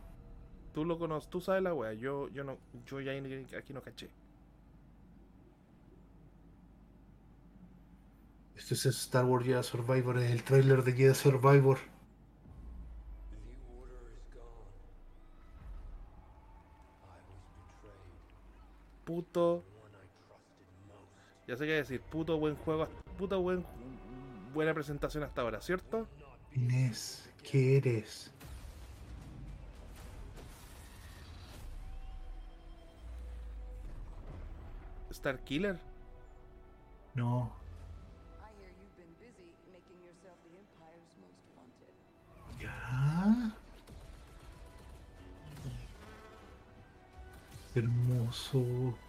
Tú lo conoces, tú sabes la wea. Yo, yo no, yo ya aquí no caché. Esto es Star Wars Jedi Survivor, es el trailer de Jedi Survivor. Puto. Ya sé qué decir. Puto buen juego. Puto buen, buena presentación hasta ahora, ¿cierto? Inés, ¿qué eres? Star Killer. No. I hear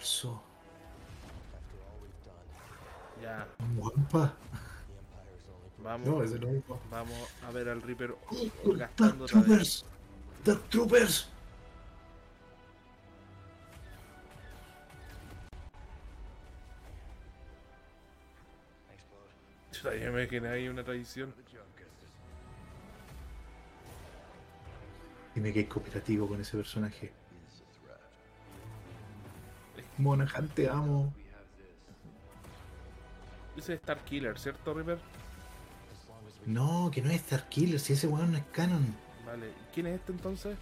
Marzo. Ya. Guapa. Vamos. No, ese no. Vamos a ver al Reaper gastando. Troopers. Dark Troopers. Yo también me imaginé ahí una tradición. Dime que hay cooperativo con ese personaje. Monaghan, te amo. Ese es Star Killer, ¿cierto, Reaper? No, que no es Star Killer, si ese weón no es canon. Vale. ¿Y quién es este entonces?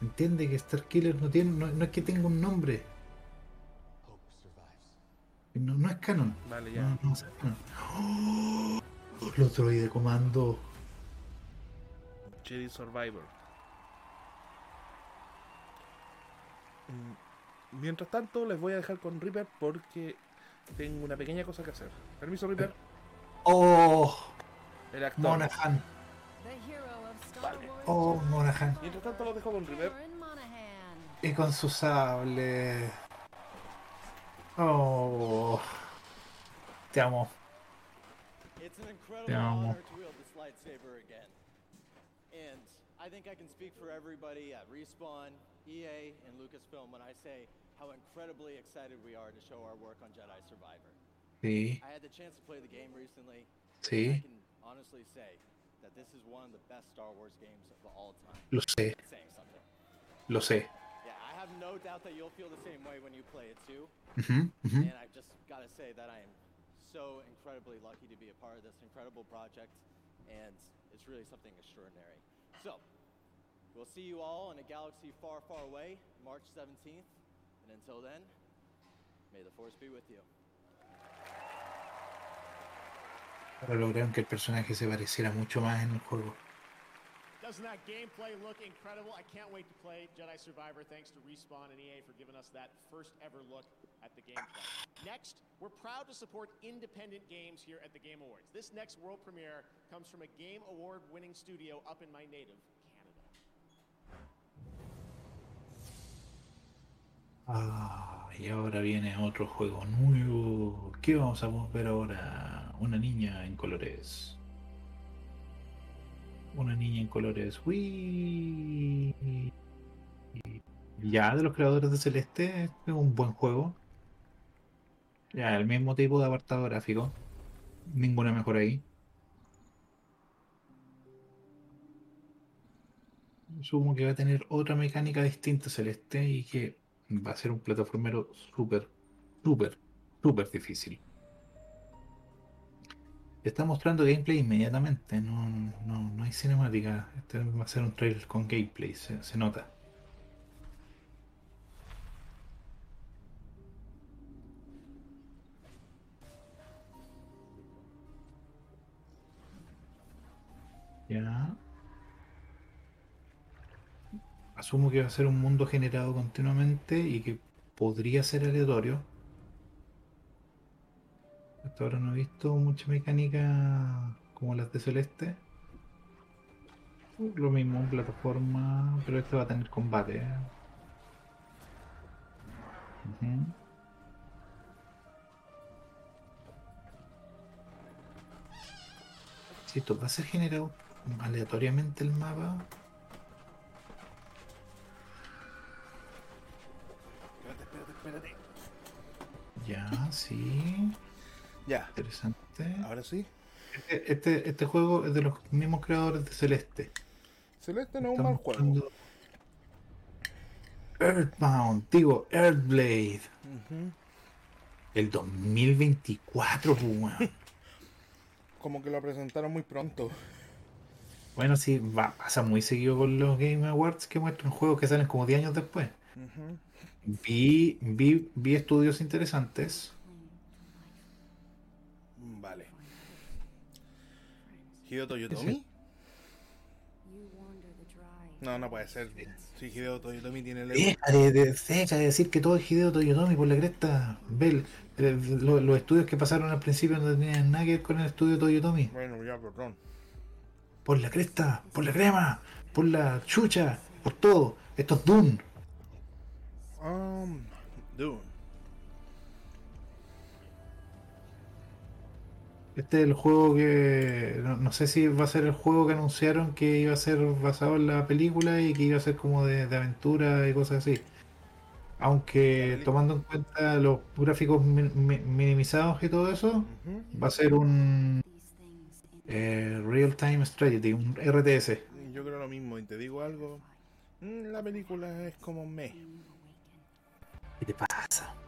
Entiende que Star Killer no tiene, no, no es que tenga un nombre. No, no es canon. Vale, ya. No, no es canon. ¡Oh! Los droides de comando. Jedi Survivor. Mm, Mientras tanto, les voy a dejar con Reaper porque tengo una pequeña cosa que hacer. Permiso, Reaper. Oh, El actor. Monaghan. Oh, Monaghan. Mientras tanto, los dejo con Reaper. Y con su sable. Oh. Te amo. It's an incredible Te amo. honor to wield this lightsaber again. And I think I can speak for everybody at Respawn, EA, and Lucasfilm when I say how incredibly excited we are to show our work on Jedi Survivor. Sí, I had the chance to play the game recently. and I can honestly say that this is one of the best Star Wars games of all time. lo sé, saying something. lo sé. Yeah, I have no doubt that you'll feel the same way when you play it too. Ujú, ujú. And I've just got to say that I am so incredibly lucky to be a part of this incredible project, and it's really something extraordinary. So, we'll see you all in a galaxy far, far away, March 17th. And until then, may the Force be with you. Ahora lograron que el personaje se pareciera mucho más en el juego. Doesn't that gameplay look incredible? I can't wait to play Jedi Survivor. Thanks to Respawn and EA for giving us that first ever look at the gameplay. Next, we're proud to support independent games here at the Game Awards. This next world premiere comes from a Game Award winning studio up in my native Ah, y ahora viene otro juego nuevo. ¿Qué vamos a ver ahora? Una niña en colores. Una niña en colores. Uy. Ya, de los creadores de Celeste, es un buen juego. Ya, el mismo tipo de apartado gráfico. Ninguna mejor ahí. Supongo que va a tener otra mecánica distinta Celeste y que va a ser un plataformero súper, súper, súper difícil. Está mostrando gameplay inmediatamente, no, no, no hay cinemática. Este va a ser un trailer con gameplay, se, se nota. Asumo que va a ser un mundo generado continuamente y que podría ser aleatorio. Hasta ahora no he visto mucha mecánica como las de Celeste. Lo mismo, plataforma, pero este va a tener combate. Si esto va a ser generado aleatoriamente el mapa, Espérate, ya, sí, Ya, interesante. ahora sí. Este, este, este juego es de los mismos creadores de Celeste. Celeste no es un mal juego. Earthbound, digo, Earthblade. Ujú. El 2024, pues, weón. *laughs* Como que lo presentaron muy pronto. Bueno, sí, va, pasa muy seguido con los Game Awards que muestran juegos que salen como 10 años después. Ujú. Vi, vi, vi estudios interesantes. Vale. Hideo Toyotomi. No, no puede ser. Si Hideo Toyotomi tiene el Deja de, de- deja de decir que todo es Hideo Toyotomi por la cresta. El- lo- los estudios que pasaron al principio no tenían nada que ver con el estudio Toyotomi. Bueno, ya, perdón. Por la cresta, por la crema, por la chucha, por todo. Esto es Dune. Um, Dune. Este es el juego que. No, no sé si va a ser el juego que anunciaron que iba a ser basado en la película y que iba a ser como de, de aventura y cosas así. Aunque tomando en cuenta los gráficos mi- mi- minimizados y todo eso, va a ser un eh, Real Time Strategy, un RTS. Yo creo lo mismo. Y te digo algo. mm, La película es como me. ¿Qué te pasa?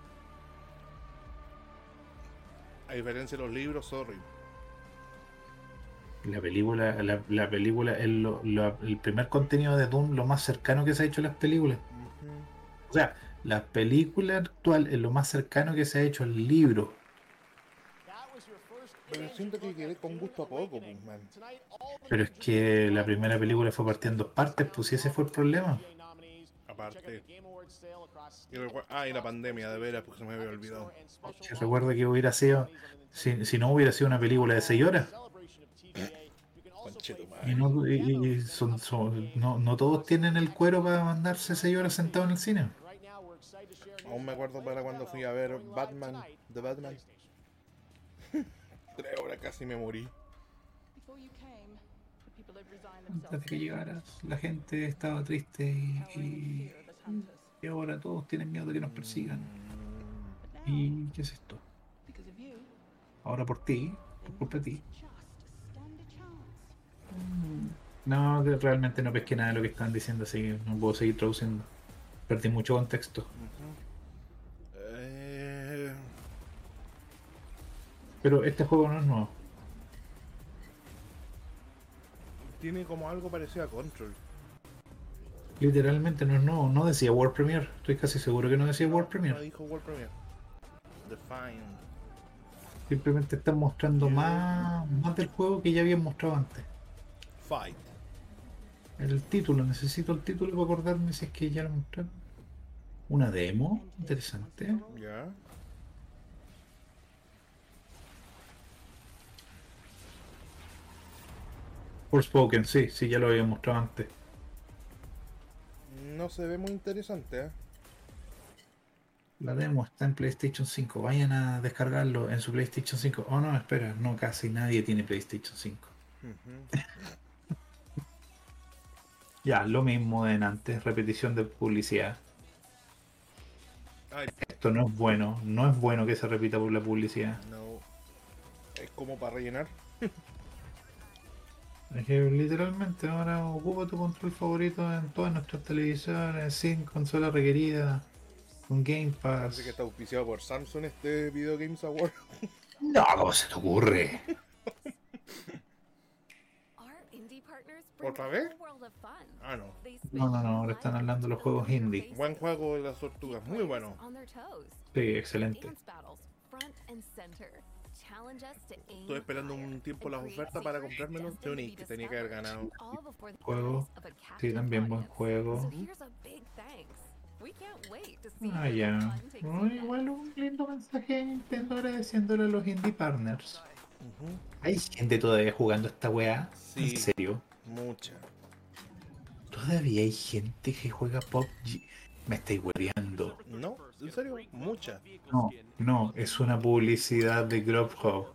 A diferencia de los libros, sorry. La película, la, la película es lo- el primer contenido de Doom, lo más cercano que se ha hecho a las películas. O sea, la película actual es lo más cercano que se ha hecho al libro. Pero siento que quedé con gusto a poco, pues, man. Pero es que la primera película fue partida en dos partes, pues ese fue el problema. Aparte. Ah, y la pandemia, de veras, porque se me había olvidado. Si recuerda que hubiera sido, si, si no hubiera sido una película de 6 horas, y no, y- y son- son- no, no todos tienen el cuero para mandarse 6 horas sentado en el cine. Aún me acuerdo para cuando fui a ver Batman, The Batman. *laughs* Tres horas casi me morí. Antes de que llegaras, la gente estaba triste y, y- y ahora todos tienen miedo de que nos persigan. ¿Y qué es esto? Ahora por ti, por culpa de ti. No, que realmente no pesqué nada de lo que están diciendo, así que no puedo seguir traduciendo. Perdí mucho contexto. Eh, Pero este juego no es nuevo. Tiene como algo parecido a Control. Literalmente no es nuevo. No decía World Premiere. Estoy casi seguro que no decía World No Premiere. dijo World Premiere. Define. Simplemente están mostrando más, más del juego que ya habían mostrado antes. Fight. El título, necesito el título para acordarme si es que ya lo mostraron. Una demo, interesante. Ya. Forspoken, sí, sí, ya lo había mostrado antes. No se ve muy interesante, ¿eh? La demo está en PlayStation 5. Vayan a descargarlo en su PlayStation 5. Oh, no, espera, no, casi nadie tiene PlayStation 5. Ujú. Ya, lo mismo de antes, repetición de publicidad. Ay, Esto no es bueno, no es bueno que se repita por la publicidad. no. Es como para rellenar. *laughs* Es que literalmente ahora ocupa tu control favorito en todas nuestras televisiones, sin consola requerida, con Game Pass. Parece que está auspiciado por Samsung este Video Games Award. *laughs* No, ¿cómo se te ocurre? ¿Otra vez? Ah, no. No, no, no, ahora están hablando de los juegos indie. Buen juego de las tortugas, muy bueno. Sí, excelente. Estuve esperando un tiempo las ofertas para comprármelo. De Unix, que tenía que haber ganado. Juego. Sí, también buen juego. So here's a big thanks. We can't wait to see Ah, ya. the fun takes No, you igual un lindo mensaje de Nintendo agradeciéndole a los indie partners. Ujú. Hay gente todavía jugando esta weá. Sí. ¿En serio? Mucha. Todavía hay gente que juega PUBG. Me estáis hueveando. No, en serio, mucha. No, no, es una publicidad de Grubhub.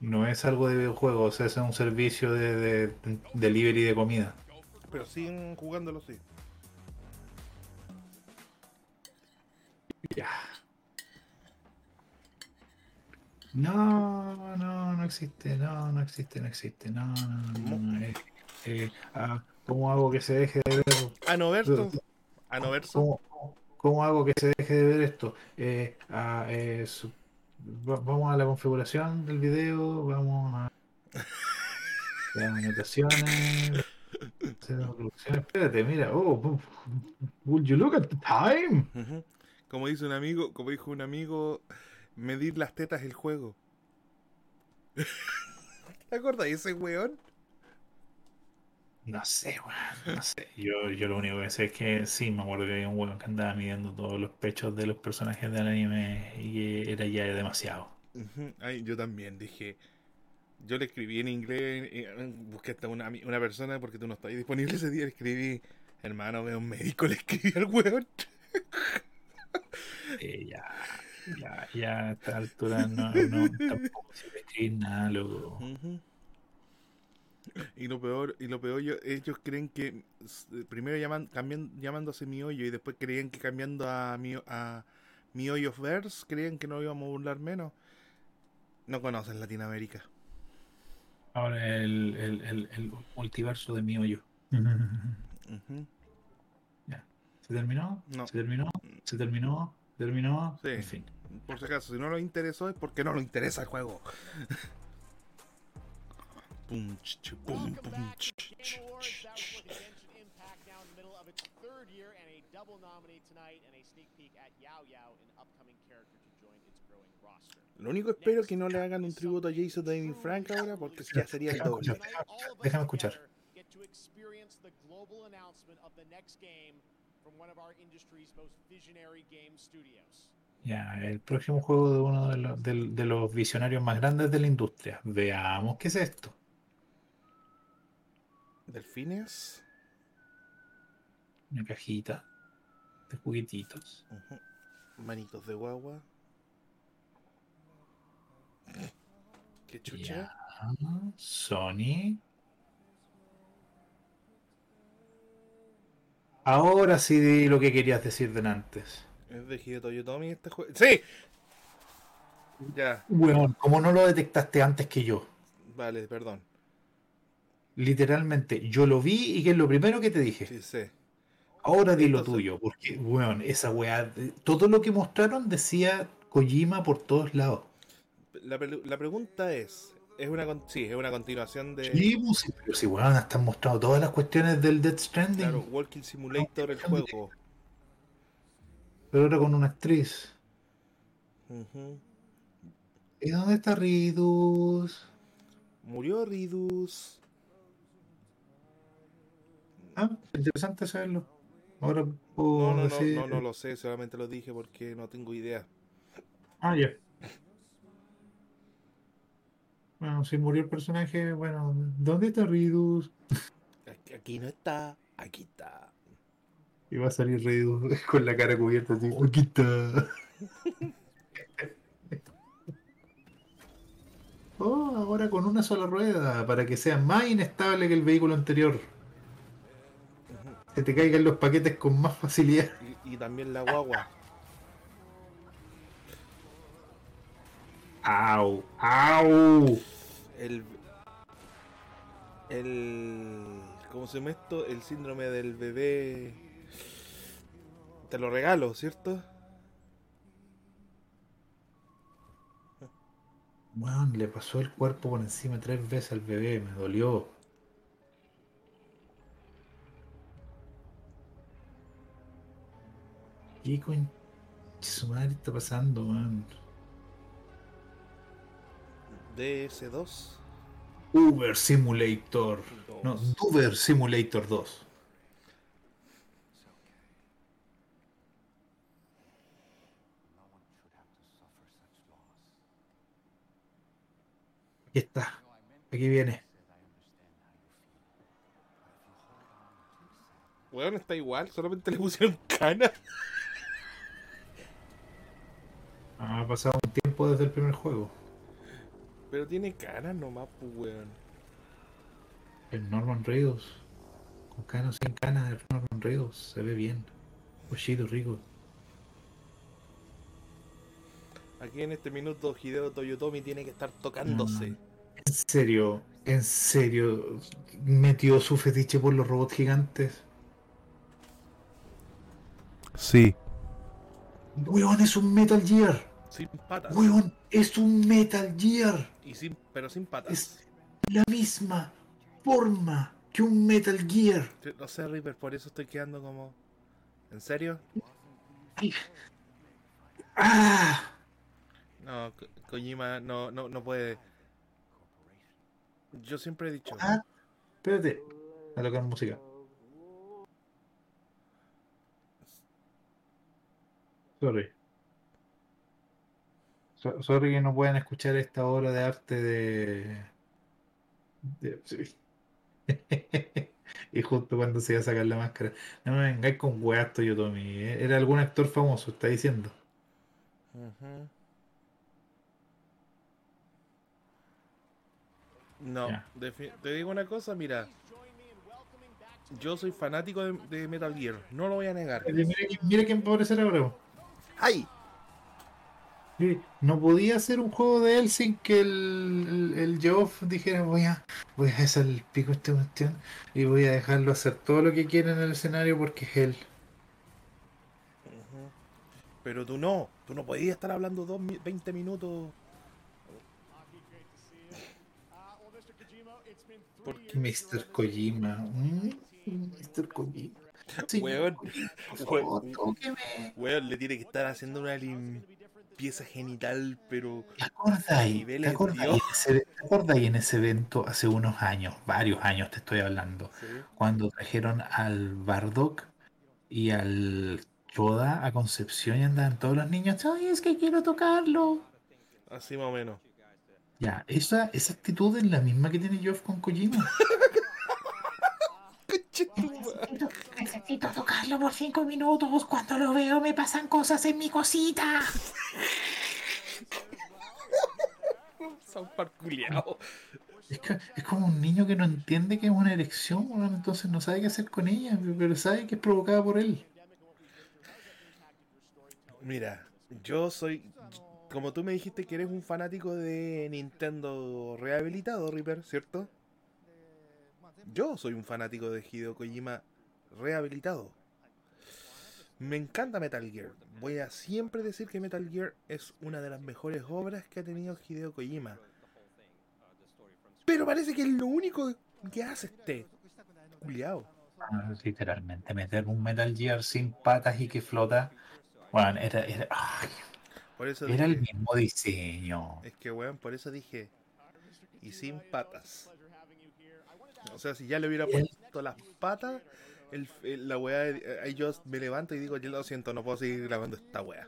No es algo de videojuegos, es un servicio de, de- de delivery de comida. Pero siguen jugándolo, sí. Ya. No, no, no existe, no, no existe, no existe, no, no, no, no, eh, eh, ah, ¿Cómo hago que se deje de ver? Anoverso. Anoverso. ¿Cómo, cómo hago que se deje de ver esto? Eh, eh, su- vamos a la configuración del video, vamos a *laughs* las anotaciones. Espérate, mira, oh, would you look at the time? Como dice un amigo, como dijo un amigo, medir las tetas el juego. *laughs* ¿Te acuerdas de ese weón? No sé, weón, no sé. Yo, yo lo único que sé es que sí, me acuerdo que había un weón que andaba midiendo todos los pechos de los personajes del anime y era ya demasiado. Ay, yo también dije. Yo le escribí en inglés, busqué hasta una, una persona porque tú no estabas disponible ese día. Le escribí, hermano, veo un médico, *laughs* le escribí al weón. Eh, ya, ya, ya a esta altura no, no tampoco se escribir nada, loco. Ujú. Y lo peor, y lo peor, yo- ellos creen que primero llaman, cambian, llamándose mi hoyo y después creían que cambiando a mi, a mi hoyo verse, creían que no íbamos a burlar menos. No conocen Latinoamérica. Ahora el, el, el, el multiverso de mi hoyo. Ya. ¿Se terminó? No. ¿Se terminó? ¿Se terminó? ¿Se terminó? Sí. En fin. Por si acaso, si no nos interesó es porque no nos interesa el juego. That was ch. looking Genshin Impact now in the middle of its third year and a double nominee tonight and a sneak peek at Yao Yao, an upcoming character to join its growing roster. Lo único espero es que no le hagan un tributo a Jason David Frank ahora porque ya sería el Déjame doble. déjame escuchar. get to experience the global announcement of the next game from one of our industry's most visionary game studios. Ya, el próximo juego de uno de los, de los visionarios más grandes de la industria. Veamos qué es esto. Delfines. Una cajita de juguetitos. Manitos de guagua. Qué chucha. Ya, Sony. Ahora sí di lo que querías decir de antes. Es de Hideo Toyotomi este juego. ¡Sí! Ya, Weón, ¿cómo no lo detectaste antes que yo? vale, perdón. Literalmente, yo lo vi y que es lo primero que te dije. Sí, sé. Ahora di lo tuyo, porque, weón, esa weá, todo lo que mostraron decía Kojima por todos lados. La, la pregunta es, es una sí, es una continuación de Sí, pues, sí, pero si, weón, están mostrando todas las cuestiones del Death Stranding, claro, Walking Simulator el juego. pero ahora con una actriz. ¿Y dónde está Ridus? Murió Ridus. Ah, interesante saberlo. Ahora puedo No, no, no, decir... no, no lo sé, solamente lo dije porque no tengo idea. Ah, ya. Bueno, si murió el personaje, bueno, ¿dónde está Ridus? Aquí, aquí no está, aquí está. Y va a salir Ridus *laughs* con la cara cubierta así. Aquí está. *laughs* Oh, ahora con una sola rueda, para que sea más inestable que el vehículo anterior. Que te caigan los paquetes con más facilidad. Y, y también la guagua. ¡Au! ¡Au! El. El. ¿Cómo se llama esto? El síndrome del bebé. Te lo regalo, ¿cierto? Weón, le pasó el cuerpo por encima tres veces al bebé, me dolió. ¿Qué, con- Su madre está pasando, weón. DS2. Uber Simulator. No, Uber Simulator 2. Aquí está. Aquí viene. Weón, está igual, solamente le pusieron cana. Ha pasado un tiempo desde el primer juego. Pero tiene canas nomás, pues, weón. El Norman Reedus. Con canas sin canas de Norman Reedus. Se ve bien. Oshido rico. Aquí en este minuto Hideo Toyotomi tiene que estar tocándose. En serio, en serio, metió su fetiche por los robots gigantes. Sí. Weón, es un Metal Gear. Sin patas. Weón, es un Metal Gear. Y sin, pero sin patas. Es la misma forma que un Metal Gear. No sé, Reaper, por eso estoy quedando como. ¿En serio? ¡Ah! No, Ko- Kojima no, no, no puede. Yo siempre he dicho. Ah, espérate. A tocar música. Sorry. So- sorry que no puedan escuchar esta obra de arte de. de- sí. *laughs* y justo cuando se iba a sacar la máscara. No me vengáis con weas, Toyotomi. ¿eh? Era algún actor famoso, está diciendo. Ujú. No, te digo una cosa, mira. Yo soy fanático de, de Metal Gear, no lo voy a negar. Mira, quién- mira quién va a aparecer ahora. ¡Ay! No podía hacer un juego de él sin que el, el, el Geoff dijera voy a, voy a hacer el pico esta cuestión y voy a dejarlo hacer todo lo que quiera en el escenario porque es él. Pero tú no, tú no podías estar hablando dos, mi- 20 minutos. Porque Mr. Kojima. mm, Mr. Kojima. Sí, Weón, weón, weón, le tiene que estar haciendo una limpieza genital, pero ¿Te acordáis? ¿Te acordáis ese- te acordáis en ese evento hace unos años, varios años te estoy hablando, Sí. cuando trajeron al Bardock y al Yoda a Concepción y andaban todos los niños, ay, es que quiero tocarlo. así más o menos. Ya, esa, esa actitud es la misma que tiene Geoff con Kojima. *laughs* necesito, tocarlo por cinco minutos. Cuando lo veo me pasan cosas en mi cosita. Son parculeados. Es, que- es como un niño que no entiende que es una erección, entonces no sabe qué hacer con ella, pero sabe que es provocada por él. Mira, yo soy. Como tú me dijiste que eres un fanático de Nintendo rehabilitado, Reaper, ¿cierto? Yo soy un fanático de Hideo Kojima rehabilitado. Me encanta Metal Gear. Voy a siempre decir que Metal Gear es una de las mejores obras que ha tenido Hideo Kojima. Pero parece que es lo único que hace este culiao. Literalmente, meter un Metal Gear sin patas y que flota. Bueno, era, era, ay, Por eso era el mismo diseño. Es que, weón, por eso dije. Y sin patas. O sea, si ya le hubiera puesto las patas, el, el- la weá, ahí yo me levanto y digo, yo lo siento, no puedo seguir grabando esta weá.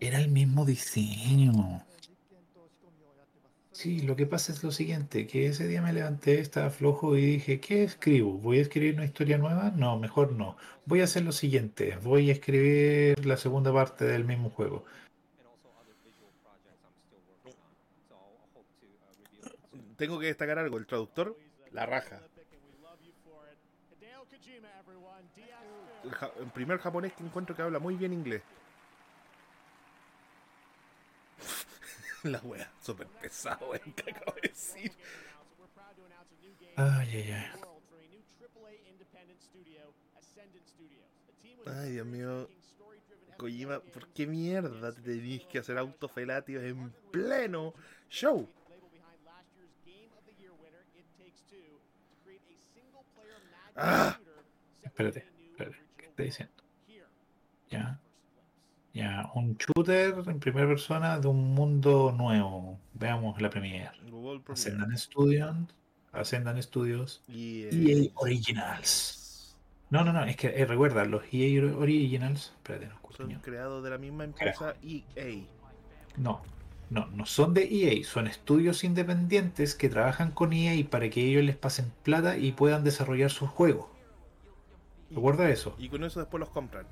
Era el mismo diseño. Sí, lo que pasa es lo siguiente, que ese día me levanté, estaba flojo y dije, ¿qué escribo? ¿Voy a escribir una historia nueva? No, mejor no. Voy a hacer lo siguiente, voy a escribir la segunda parte del mismo juego. Tengo que destacar algo, el traductor, la raja. El, ja- el primer japonés que encuentro que habla muy bien inglés. *laughs* la weá, súper pesado, weón, que acabo de decir. Ay, ay, ay. Ay, Dios mío. Kojima, ¿por qué mierda te tenéis que hacer autofelatios en pleno show? ¡Ah! Espérate, espérate, ¿qué está diciendo? Ya. Ya, un shooter en primera persona de un mundo nuevo. Veamos la premiere. Ascendan Studios. Ascendan Studios. Y, eh, EA Originals. No, no, no, es que eh, recuerda, los EA Originals. Espérate, no escucho son creados de la misma empresa EA. No, no, no son de EA, son estudios independientes que trabajan con EA para que ellos les pasen plata y puedan desarrollar sus juegos. Recuerda eso. Y con eso después los compran.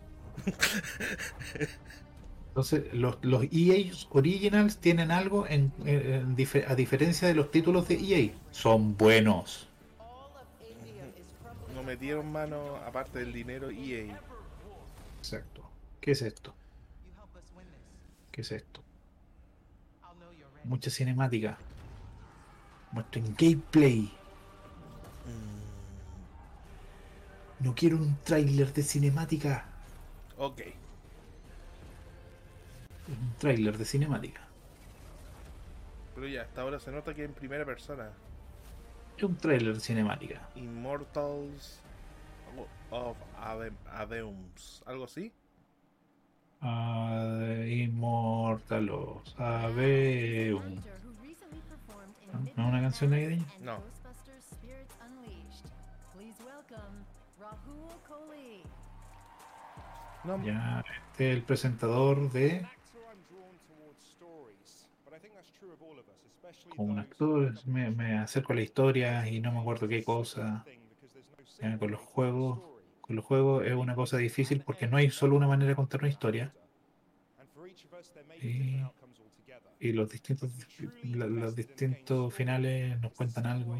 Entonces, los, los EA Originals tienen algo en, en- en dife- a diferencia de los títulos de EA. Son buenos. No metieron mano, aparte del dinero, EA. Exacto. ¿Qué es esto? ¿Qué es esto? Mucha cinemática. Muestren gameplay. No quiero un tráiler de cinemática. Ok. Un tráiler de cinemática. Pero ya, hasta ahora se nota que en primera persona. Es un tráiler de cinemática. Immortals of Ave- Aveums. ¿Algo así? Ah, Immortalos. Aveum. ¿No es una canción navideña? No. Ya, este es el presentador de. Como un actor, me, me acerco a la historia y no me acuerdo qué cosa. con los juegos, con los juegos es una cosa difícil porque no hay solo una manera de contar una historia y, los distintos los distintos finales nos cuentan algo.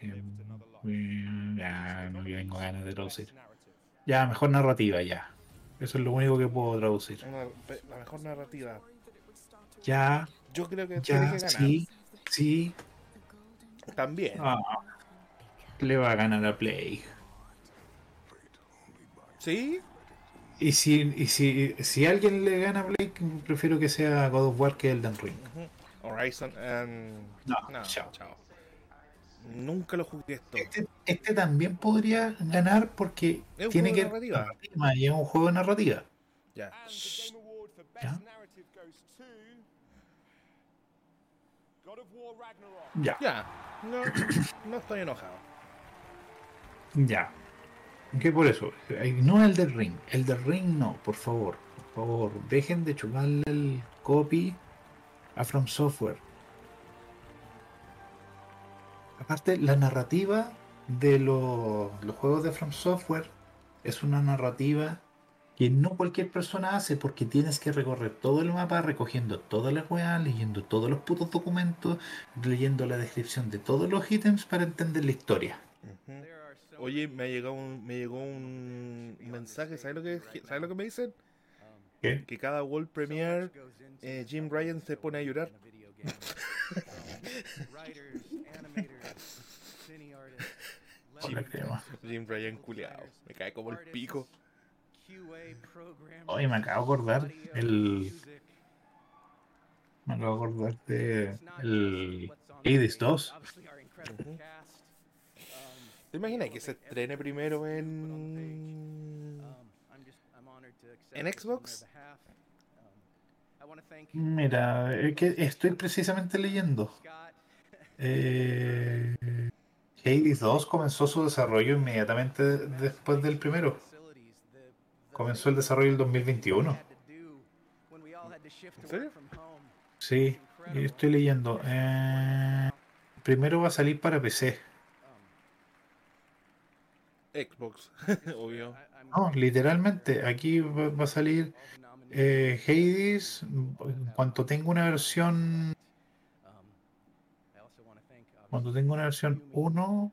Em, eh, ya, no que tengo ganas de traducir. Ya, mejor narrativa, ya. Eso es lo único que puedo traducir. una- la mejor narrativa. Ya, Yo creo que tiene ya, que ganar. sí, sí. También. Ah, le va a ganar a Play. ¿Sí? Y si, y si, si alguien le gana a Blake, prefiero que sea God of War que Elden Ring. Horizon and... No, No, chao. chao. Nunca lo jugué esto. Este, este también podría ganar porque tiene que narrativa. narrativa y es un juego de narrativa. Ya. Ya, Ya. No, no estoy enojado. ya. Que por eso, no el del ring, el del ring no, por favor, por favor, dejen de chuparle el copy a From Software. Aparte, la narrativa de los, los juegos de From Software es una narrativa que no cualquier persona hace porque tienes que recorrer todo el mapa recogiendo todas las weas, leyendo todos los putos documentos, leyendo la descripción de todos los ítems para entender la historia. Oye, me llegó un, me llegó un mensaje, ¿sabes lo que ¿sabes lo que me dicen? ¿Qué? Que cada World Premiere eh, Jim Ryan se pone a llorar. *laughs* *laughs* Crema. Jim Ryan culeado. Me cae como el pico. Hoy me acabo de acordar el. Me acabo de acordar de el Hades 2. ¿Te imaginas que se estrene primero en en Xbox? Mira, es que estoy precisamente leyendo. Eh, Hades 2 comenzó su desarrollo inmediatamente después del primero. Comenzó el desarrollo el 2021. ¿En serio? Sí, estoy leyendo. Eh, primero va a salir para PC. Xbox, *laughs* obvio. No, literalmente, aquí va, va a salir eh, Hades. En cuanto tenga una versión. Cuando tenga una versión 1,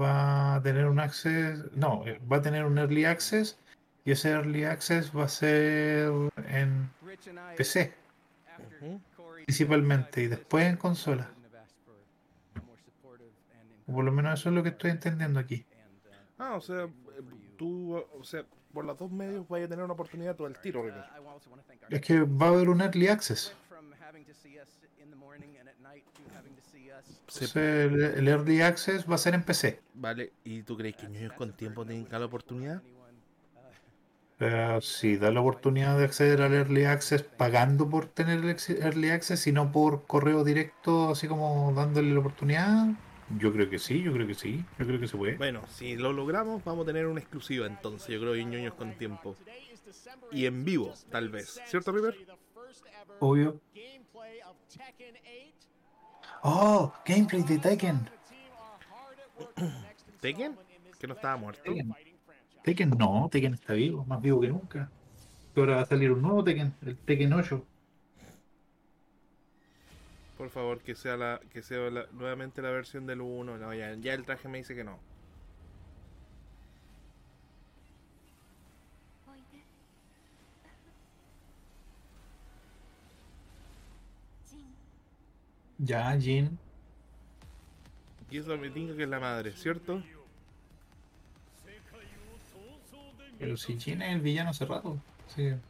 va a tener un access. No, eh, va a tener un early access. Y ese early access va a ser en PC, principalmente, y después en consola. O por lo menos eso es lo que estoy entendiendo aquí. Ah, o sea, tú, o sea, por los dos medios vaya a tener una oportunidad todo el tiro, Ricky. Es que va a haber un early access. Se- Entonces, el, early access va a ser en PC. Vale, ¿y tú crees que niños con tiempo tienen cada oportunidad? Eh, sí, da la oportunidad de acceder al Early Access pagando por tener el Early Access y no por correo directo, así como dándole la oportunidad. Yo creo que sí, yo creo que sí, yo creo que se puede. Bueno, si lo logramos, vamos a tener una exclusiva entonces, yo creo, en ñoños con tiempo. Y en vivo, tal vez. ¿Cierto, River? Obvio. Oh, gameplay de Tekken. *clears throat* ¿Tekken? Que no estaba muerto. Tekken. Tekken no, Tekken está vivo, más vivo que nunca. Ahora va a salir un nuevo Tekken, el Tekken 8. Por favor, que sea la que sea la- nuevamente la versión del 1. No, ya, ya el traje me dice que no. Ya, Jin. Y eso me tinga que es la madre, ¿cierto? Pero si Jin es el villano hace rato. Sí. El,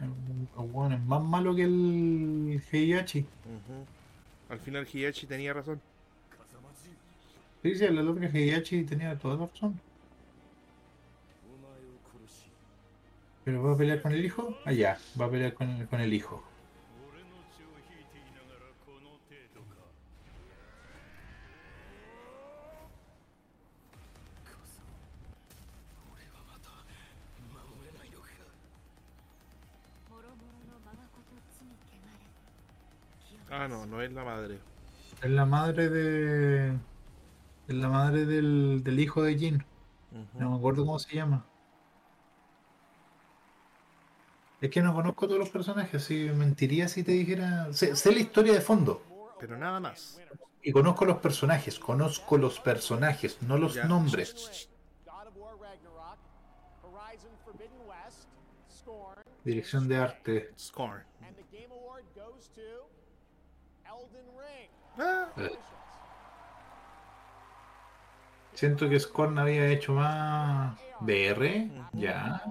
el weón es más malo que el Heihachi. Ujú. Al final Hiyachi tenía razón. Sí, sí, la loca Heihachi tenía toda la razón. ¿Pero va a pelear con el hijo? Ah, ya, va a pelear con el, con el hijo. Ah, no, no es la madre. Es la madre de. Es la madre del, del hijo de Jin. No me acuerdo cómo se llama. Es que no conozco todos los personajes, así mentiría si te dijera. Sé, sé la historia de fondo. Pero nada más. Y conozco los personajes, conozco los personajes, no los Ya. nombres. God of War Ragnarok, Horizon Forbidden West, Scorn, Dirección de arte. Scorn. and the Game Award goes to Elden Ring. Ah, Eh. Siento que Scorn había hecho más BR, ya.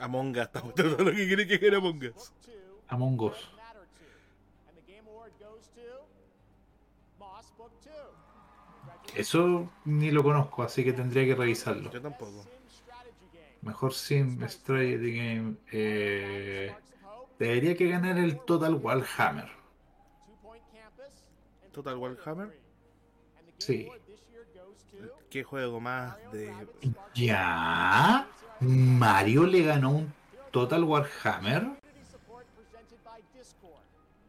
Among Us, estamos todo lo que quiere que era Among Us. Among Us. And the Game Award goes to Moss Book 2. Eso ni lo conozco, así que tendría que revisarlo. Yo tampoco. Mejor Sim Strategy Game. eh, debería que ganar el Total Warhammer. Total Warhammer. Sí. ¿Qué juego más de. ¿Ya? ¿Mario le ganó un Total Warhammer?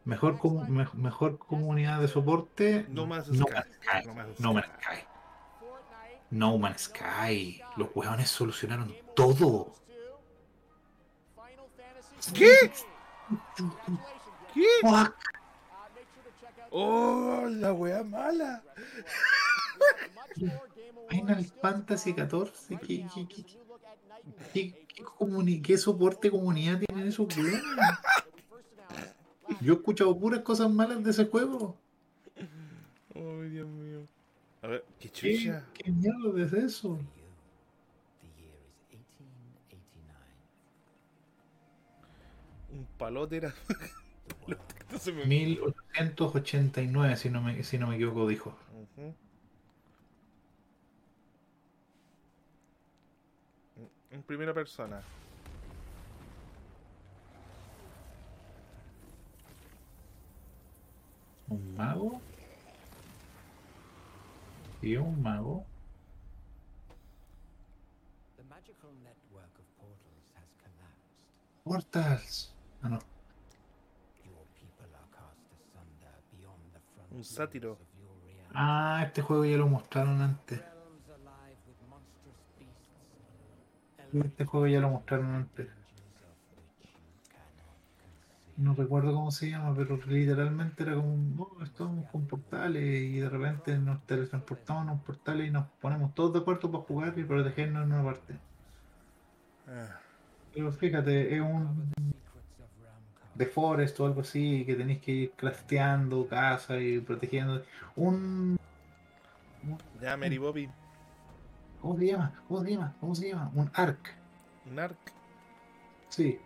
Mejor, me- mejor comunidad de soporte. No Man's No Sky. Man's Sky. No Man's No Man's Sky. No Man's Sky. Los hueones solucionaron todo. ¿Qué? ¿Qué? ¡Oh, la wea mala! Final Fantasy XIV. ¿Qué, qué, qué, qué- qué comuni- qué soporte comunidad tienen esos hueones? Yo he escuchado puras cosas malas de ese juego. ¡Oh, Dios mío! A ver, ¿qué ¿Qué, chucha? qué mierda es eso? Un palote era. *laughs* No se me- 1889, si no me, si no me equivoco, dijo. En primera persona. ¿Un mago? ¿Y un mago? The magical network of portals has collapsed. Portals. Ah, no. Your people are cast asunder beyond the Un sátiro. Ah, este juego ya lo mostraron antes. Este juego ya lo mostraron antes. No recuerdo cómo se llama, pero literalmente era como, no, estamos con portales y de repente nos teletransportamos en un portal y nos ponemos todos de acuerdo para jugar y protegernos en una parte. Ah, Pero fíjate, es un de Forest o algo así, que tenéis que ir crafteando casa y protegiendo. Un. ya, Mary Bobby. ¿Cómo se llama? ¿Cómo se llama? ¿Cómo se llama? Un arc. Un arc. Sí.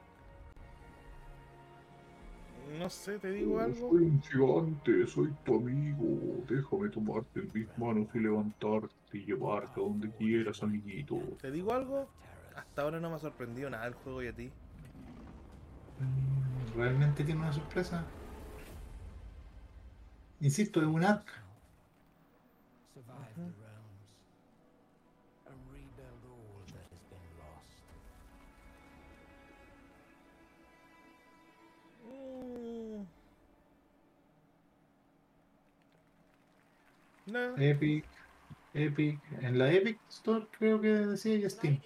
No sé, te digo algo. Soy un gigante, soy tu amigo. Déjame tomarte en mis manos y levantarte y llevarte a donde quieras, amiguito. ¿Te digo algo? Hasta ahora no me ha sorprendido nada el juego y a ti. Mm, ¿Realmente tiene una sorpresa? Insisto, es un arc. Survive the realms and rebuild all that has been lost. Mm. No. Epic. Epic. En la Epic Store creo que decía ya Steam.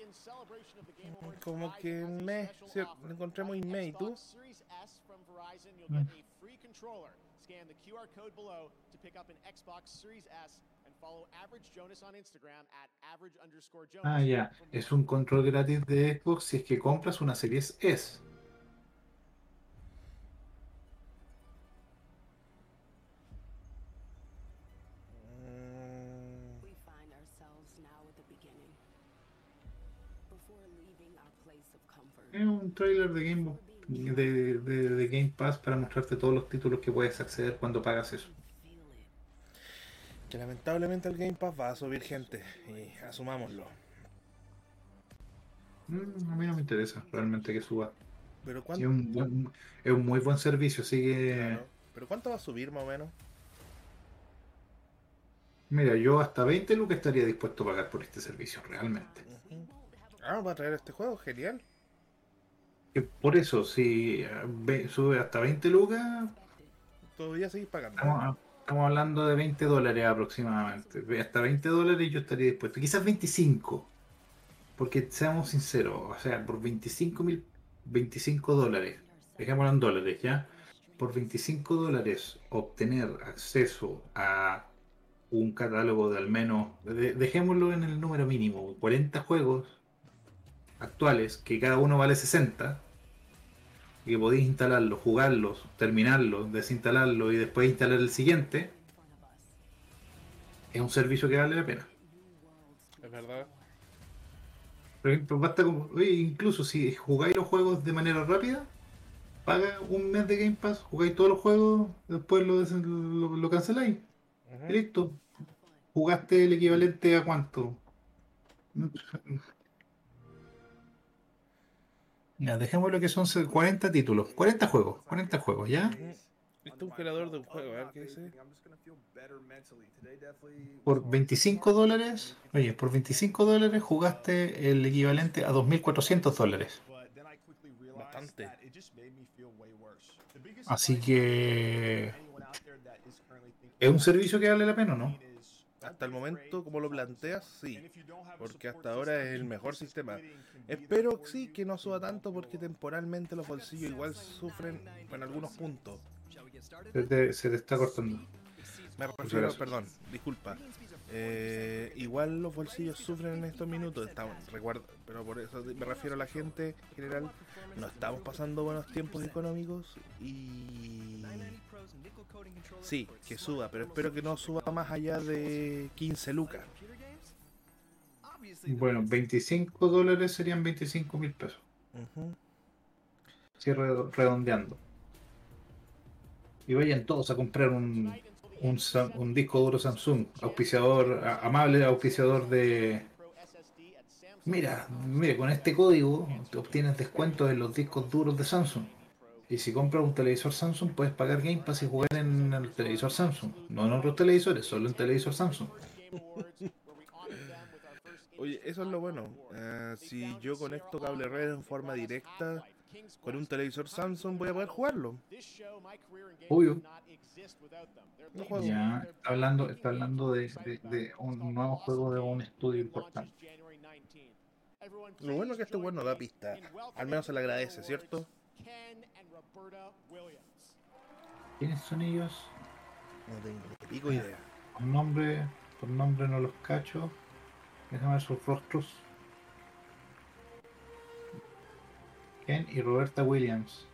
Como que me, sí, lo encontré muy me, ¿y tú? Xbox Series S from Verizon, you'll get a free controller. Scan the QR code below to pick up an Xbox Series S and follow Average Jonas on Instagram at average underscore Jonas. Ah, ya. Es un control gratis de Xbox si es que compras una Series S. We find ourselves now at the beginning. Before leaving our place of comfort. Es un trailer de Game, de, de- de Game Pass para mostrarte todos los títulos que puedes acceder cuando pagas eso. Que lamentablemente el Game Pass va a subir gente. Y asumámoslo. Mm, a mí no me interesa realmente que suba. Pero Sí, es, un buen- es un muy buen servicio, así que... claro, pero cuánto va a subir más o menos. Mira, yo hasta 20 lucas estaría dispuesto a pagar por este servicio, realmente. Ah, va a traer este juego, genial. Por eso, si eh, sube hasta 20 lucas, Todavía seguís pagando. estamos, estamos hablando de 20 dólares aproximadamente. Hasta 20 dólares yo estaría dispuesto. Quizás 25. Porque seamos sinceros, o sea, por 25 mil, 25 dólares, dejémoslo en dólares, ¿ya? Por 25 dólares obtener acceso a un catálogo de al menos, de- dejémoslo en el número mínimo, 40 juegos actuales, que cada uno vale 60, y que podéis instalarlos, jugarlos, terminarlos, desinstalarlos y después instalar el siguiente, es un servicio que vale la pena. Es verdad. Por ejemplo, basta con, oye, incluso si jugáis los juegos de manera rápida, paga un mes de Game Pass, jugáis todos los juegos, después lo, lo, lo canceláis. Listo. Jugaste el equivalente a cuánto. Ya, dejémoslo que son 40 títulos, 40 juegos, 40 juegos, ¿ya? Este es un creador de un juego, qué dice. Por 25 dólares, oye, por 25 dólares jugaste el equivalente a 2.400 dólares. Bastante. Así que es un servicio que vale la pena, ¿no? Hasta el momento, como lo planteas, sí. Porque hasta ahora es el mejor sistema. Espero sí que no suba tanto porque temporalmente los bolsillos igual sufren en algunos puntos. Se te, se te está cortando. Me refiero, perdón, disculpa. Eh, igual los bolsillos sufren en estos minutos, estamos, recuerdo, pero por eso me refiero a la gente en general. No estamos pasando buenos tiempos económicos y sí, que suba, pero espero que no suba más allá de 15 lucas. Bueno, 25 dólares serían 25 mil pesos. Así redo- redondeando. Y vayan todos a comprar un, un, un disco duro Samsung, auspiciador, amable auspiciador de... Mira, mira, con este código obtienes descuentos en los discos duros de Samsung. Y si compras un televisor Samsung, puedes pagar Game Pass y jugar en el televisor Samsung. No en otros televisores, solo en televisor Samsung. Oye, eso es lo bueno. Eh, si yo conecto cable red en forma directa con un televisor Samsung, voy a poder jugarlo. Obvio. No juego. Ya, está hablando, está hablando de, de- de un nuevo juego de un estudio importante. launches January 19th. Everyone, Lo bueno es que este nos me da pista. Al menos se le agradece, ¿cierto? ¿Quiénes son ellos? No tengo ni pico idea. Por nombre, por nombre no los cacho. Déjame ver sus rostros. Ken y Roberta Williams.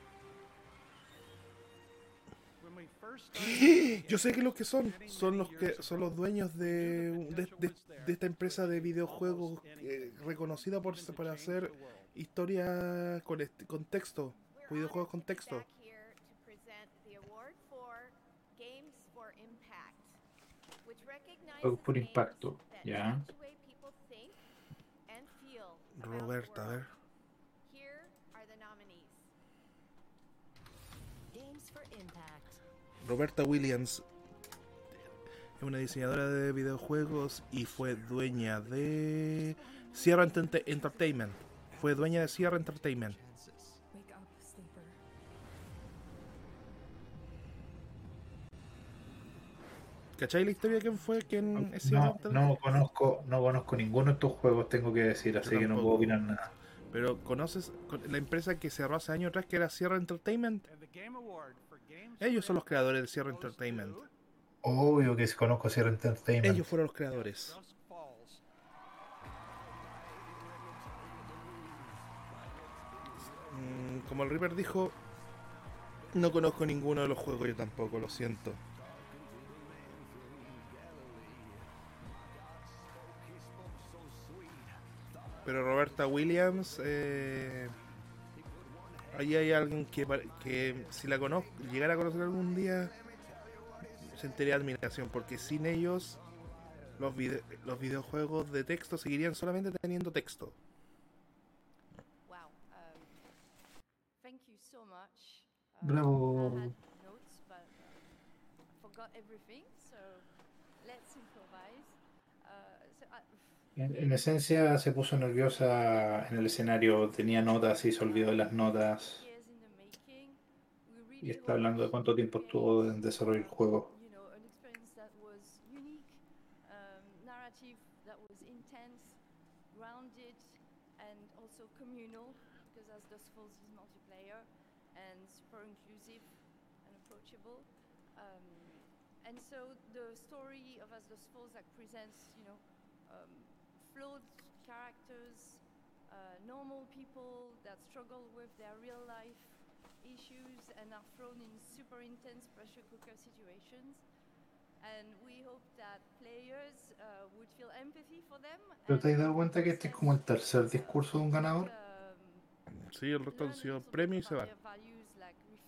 *gasps* Yo sé que los que son, son los que son los dueños de, de, de- de esta empresa de videojuegos eh, reconocida por, por hacer historia con este- con texto, videojuegos con texto. Back here to present the award for Games for Impact, which recognizes Juegos por games impacto, that ya. change the way people think and feel about the Roberta, a ver. world. Here are the nominees. Games for Impact. Roberta Williams es una diseñadora de videojuegos y fue dueña de Sierra Ente- Entertainment. Fue dueña de Sierra Entertainment. ¿Cachai la historia de quién fue? ¿Quién es No, no conozco, no conozco ninguno de estos juegos, tengo que decir, así que no puedo opinar nada. Pero ¿conoces con- la empresa que cerró hace años atrás que era Sierra Entertainment? Ellos son los creadores de Sierra Entertainment. Obvio que conozco Sierra Entertainment. Ellos fueron los creadores. Mm, como el Reaper dijo, no conozco ninguno de los juegos, yo tampoco, lo siento. Pero Roberta Williams, eh, ahí hay alguien que, que si la conozco, llegara a conocer algún día, sentiría admiración, porque sin ellos los, vide- los videojuegos de texto seguirían solamente teniendo texto. Wow. Um, thank you so much. Um, Bravo. I had notes, but uh, I forgot everything. So let's improvise. Uh, so I, En, en esencia se puso nerviosa en el escenario, tenía notas y se olvidó de las notas. Y está hablando de to cuánto tiempo estuvo en desarrollar el juego. Um, and so the story of As Falls presents, you know, um, flawed characters, uh, normal people that struggle with their real life issues and are thrown in super intense pressure cooker situations. And we hope that players uh, would feel empathy for them. ¿Pero te has dado cuenta que este es como el tercer discurso de un ganador? Sí, el resto han sido premios y se van.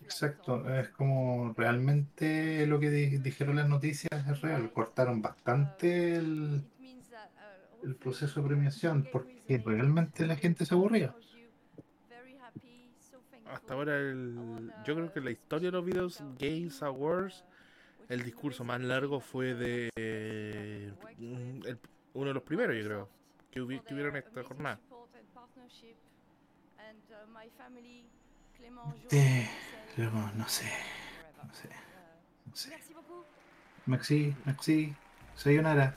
Exacto, es como realmente lo que di- dijeron las noticias es real. Cortaron bastante el, el proceso de premiación porque realmente la gente se aburría. Hasta ahora, el, yo creo que la historia de los videos Games Awards, el discurso más largo fue de eh, el- uno de los primeros, yo creo, que, hubi- que hubieron esta jornada. De, no sé, no sé, no sé. Maxi, Maxi, sayonara,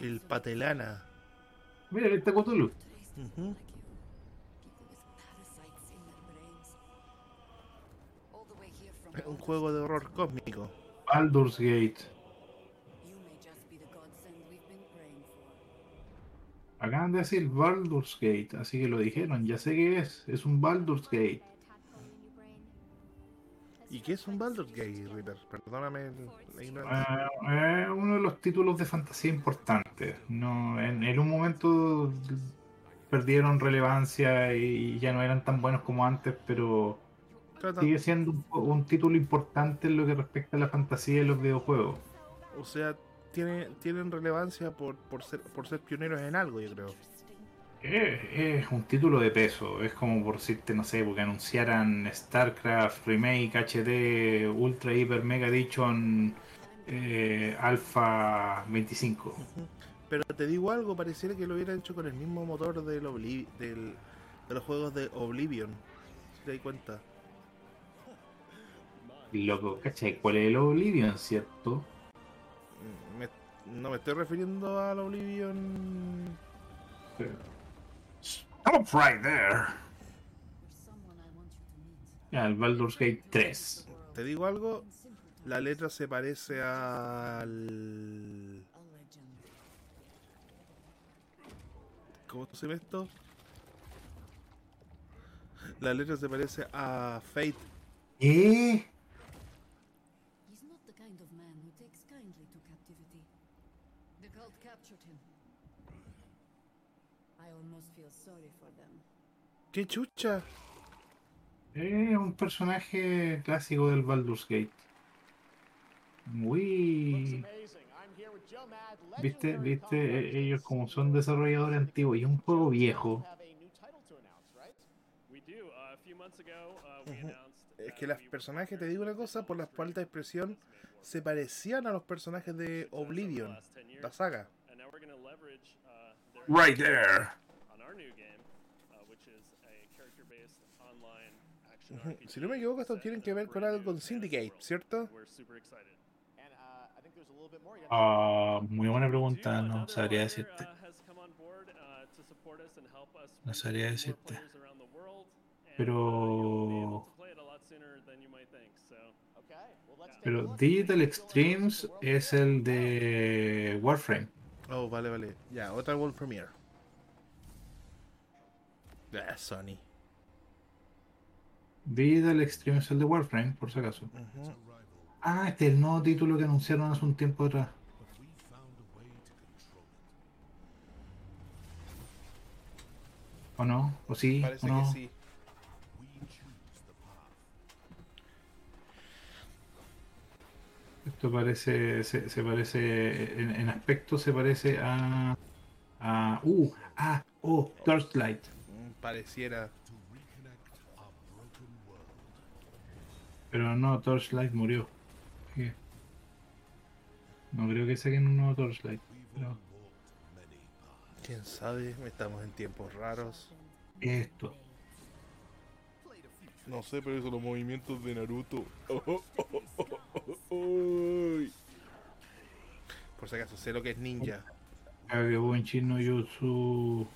el Patelana. Mira, este Cthulhu. Ujú. parasites in their brains. All the way here from Es un juego de horror cósmico. Baldur's Gate. Acaban de decir Baldur's Gate, así que lo dijeron, ya sé qué es, es un Baldur's Gate. ¿Y qué es un Baldur's Gate, Reaper? Perdóname la ignorancia. Eh, eh, uno de los títulos de fantasía importantes. No, en, en un momento perdieron relevancia y ya no eran tan buenos como antes, pero Trata- sigue siendo un, un título importante en lo que respecta a la fantasía y los videojuegos. O sea, tiene, tienen relevancia por, por, ser, por ser pioneros en algo, yo creo. Es, es un título de peso, es como por decirte, no sé, porque anunciaran StarCraft Remake HD Ultra Hyper Mega Edition eh, Alpha 25. Pero te digo algo, pareciera que lo hubieran hecho con el mismo motor del de los juegos de Oblivion. Si te das cuenta. Loco, ¿cachai? ¿Cuál es el Oblivion, cierto? Mm, me- no me estoy refiriendo al Oblivion. Stop right there. Ya, el Baldur's Gate 3. Te digo algo, la letra se parece al. ¿Cómo se ve esto? La letra se parece a Fate. ¿Qué? He's not the kind of man who takes kindly to captivity. The cult captured him. I almost feel sorry for them. ¡Qué chucha! Es un personaje clásico del Baldur's Gate. Muy. Viste, viste, E- ellos como son desarrolladores antiguos y un juego viejo. We do. A few months ago, we Ujú. announced Es que los personajes, te digo una cosa, por la falta de expresión, se parecían a los personajes de Oblivion, la saga. Right there. New game, uh, which is a character-based online action Ujú. RPG. Si no me equivoco, esto tiene que ver con algo con Syndicate, ¿cierto? We're super excited. And uh, I think there's a little bit more. Ah, muy buena pregunta, no sabría decirte. uh, uh, No sabría decirte. Pero. Pero. Digital Extremes es el de Warframe. Oh, vale, vale. Ya, otra World Premiere. Ah, Sony. Digital Extremes es el de Warframe, por si acaso. Ujú. Ah, este es el nuevo título que anunciaron hace un tiempo atrás. ¿O no? ¿O sí? Parece ¿O no? que sí. Esto parece, se, se parece, en, en aspecto se parece a, a, uh, ah, oh, Torchlight. Pareciera. Pero no, Torchlight murió. ¿Qué? No creo que saquen un nuevo Torchlight. pero Quién sabe, estamos en tiempos raros. esto. No sé, pero eso los movimientos de Naruto. *laughs* Oh, oh, oh, oh, oh, oh. Por si acaso, sé lo que es ninja. Kageboichi no Yutsu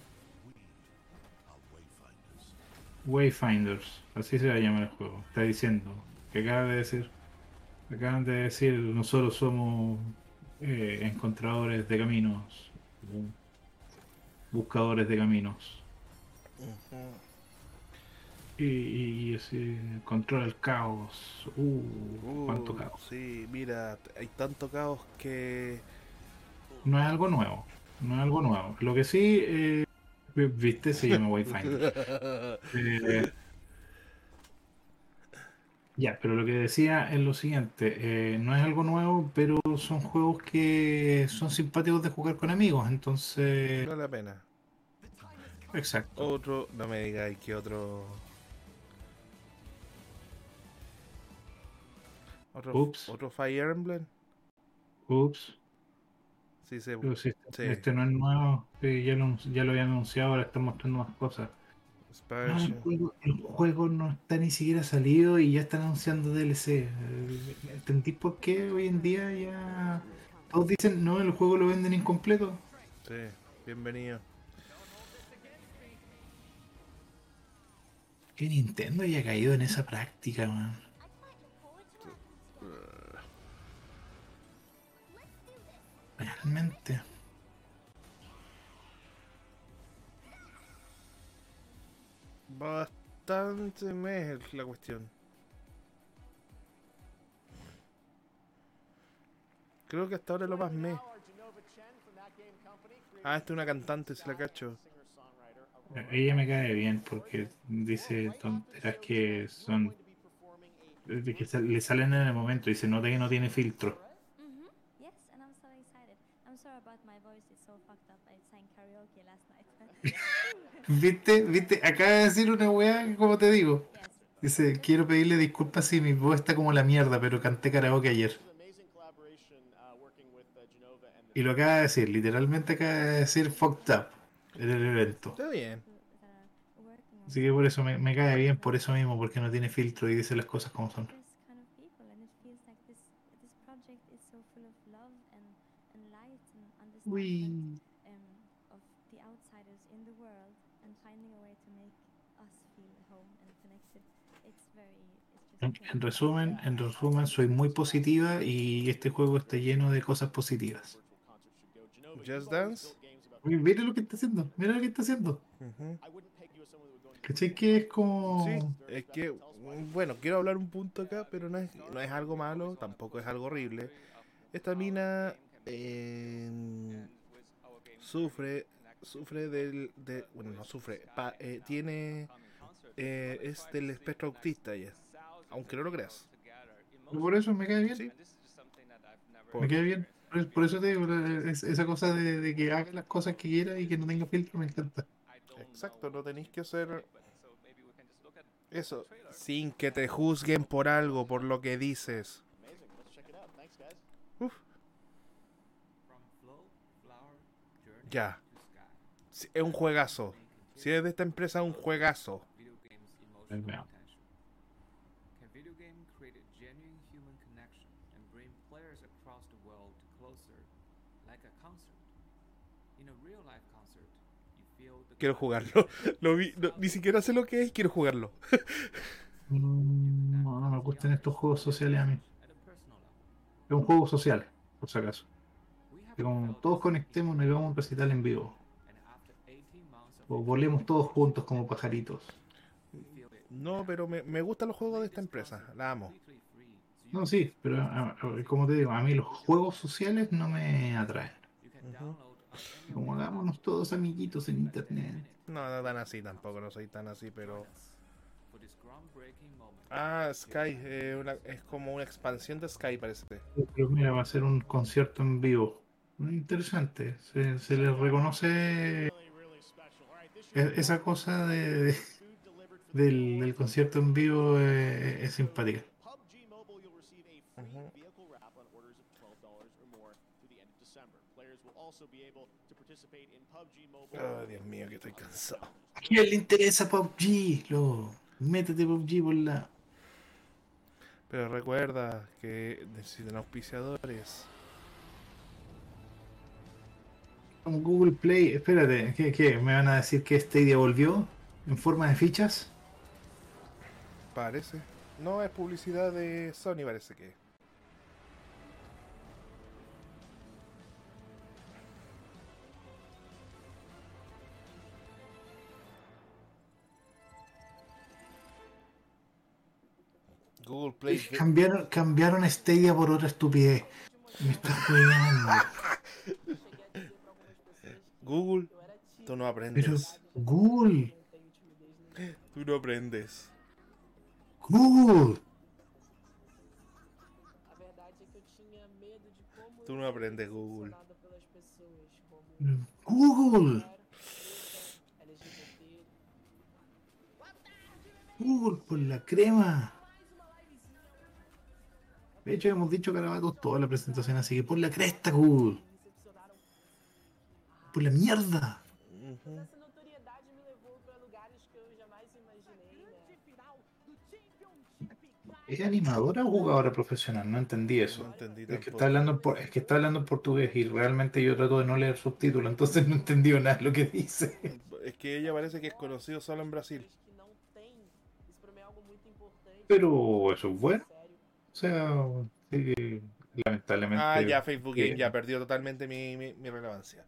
Wayfinders, así se va a llamar el juego. Está diciendo que acaba de decir, acaban de decir, nosotros somos eh, encontradores de caminos, buscadores de caminos. Y, y, y así, controla el caos. Uh, cuánto Uh, caos. Sí, mira, hay tanto caos que. No es algo nuevo, no es algo nuevo. Lo que sí, eh, viste, se llama Wayfinder. Eh, ya, pero lo que decía es lo siguiente, eh, no es algo nuevo, pero son juegos que son simpáticos de jugar con amigos, entonces... Vale la pena. Exacto. Otro, no me digáis que otro. Otro, Ups. otro Fire Emblem. Ups, Sí, se. pero si sí. este no es nuevo, ya, lo, ya lo habían anunciado, ahora están mostrando más cosas. Sparge. el, juego, el juego no está ni siquiera salido y ya están anunciando DLC. Eh, ¿Entendí por qué hoy en día ya todos dicen, no, el juego lo venden incompleto? Sí, bienvenido. Que Nintendo haya caído en esa práctica, man. Realmente. Bastante mes es la cuestión. Creo que hasta ahora es lo más mes. Ah, esta es una cantante, se la cacho. Ella me cae bien porque dice tonteras que son. que le salen en el momento y se nota que no tiene filtro. Mm-hmm. Yes, and I'm so excited. I'm sorry about my voice, it's so fucked up. I sang karaoke last night. *laughs* ¿Viste? ¿Viste? Acaba de decir una weá como te digo. Dice, quiero pedirle disculpas si mi voz está como la mierda, pero canté karaoke ayer. Y lo acaba de decir, literalmente acaba de decir fucked up en el evento. Está bien. Así que por eso me, me cae bien, por eso mismo, porque no tiene filtro y dice las cosas como son. this kind of people, and it feels like this this project is so full of love and, and light and understanding um, of the outsiders in the world and finding a way to make us feel home and connected. It's very it's En, resumen, en resumen, soy muy positiva y este juego está lleno de cosas positivas. Just Dance. Mira lo que está haciendo, mira lo que está haciendo. Ujú. ¿Cachai? Que es como. Sí, es que, bueno, quiero hablar un punto acá, pero no es, no es algo malo, tampoco es algo horrible. Esta mina eh, sufre, sufre del, de, bueno, no sufre, pa- eh, tiene, eh, es del espectro autista ella, aunque no lo creas. Por eso me cae bien. Por- Me cae bien. Por, por eso te digo, es- esa cosa de, de que haga las cosas que quiera y que no tenga filtro me encanta. Exacto, no tenéis que hacer eso sin que te juzguen por algo, por lo que dices. Uf. Ya. Sí, Es un juegazo. Si es de esta empresa, es un juegazo. Ahí veo. Can video game create a genuine human connection and bring players across the world closer, like a concert? In a real life concert, you feel the Quiero jugarlo. *laughs* Lo vi, no, ni siquiera sé lo que es, quiero jugarlo. Mm, No, no me gustan estos juegos sociales a mí. Es un juego social, por si acaso. Que como todos conectemos, nos hagamos un recital en vivo. O volemos todos juntos como pajaritos. No, pero me, me gustan los juegos de esta empresa. La amo. No, sí, pero a- a- como te digo, a mí los juegos sociales no me atraen. Como hagámonos todos amiguitos en internet. No, no tan así tampoco, no soy tan así, pero... Ah, Sky, eh, una- es como una expansión de Sky, parece. Pero mira, va a ser un concierto en vivo. Muy Interesante. Se, se les reconoce e- esa cosa de, de- del, del concierto en vivo eh, es simpática. PUBG Mobile, you'll receive a free vehicle wrap on orders of $12 or more through the end of December. Players will also be able to participate in PUBG Mobile. Oh, Dios mío, que estoy cansado. ¿A quién le interesa PUBG? Lo, métete PUBG por la. Pero recuerda que necesitan auspiciadores. Como Google Play. Espérate, ¿qué, qué? ¿Me van a decir que Stadia volvió en forma de fichas? Parece. No, es publicidad de Sony, parece que. Google Play. Cambiaron, cambiaron Stadia por otra estupidez. Me está jugando. *laughs* Google, tú no aprendes. Pero Google, Tú no aprendes. Google. Tú no aprendes, Google. Google. Google por la crema. De hecho, hemos dicho carabatos toda la presentación, así que por la cresta, Google. Por la mierda. ¿Es animadora o jugadora profesional? No entendí eso. No entendí Es que está hablando por- es que está hablando en portugués y realmente yo trato de no leer subtítulos, entonces no entendí nada de lo que dice. Es que ella parece que es conocido solo en Brasil. Pero eso es bueno. O sea, sí, lamentablemente. Ah, ya, Facebook Game ya perdió totalmente mi, mi, mi relevancia.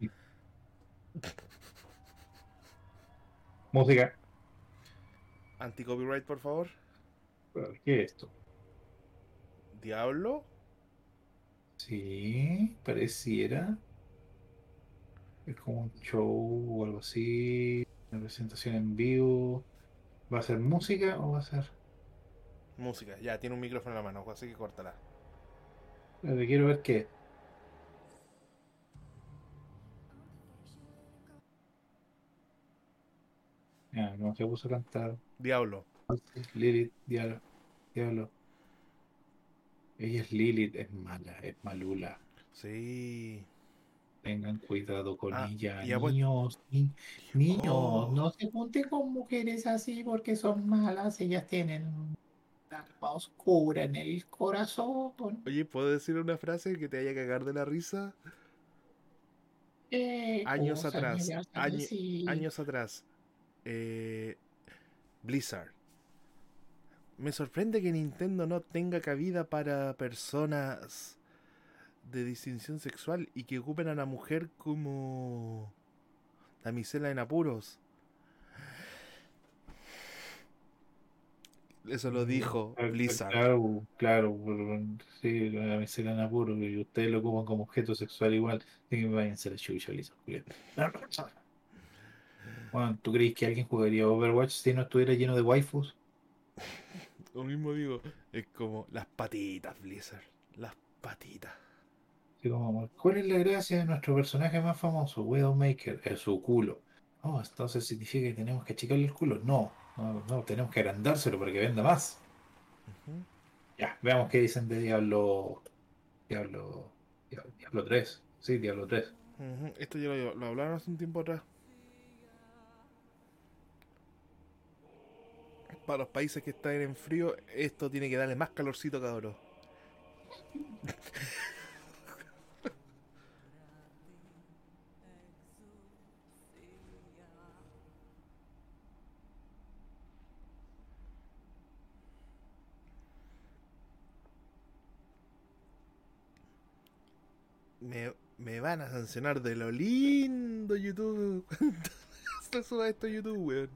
Música. Anti-copyright, por favor. ¿Qué es esto? Diablo. Sí, pareciera. Es como un show o algo así. Una presentación en vivo. ¿Va a ser música o va a ser.? Música, ya tiene un micrófono en la mano, así que córtala. Espérate, quiero ver qué. Ya, no se puso a cantar. Diablo. Lilith, diablo. Diablo. Ella es Lilith, es mala, es malula. Sí. Tengan cuidado con Ah, ella. Niños, ni- niños, Oh. no se junten con mujeres así porque son malas. Ellas tienen alma oscura en el corazón. Oye, ¿puedo decir una frase que te haya cagar de la risa? ¿Qué Años atrás, año- años atrás, eh, Blizzard. Me sorprende que Nintendo no tenga cabida para personas de distinción sexual y que ocupen a la mujer como Damisela en apuros. Eso lo dijo Ah, Blizzard. Claro, claro, sí, la miseria en apuro, y ustedes lo ocupan como objeto sexual igual. Así que váyanse a la chucha, Blizzard. Bueno, ¿tú crees que alguien jugaría Overwatch si no estuviera lleno de waifus? *laughs* Lo mismo digo. Es como las patitas, Blizzard. Las patitas. Como, ¿cuál es la gracia de nuestro personaje más famoso, Widowmaker? Es su culo. Oh, entonces significa que tenemos que achicarle el culo. No, no, no, tenemos que agrandárselo para que venda más. Ya, veamos qué dicen de Diablo. Diablo. Diablo, Diablo 3. Sí, Diablo 3. Ujú, Esto ya lo, lo hablaron hace un tiempo atrás. Para los países que están en frío, esto tiene que darle más calorcito, cabrón. Me, me van a sancionar de lo lindo YouTube. *laughs* Se suba esto YouTube, weón.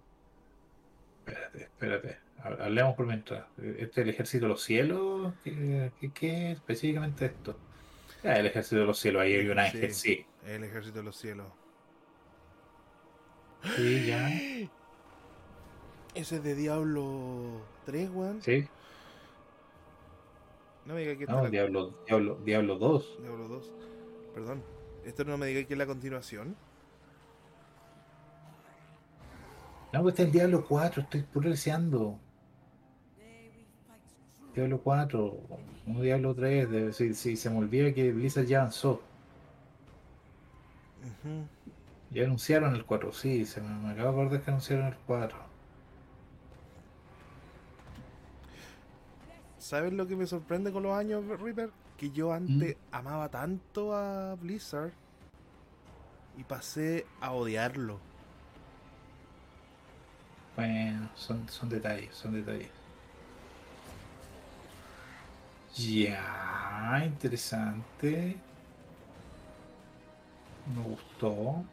Espérate, espérate. Ha- Hablemos por mientras. ¿Este es el ejército de los cielos? ¿Qué, qué, qué es específicamente esto? Ah, el ejército de los cielos, ahí hay un ángel, sí. El ejército de los cielos. Sí, ya. Ese es de Diablo 3, weón. Sí. No me diga que No, Diablo, Diablo, Diablo 2. Diablo 2. Perdón. Esto no me diga que es la continuación. No, pues está el Diablo 4, estoy pulseando. Diablo 4, no Diablo 3. de- si, si se me olvida que Blizzard ya avanzó. Ujú. Ya anunciaron el 4, sí, se me, me acabo de acordar que anunciaron el 4. ¿Sabes lo que me sorprende con los años, Reaper? Que yo antes amaba tanto a Blizzard y pasé a odiarlo. Bueno, son, son detalles, son detalles. Ya, interesante. Me gustó.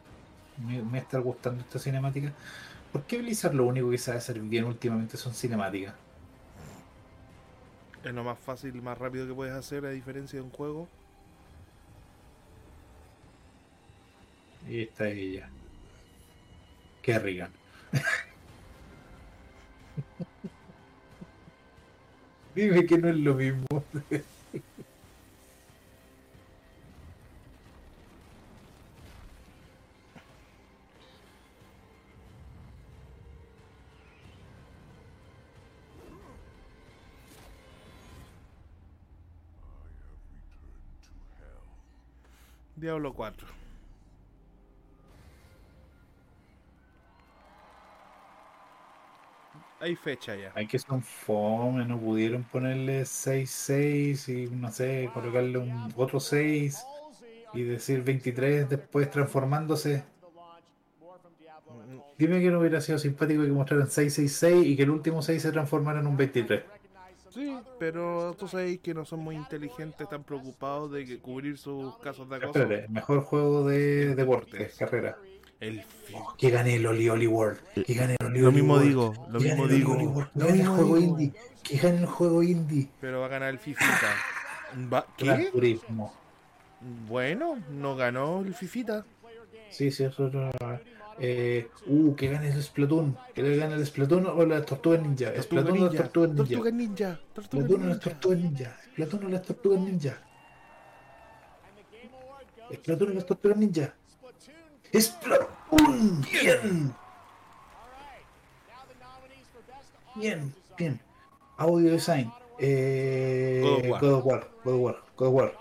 Me, me está gustando esta cinemática. ¿Por qué Blizzard lo único que sabe hacer bien últimamente son cinemáticas? Es lo más fácil y más rápido que puedes hacer a diferencia de un juego. Y está ella. Kerrigan. *laughs* Dime que no es lo mismo. *laughs* Diablo 4. Hay fecha ya. Hay que son fome, no pudieron ponerle 6-6 y no sé, colocarle un otro 6 y decir 23 después transformándose. Dime que no hubiera sido simpático que mostraran 666 y que el último 6 se transformara en un 23. Sí, pero tú sabes que no son muy inteligentes, están preocupados de cubrir sus casos de acoso. Espérate, mejor juego de deportes, carrera. El Que gane el Oli Oli World. Que gane el Oli Lo Oli mismo World, digo, lo mismo digo. World, Lo gane el juego digo. indie. Que gane el juego indie. Pero va a ganar el Fifita. Va- Gran ¿Qué? Turismo. Bueno, no ganó el Fifita. Sí, sí, eso era. Eh, uh, que gane el Splatoon. Que le gane el Splatoon o las tortugas ninja. Tortuga Splatoon o las Ninja, tortugas ninja. Tortuga Ninja. Tortuga Splatoon o las Ninja. tortugas ninja. Splatoon o las tortugas ninja. Splatoon o las tortugas ninja. Splatoon. Bien. Bien, bien. Audio design. Eh, God of War. God of War. God of War.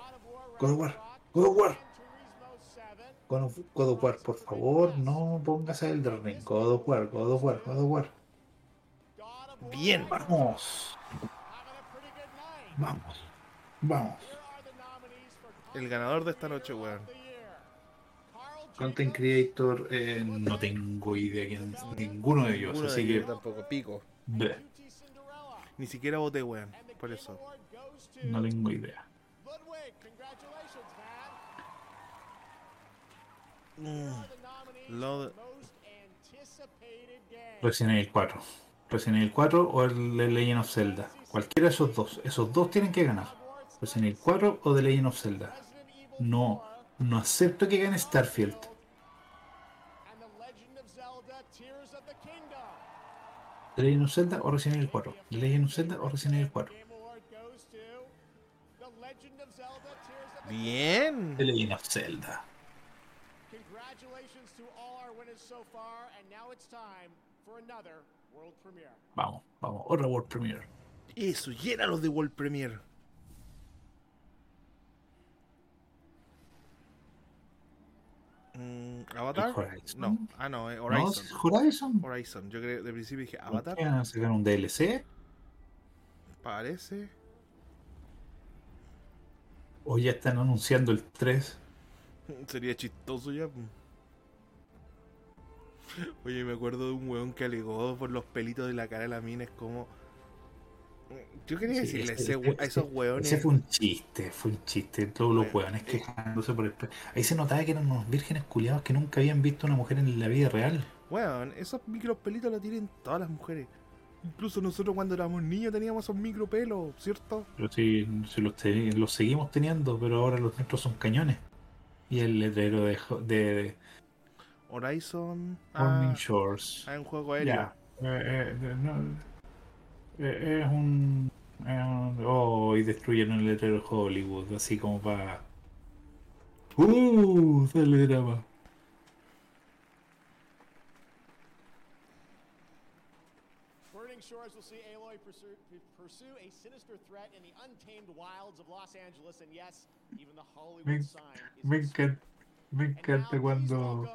God of War. God of War. God of. God War, por favor, no pongas a Elden Ring. God of War, God of War, God of War. Bien. Vamos. Vamos. Vamos. El ganador de esta noche, weón. Content Creator, eh, no tengo idea quién ninguno de ellos, Ninguno así de que tampoco, pico. bleh, Ni siquiera voté, weón. Por eso. no tengo idea. Mm. Lo de- Resident Evil 4. Resident Evil 4 o el The Legend of Zelda. Cualquiera de esos dos. Esos dos tienen que ganar. Resident Evil 4 o The Legend of Zelda. No, no acepto que gane Starfield. The Legend of Zelda o Resident Evil 4. The Legend of Zelda o Resident Evil 4. Bien. The Legend of Zelda. Congratulations to all our winners so far, and now it's time for another world premiere. Vamos, vamos. Otra World Premiere. Eso, llénalos de World Premiere. Mm, ¿Avatar? Horizon. No, ah no, eh, No, Horizon. es Horizon. Horizon. Yo creo, de principio dije ¿Qué Avatar. van a sacar un DLC? Parece. O ya están anunciando el 3. *laughs* Sería chistoso ya. *laughs* Oye, me acuerdo de un weón que alegó por los pelitos de la cara de la mina. Es como. Yo quería Sí, decirle a, ese- ese we- a ese- esos weones. Ese fue un chiste, fue un chiste. Todos los weones quejándose por el. Ahí se notaba que eran unos vírgenes culiados que nunca habían visto una mujer en la vida real. Weón, esos micropelitos los tienen todas las mujeres. Incluso nosotros cuando éramos niños teníamos esos micropelos, ¿cierto? Pero sí, sí los, te- los seguimos teniendo, pero ahora los nuestros son cañones. Y el letrero de Horizon. Morning Ah, Shores. ah, un juego aéreo. Ya. Eh, eh, no, eh, es un. es un- Oh, y destruyeron el letrero de Hollywood, así como para. ¡Uh! Sale drama. Burning Shores will see Aloy pursue, pursue a sinister threat in the untamed wilds of Los Angeles, and yes, even the Hollywood Me, sign is me encanta, me encanta cuando,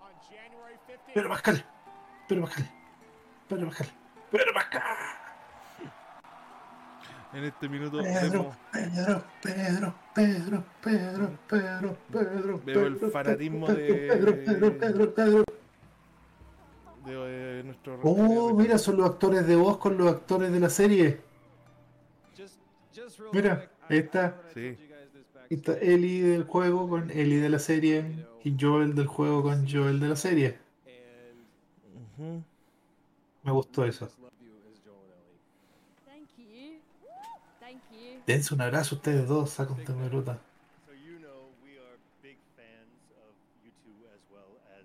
on January 15th. Pedro Pascal, Pedro Pascal, Pedro Pascal, Pedro Pascal. En este minuto Pedro, vemos, Pedro, Pedro, Pedro, Pedro, Pedro, Pedro. veo el Pedro, fanatismo Pedro, de, Pedro, Pedro, Pedro, Pedro. de, nuestro. Oh, mira, son los actores de voz con los actores de la serie. Mira, ahí está. Sí. Ahí está Ellie del juego con Ellie de la serie y Joel del juego con Joel de la serie. Ujú. Me gustó eso. Dense un abrazo ustedes dos, saca un temeruta. So you know we are big fans of you two as well as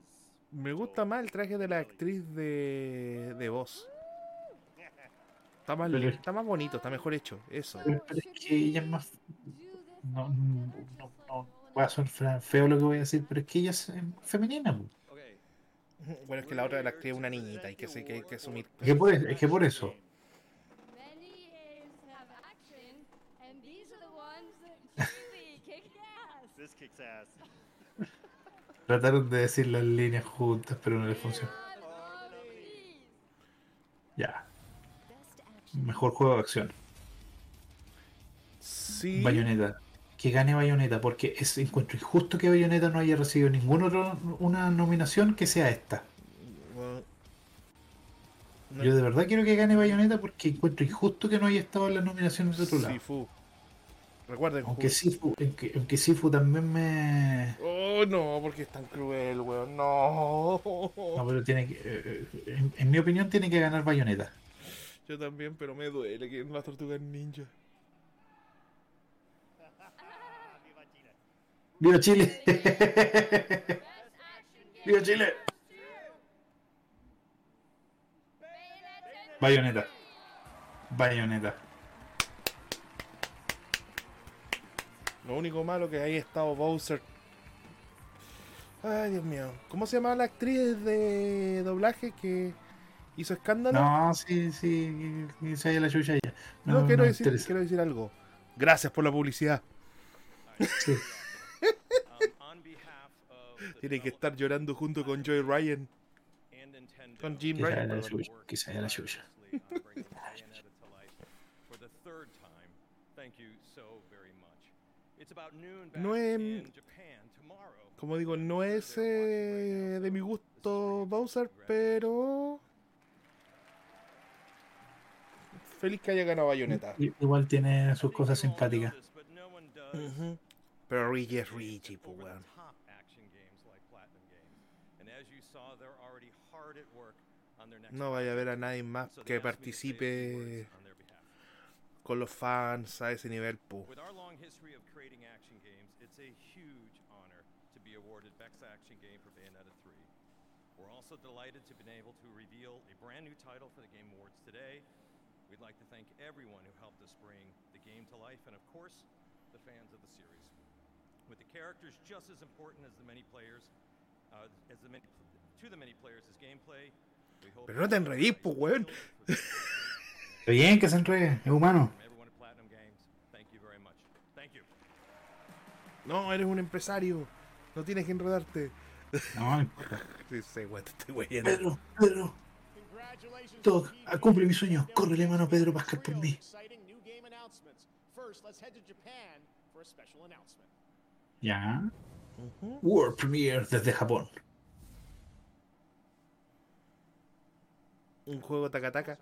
Me gusta más el traje de la actriz de, de voz. Está más, está más bonito, está mejor hecho. Eso. Pero es que ella es más. No, no, no, no va a sonar feo lo que voy a decir, pero es que ella es eh, femenina. Bueno, es que la otra de la actriz es una niñita y que sé que hay que asumir. Es que por, es es que por eso. Trataron de decir las líneas juntas, pero no les funcionó. Ya. Mejor juego de acción. Sí. Bayonetta. Que gane Bayonetta, porque es encuentro injusto que Bayonetta no haya recibido ninguna otra una nominación que sea esta. Bueno, no- Yo de verdad quiero que gane Bayonetta porque encuentro injusto que no haya estado en las nominaciones de otro lado. Sifu. Recuerden. Aunque Sifu, aunque, aunque Sifu también me. Oh, no, porque es tan cruel, weón. No. No, pero tiene que. eh, eh, en, en mi opinión, tiene que ganar Bayonetta. Yo también, pero me duele que las tortugas ninja. ¡Viva Chile! *laughs* ¡Viva Chile! Bayonetta. Bayonetta. Lo único malo que ahí ha estado Bowser. Ay, Dios mío. ¿Cómo se llama la actriz de doblaje que hizo escándalo? No, sí, sí, se haya la chucha ya. No, quiero, decir, interesa. quiero decir algo. Gracias por la publicidad. Sí. *laughs* Tiene que estar llorando junto con Joy Ryan. Con Jim Que Ryan. Que se la chucha. For the third time, thank you so very much. It's about noon back No es. Como digo, no es eh, de mi gusto Bowser, pero. Feliz que haya ganado Bayonetta. Igual tiene sus cosas simpáticas. Pero Richie es Richie, pues, weón. top action games like Platinum Games. And as you saw, they're already hard at work on their next No vaya a ver a nadie más que participe con los fans a ese nivel. With our long history of creating action games, it's a huge honor to be awarded Best Action Game for Bayonetta 3. We're also delighted to be able to reveal a brand new title for the Game Awards today. We'd like to thank everyone who helped us bring the game to life, and of course, the fans of the series. With the characters just as important as the many players, uh, as the many, Pero no te enredís, pues, weón. Está bien que se enrede, es humano. everyone at Platinum Games, thank you very much. Thank you. No, eres un empresario. No tienes que enredarte. No, no importa. *laughs* Sí, sí, weón, te estoy weyendo. Pedro, Pedro. Todo, ah, cumple mi sueño. Córrele mano a Pedro Pascal por mí. Exciting new game announcements. First, let's head to Japan for a special announcement. Ya. World Premiere desde Japón. Un juego taca-taca.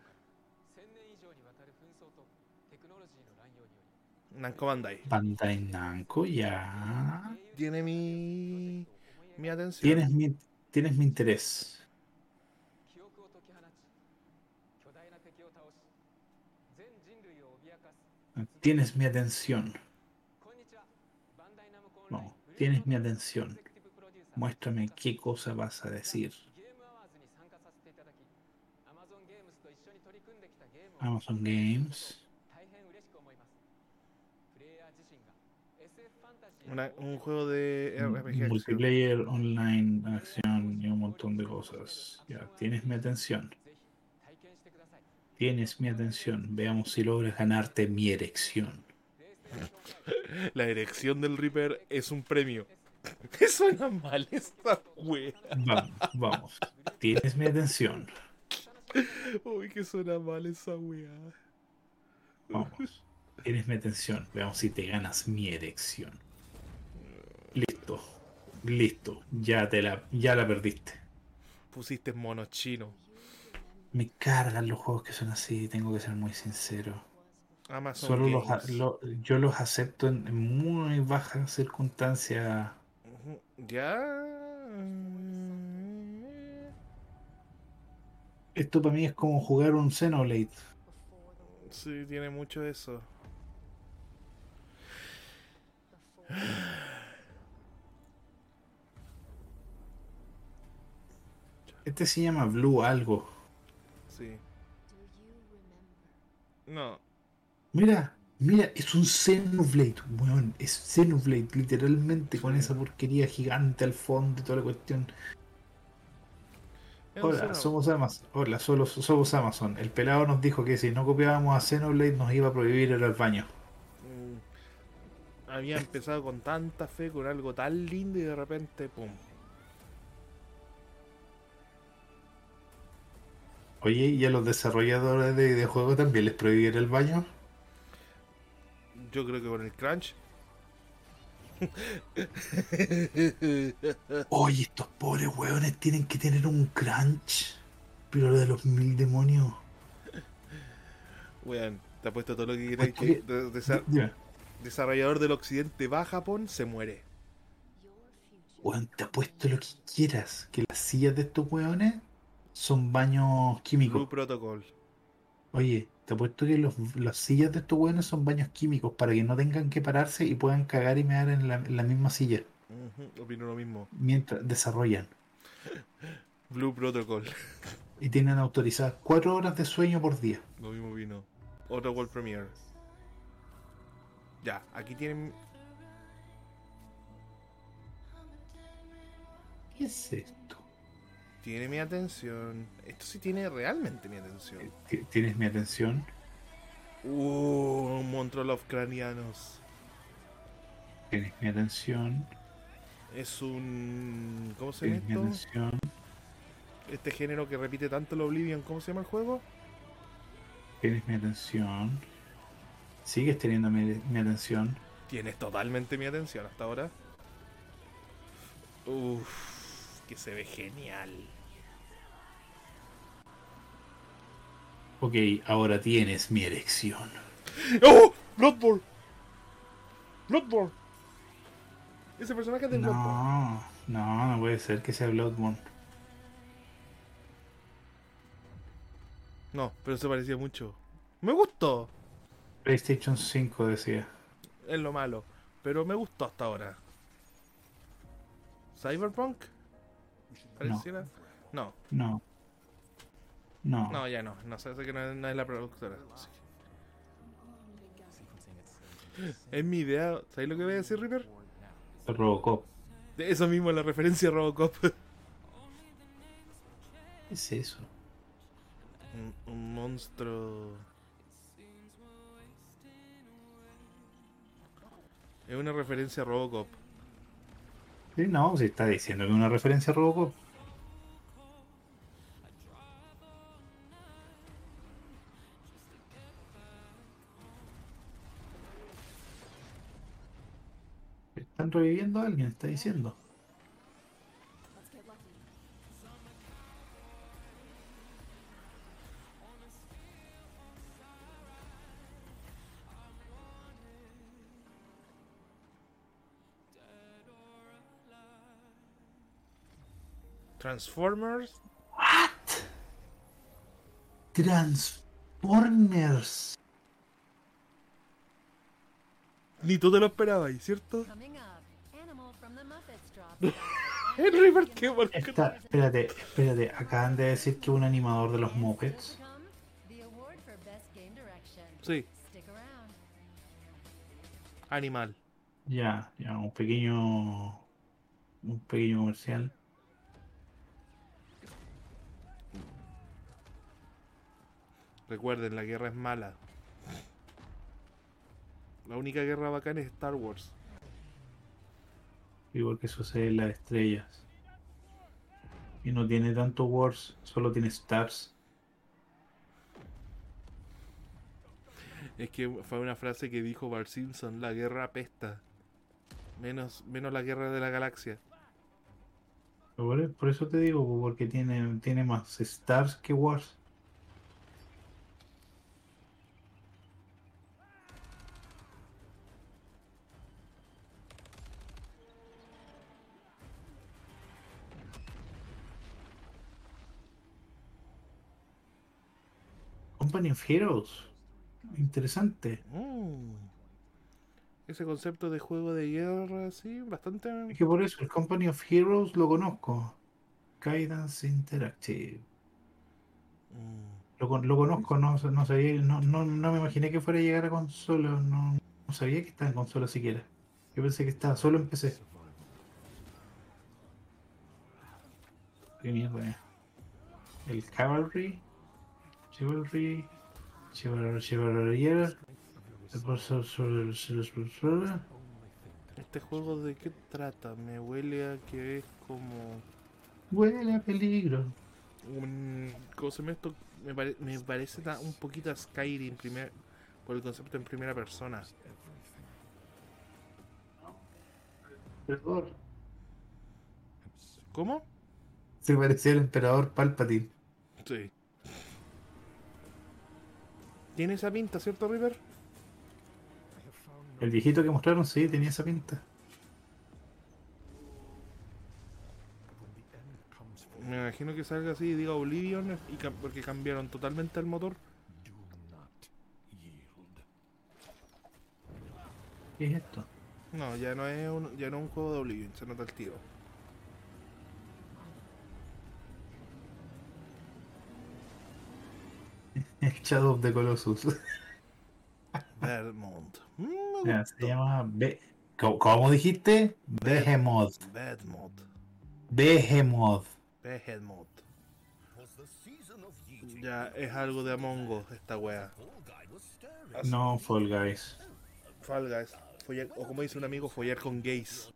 Namco Bandai. Bandai Namco, ya. Tiene mi. mi atención. Tienes mi, tienes mi interés. Tienes mi atención. No, tienes mi atención. Muéstrame qué cosa vas a decir. Amazon Games. Una- un juego de RPG. acción. Multiplayer, online, acción y un montón de cosas. Ya, tienes mi atención. Tienes mi atención. Veamos si logras ganarte mi erección. *laughs* La erección del Reaper es un premio. *laughs* ¿Qué suena mal esta wea? Vamos, vamos. Tienes mi atención. Uy, que suena mal esa wea. Vamos. Tienes mi atención. Veamos si te ganas mi erección. Listo. Listo. Ya te la, ya la perdiste. Pusiste mono chino. Me cargan los juegos que son así, tengo que ser muy sincero. Amazon Solo los, lo- yo los acepto en, muy bajas circunstancias. Ujú, Ya. Esto para mí es como jugar un Xenoblade. Sí, tiene mucho de eso. Este se llama Blue algo. Sí. No. Mira, mira, es un Xenoblade, weón. Es Xenoblade, literalmente, con esa porquería gigante al fondo y toda la cuestión. Hola, somos Amazon. Hola, solo somos Amazon. El pelado nos dijo que si no copiábamos a Xenoblade nos iba a prohibir ir al baño. Mm, Había empezado con tanta fe, con algo tan lindo y de repente, pum. Oye, ¿y a los desarrolladores de videojuegos también les prohibieron el baño? Yo creo que con el crunch. Oye, estos pobres hueones tienen que tener un crunch. Pero de los mil demonios. Weón, te apuesto todo lo que quieras que desa- desarrollador del occidente va a Japón, se muere. Weón, te apuesto lo que quieras. Que las sillas de estos hueones son baños químicos. Blue Protocol. Oye, te apuesto que los, las sillas de estos hueones son baños químicos para que no tengan que pararse y puedan cagar y mear en la, en la misma silla. Opino lo mismo. Mientras desarrollan. *laughs* Blue Protocol. Y tienen autorizadas cuatro horas de sueño por día. Lo mismo vino. Otro World Premiere. Ya, aquí tienen. ¿Qué es esto? Tiene mi atención. Esto sí tiene realmente mi atención. Ti- ¿Tienes mi atención? Uh, un monstruo Lovecranianos. ¿Tienes mi atención? Es un. ¿Cómo se llama ¿Tienes mi esto? atención? Este género que repite tanto el Oblivion. ¿Cómo se llama el juego? ¿Tienes mi atención? ¿Sigues teniendo mi, mi atención? Tienes totalmente mi atención hasta ahora. Uff, que se ve genial. Ok, ahora tienes mi erección. ¡Oh! ¡Bloodborne! ¡Bloodborne! Ese personaje es de Bloodborne. No, no, no puede ser que sea Bloodborne. No, pero se parecía mucho. Me gustó. PlayStation 5 decía. Es lo malo. Pero me gustó hasta ahora. ¿Cyberpunk? No. No. No. No, ya no. No sé, sé que no es, no es la productora. Es mi idea. ¿Sabes lo que voy a decir, Reaper? Robocop. Eso mismo, la referencia a Robocop. ¿Qué es eso? un, un monstruo. Es una referencia a Robocop. Sí, no, se está diciendo que es una referencia a Robocop. Están reviviendo a alguien, está diciendo. Transformers. Transformers. Ni tú te lo esperabas, ¿cierto? *laughs* El River, qué. Esta- espérate, espérate, acaban de decir que un animador de los Muppets. Sí. Animal. Ya, ya, un pequeño. Un pequeño comercial. Recuerden, la guerra es mala. La única guerra bacana es Star Wars. Y porque sucede en las estrellas. Y no tiene tanto Wars, solo tiene Stars. Es que fue una frase que dijo Bart Simpson, la guerra apesta. Menos, menos la guerra de la galaxia. Por, por eso te digo, porque tiene, tiene más Stars que Wars. Company of Heroes. Interesante. Mm. Ese concepto de juego de guerra, sí, bastante. Es que por eso el Company of Heroes lo conozco. Guidance Interactive. Lo, con- lo conozco, no, no sabía, no, no, no me imaginé que fuera a llegar a consola, no, no sabía que estaba en consola siquiera. Yo pensé que estaba solo en PC. Qué mierda. El Cavalry, Chivalry, Chivalry, sobre- sobre- ¿Este juego de qué trata? Me huele a que es como. Huele a peligro. un ¿cómo se llama esto? Me, pare- me parece un poquito a Skyrim primer, por el concepto en primera persona. Emperador. ¿Cómo? Se parecía al emperador Palpatine. Sí. Tiene esa pinta, ¿cierto, River? El viejito que mostraron, sí, tenía esa pinta. Me imagino que salga así y diga Oblivion y cam- porque cambiaron totalmente el motor. ¿Qué es esto? No, ya no es un, ya no es un juego de Oblivion, se nota el tiro. El *laughs* Shadow of the Colossus. *laughs* Vermont. Mm, se llama. Be- ¿Cómo, cómo dijiste? Behemoth. Behemoth. Behemoth. Behemoth. Ya es algo de Among Us esta wea. Así- No, Fall Guys. Fall Guys. Follar- o como dice un amigo, follar con gays.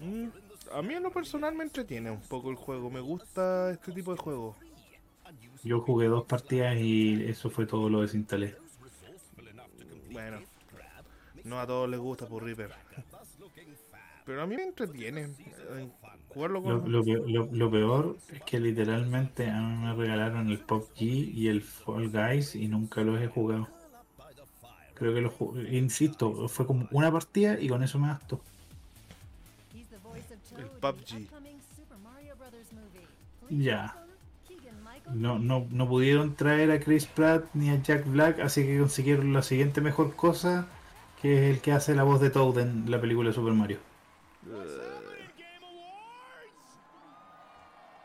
Mm, a mí en lo personal me entretiene un poco el juego. Me gusta este tipo de juego. Yo jugué dos partidas y eso fue todo lo desinstalé. Bueno, no a todos les gusta por Reaper. Pero a mí me entretiene Lo, con... lo lo- lo peor es que literalmente a mí me regalaron el PUBG y el Fall Guys y nunca los he jugado. Creo que los jugué, insisto, fue como una partida y con eso me bastó. El PUBG. Ya. No, no, no pudieron traer a Chris Pratt ni a Jack Black, así que consiguieron la siguiente mejor cosa, que es el que hace la voz de Toad en la película de Super Mario.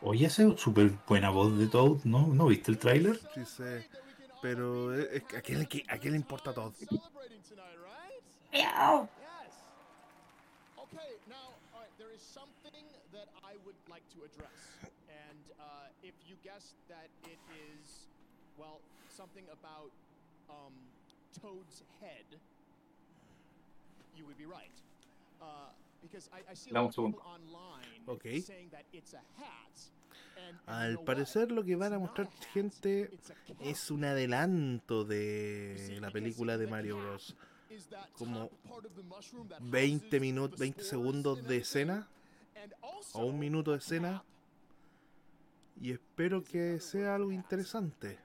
Oye, hace súper buena voz de Toad, ¿no? ¿No viste el tráiler? Sí sé. Pero es, que ¿a, quién, le- a quién le importa todo? If you guessed that it is, well, something about um, Toad's head, you would be right. Uh, because I, I see a lot of people online Ok. saying that it's a hat. Al parecer lo que van a mostrar gente es un adelanto de la película de Mario Bros. Como 20 minutos, 20 segundos de escena o un minuto de escena y espero que sea algo interesante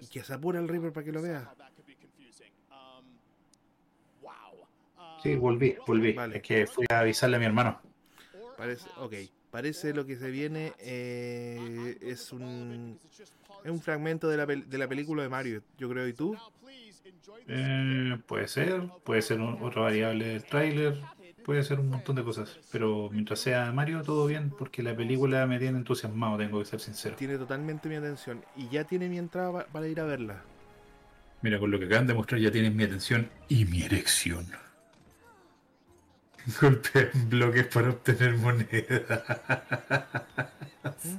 y que se apure el Reaper para que lo vea. Sí, volví, volví. Es que fui a avisarle a mi hermano. Parece, ok, parece lo que se viene eh, es un es un fragmento de la, de la película de Mario, yo creo, ¿y tú? Eh, puede ser, puede ser un- otra variable del tráiler, puede ser un montón de cosas. Pero mientras sea Mario, todo bien, porque la película me tiene entusiasmado, tengo que ser sincero. Tiene totalmente mi atención y ya tiene mi entrada pa- para ir a verla. Mira, con lo que acaban de mostrar ya tienen mi atención y mi erección. *laughs* Golpea en bloques para obtener moneda. Just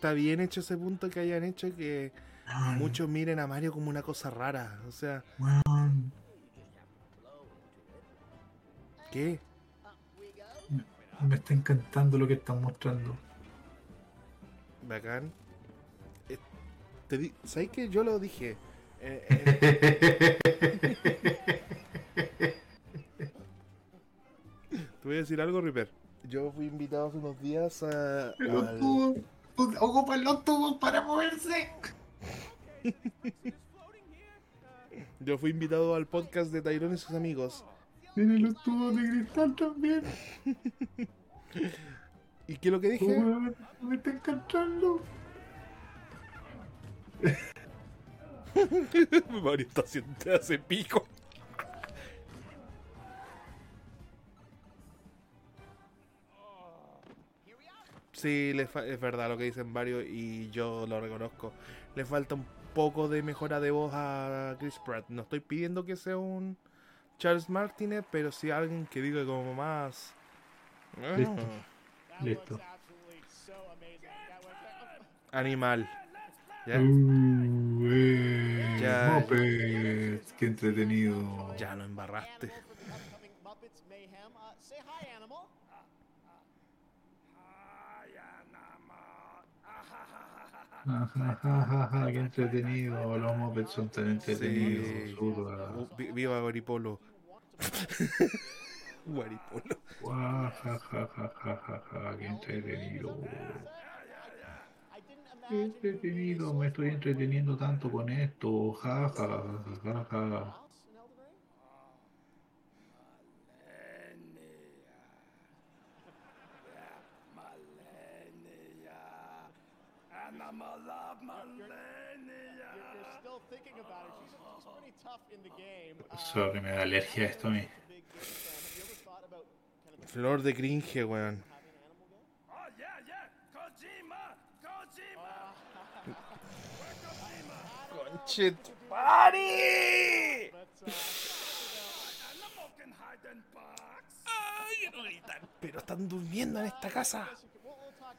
Está bien hecho ese punto que hayan hecho que muchos miren a Mario como una cosa rara, o sea, ¿qué? me está encantando lo que están mostrando. Bacán. Eh, Te di- ¿Sabes que yo lo dije? Eh, eh, *laughs* Te voy a decir algo, Ripper. Yo fui invitado hace unos días a. Al- ocupan los tubos para moverse. Yo fui invitado al podcast de Tyrone y sus amigos. Tienen los tubos de cristal también. ¿Y qué es lo que dije? Me está encantando. *laughs* Mario está haciendo hace pico. Sí, le fa- es verdad lo que dicen varios y yo lo reconozco. Le falta un poco de mejora de voz a Chris Pratt. No estoy pidiendo que sea un Charles Martínez, pero sí alguien que diga como más. Listo. "Ah, Listo. Animal. ¿Ya? Uh, eh, Ya. Muppets, qué entretenido. Ya lo embarraste. Muppets Mayhem. Uh, say hi, animal. Ajajajaja, qué entretenido. Los Muppets son tan entretenidos. Sí. Uh, Viva Guaripolo. *laughs* Guaripolo. Qué entretenido. Qué entretenido, me estoy entreteniendo tanto con esto. Jajajajaja. You're, you're still thinking about it. She's, she's pretty tough in the game. Uh, Sorry, me da alergia esto a mí. Flor de cringe, weón. Conchit. ¡Pari! Ay, no gritan. Pero están durmiendo en esta casa.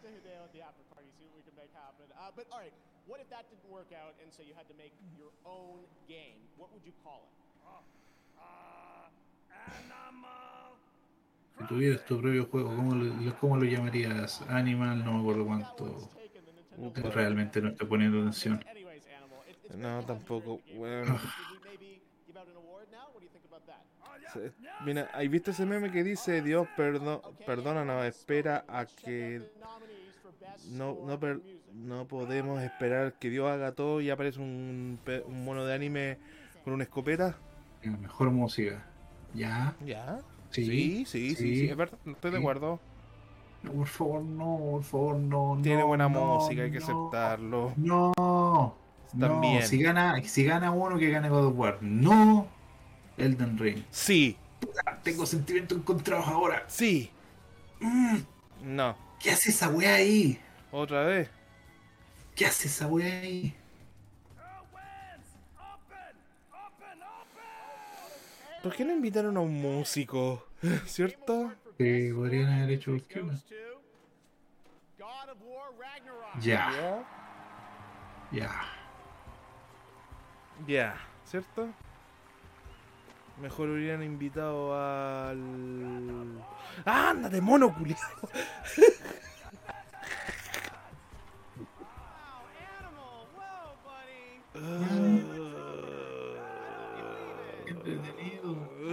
To Hideo at the after party, see what we can make happen. Uh, but all right, what if that didn't work out, and so you had to make your own game? What would you call it? Si tuvieras tu propio juego, ¿cómo lo, cómo lo llamarías? Animal, no me acuerdo cuánto. Realmente no estoy poniendo atención. No, tampoco. Bueno. Se- Mira, ¿hay visto ese meme que dice Dios perdo perdónanos, espera a que no, no, per- no podemos esperar que Dios haga todo y aparece un, mono de anime con una escopeta? La mejor música. ¿Ya? ¿Ya? Sí, Sí, sí, sí, sí, es verdad, estoy de acuerdo. No, por favor, no, por favor, no. Tiene no, buena no, música, hay que aceptarlo. No. También. Si gana, si gana uno, que gane God of War. No Elden Ring. Sí. Tengo sentimientos encontrados ahora. Sí. Mm, No. ¿Qué hace esa weá ahí? ¿Otra vez? ¿Qué hace esa weá ahí? ¿Por qué no invitaron a un músico? *laughs* ¿Cierto? Sí, podrían haber hecho Ragnarok. Ya. Ya. Ya, ¿cierto? Mejor hubieran invitado al. ¡Ah, ¡Ándate, mono.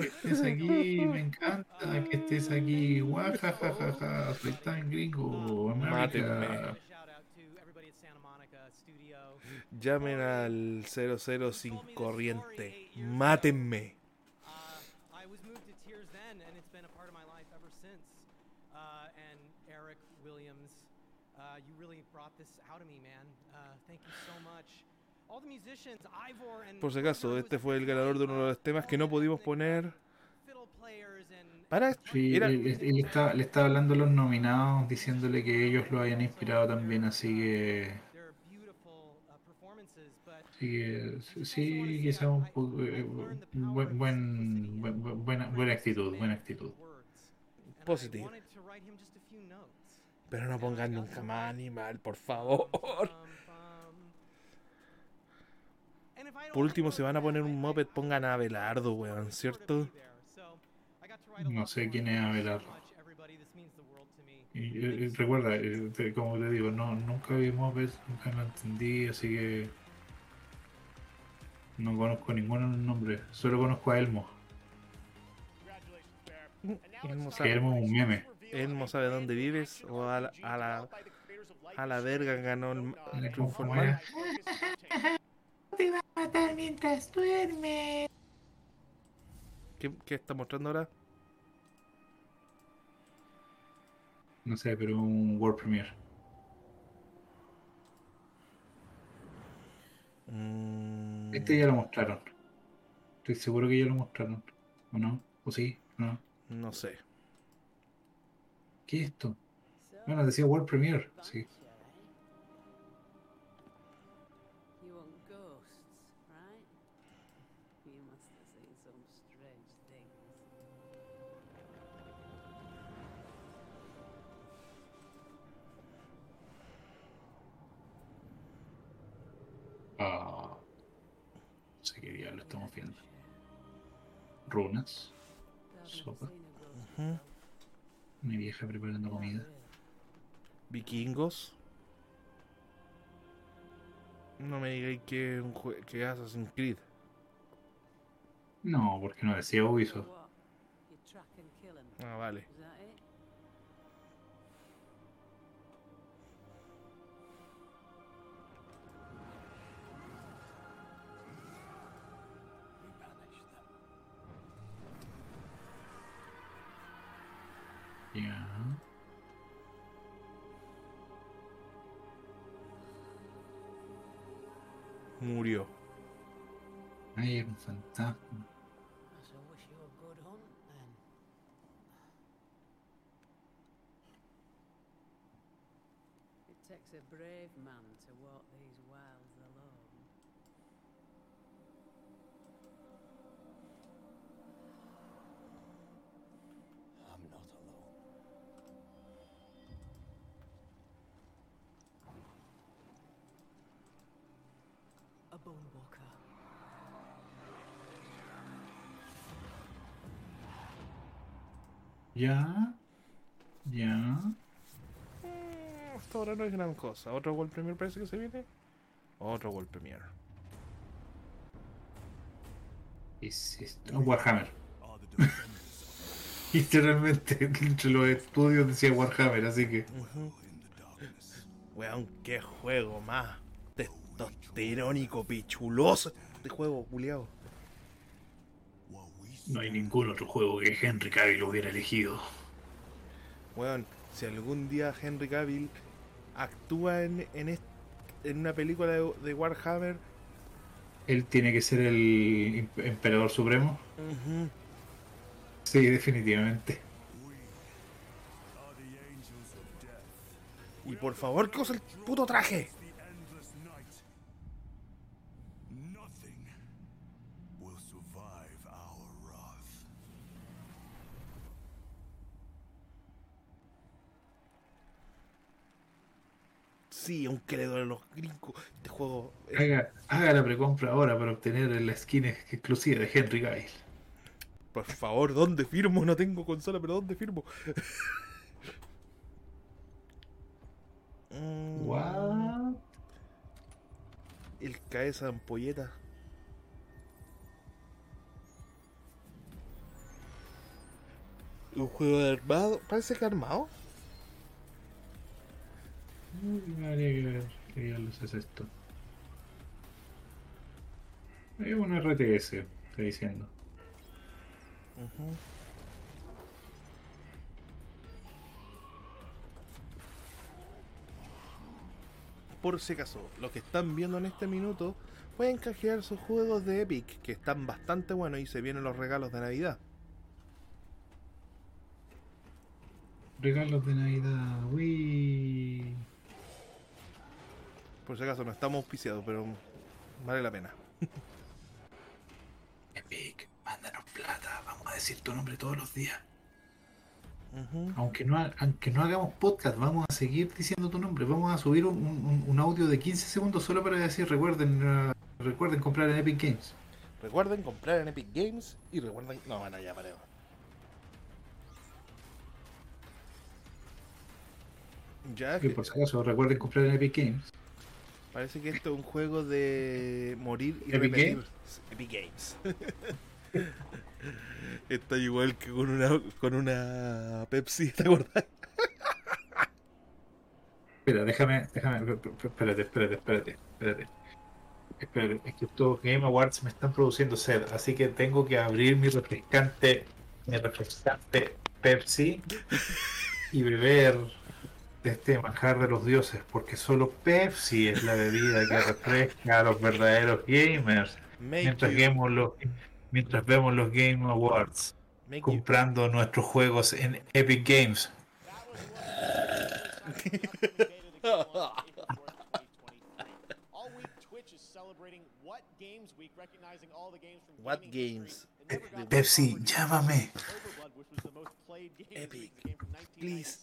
Que estés aquí, me encanta que estés aquí. Guajajajaja, soy tan gringo. Mátenme. Llamen al 00 sin corriente. Mátenme. I was moved to tears then, and it's been a part of my life ever since. Uh, and Eric Williams, uh, you really brought this out of me, man. Uh, thank you so much. All the musicians, Ivor and Por si acaso, este fue el ganador de uno de los temas que no pudimos poner. Para Sí, era- él, él- él está- le estaba hablando a los nominados, diciéndole que ellos lo hayan inspirado también, así que. Así que sí, quizás un poco. eh, buen, buen, buen- buen- buena, buena actitud, buena actitud. Positivo. Pero no pongan nunca más animal, por favor. Por último, si van a poner un moped, pongan a Abelardo, weón, ¿cierto? No sé quién es Abelardo. Y, eh, recuerda, eh, como te digo, no, nunca vi Muppets, nunca lo entendí, así que no conozco ninguno de los nombres, solo conozco a Elmo. *laughs* Elmo es un meme. Elmo sabe dónde vives o a la, a la, a la verga ganó el, el. Te va a matar mientras duerme. ¿Qué, qué está mostrando ahora? No sé, pero un World Premiere. Mm, Este ya lo mostraron. Estoy seguro que ya lo mostraron. ¿O no? ¿O sí? ¿No? no sé. ¿Qué es esto? Bueno, decía World Premiere. Sí. Ah. No sé qué diablo estamos viendo. Runas. Sopa. Ujú. Mi vieja preparando comida. Vikingos. No me digáis que un jue- que Assassin's Creed. No, porque no decía Ubisoft. Ah, vale. Good hunt then. It takes a brave man to walk these wilds Ya. Ya. Eh, Hasta ahora no es gran cosa. ¿Otro World Premiere parece que se viene? Otro World Premiere. Es, es- no, Warhammer. *laughs* Literalmente entre los estudios decía Warhammer, así que. Weón, qué juego más testosterónico, pichuloso este juego, culiao. No hay ningún otro juego que Henry Cavill hubiera elegido. Weón, si algún día Henry Cavill actúa en, en, en una película de, de Warhammer, Él tiene que ser el emperador supremo. Sí, definitivamente. y por favor que use el puto traje. will survive our wrath. Sí, aunque le duelen los gringos. Este juego es- Haga, haga la precompra ahora para obtener la skin exclusiva de Henry Cavill. Por favor, ¿dónde firmo? No tengo consola, pero ¿dónde firmo? *laughs* Mm, What? El cabeza de ampolleta. Un juego de armado. Parece que armado. Habría que ver qué diablos es esto. Es un RTS, estoy diciendo. Por si acaso, los que están viendo en este minuto pueden canjear sus juegos de Epic, que están bastante buenos y se vienen los regalos de Navidad. Regalos de Navidad, uy. Por si acaso, no estamos auspiciados, pero vale la pena. *laughs* Epic, mándanos plata, vamos a decir tu nombre todos los días. Aunque no, aunque no hagamos podcast, vamos a seguir diciendo tu nombre. Vamos a subir un, un- un audio de 15 segundos solo para decir recuerden, uh, recuerden comprar en Epic Games. Recuerden comprar en Epic Games y recuerden. No, bueno, ya pareo. Ya, Y que por si acaso, recuerden comprar en Epic Games. Parece que esto es un juego de morir y ¿Epic repetir. Games? Epic Games. *laughs* Está igual que con una con una Pepsi, ¿te acuerdas? Espera, déjame, déjame, espérate, espérate, espérate, espérate. Espérate, es que estos Game Awards me están produciendo sed, así que tengo que abrir mi refrescante, mi refrescante Pepsi y beber de este manjar de los dioses, porque solo Pepsi es la bebida que refresca a los verdaderos gamers. Make Mientras, vemos los, mientras vemos los Game Awards, Make you- comprando nuestros juegos en Epic Games. All week, Twitch is celebrating What Games Week, recognizing all the games from What gaming games? history. It never got Pepsi, llámame. Epic, please.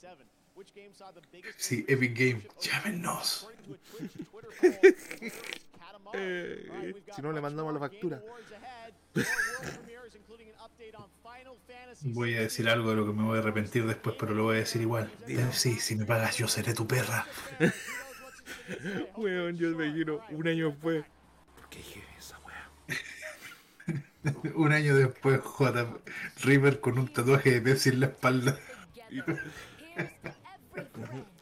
1997. Which game saw the biggest Sí, Epic Game, llámenos. *laughs* Eh, si no le much mandamos la factura. *laughs* Voy a decir algo de lo que me voy a arrepentir después, pero lo voy a decir igual. Pepsi, si me pagas yo seré tu perra. *laughs* Weón, yo me imagino un año después. ¿Por qué dije esa weá? Un año después, J. River con un tatuaje de Pepsi en la espalda.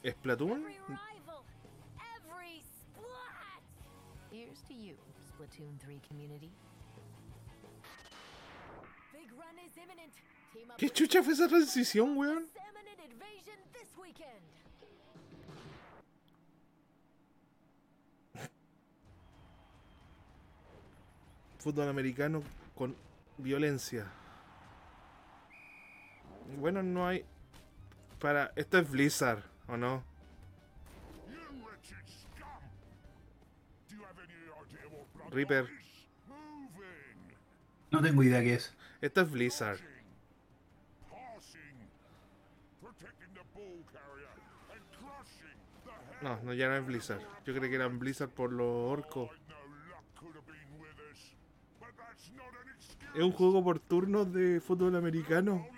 ¿Splatoon? Here's to you, Splatoon 3 community. Big run is imminent. Team up ¿Qué chucha fue esa transición, weón? Fútbol americano con violencia. Bueno, no hay. Para. Esto es Blizzard, ¿o no? Reaper. No tengo idea qué es. Esto es Blizzard. No, no, ya no es Blizzard. Yo creí que eran Blizzard por los orcos. Es un juego por turnos de fútbol americano.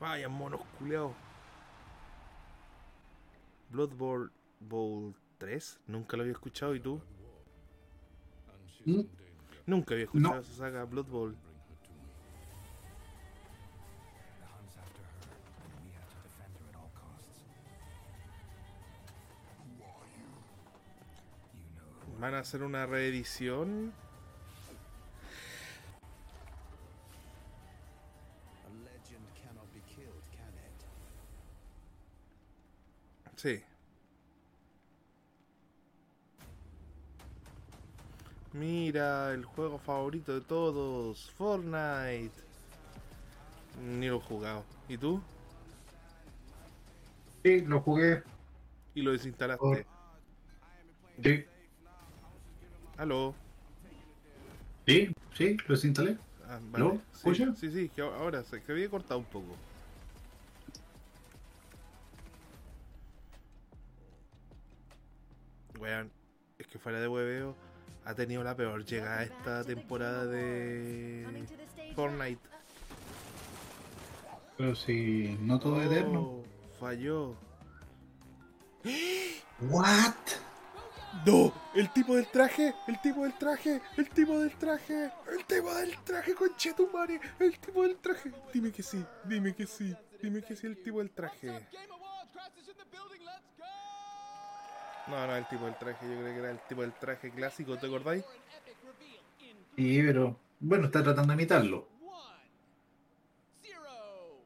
Vaya monos culeados. Blood Bowl, Bowl 3, nunca lo había escuchado. ¿Y tú? ¿Mm? Nunca había escuchado No. esa saga Blood Bowl. Van a hacer una reedición. Sí. Mira, el juego favorito de todos, Fortnite. Ni lo he jugado. ¿Y tú? Sí, lo jugué. Y lo desinstalaste. Por- Sí, Aló. sí, sí, lo desinstalé. Ah, vale. Sí, ¿Escucha? sí, sí, que ahora se que había cortado un poco. Weón, es que fuera de hueveo ha tenido la peor llegada esta temporada de Fortnite. Pero si no todo es eterno. Oh, falló. ¿What? No, el tipo del traje, el tipo del traje, el tipo del traje, el tipo del traje, conchetumare, el tipo del traje. Dime que sí, dime que sí, dime que sí, el tipo del traje. No, no, el tipo del traje, yo creo que era el tipo del traje clásico, ¿te acordáis? Sí, pero bueno, está tratando de imitarlo. Zero.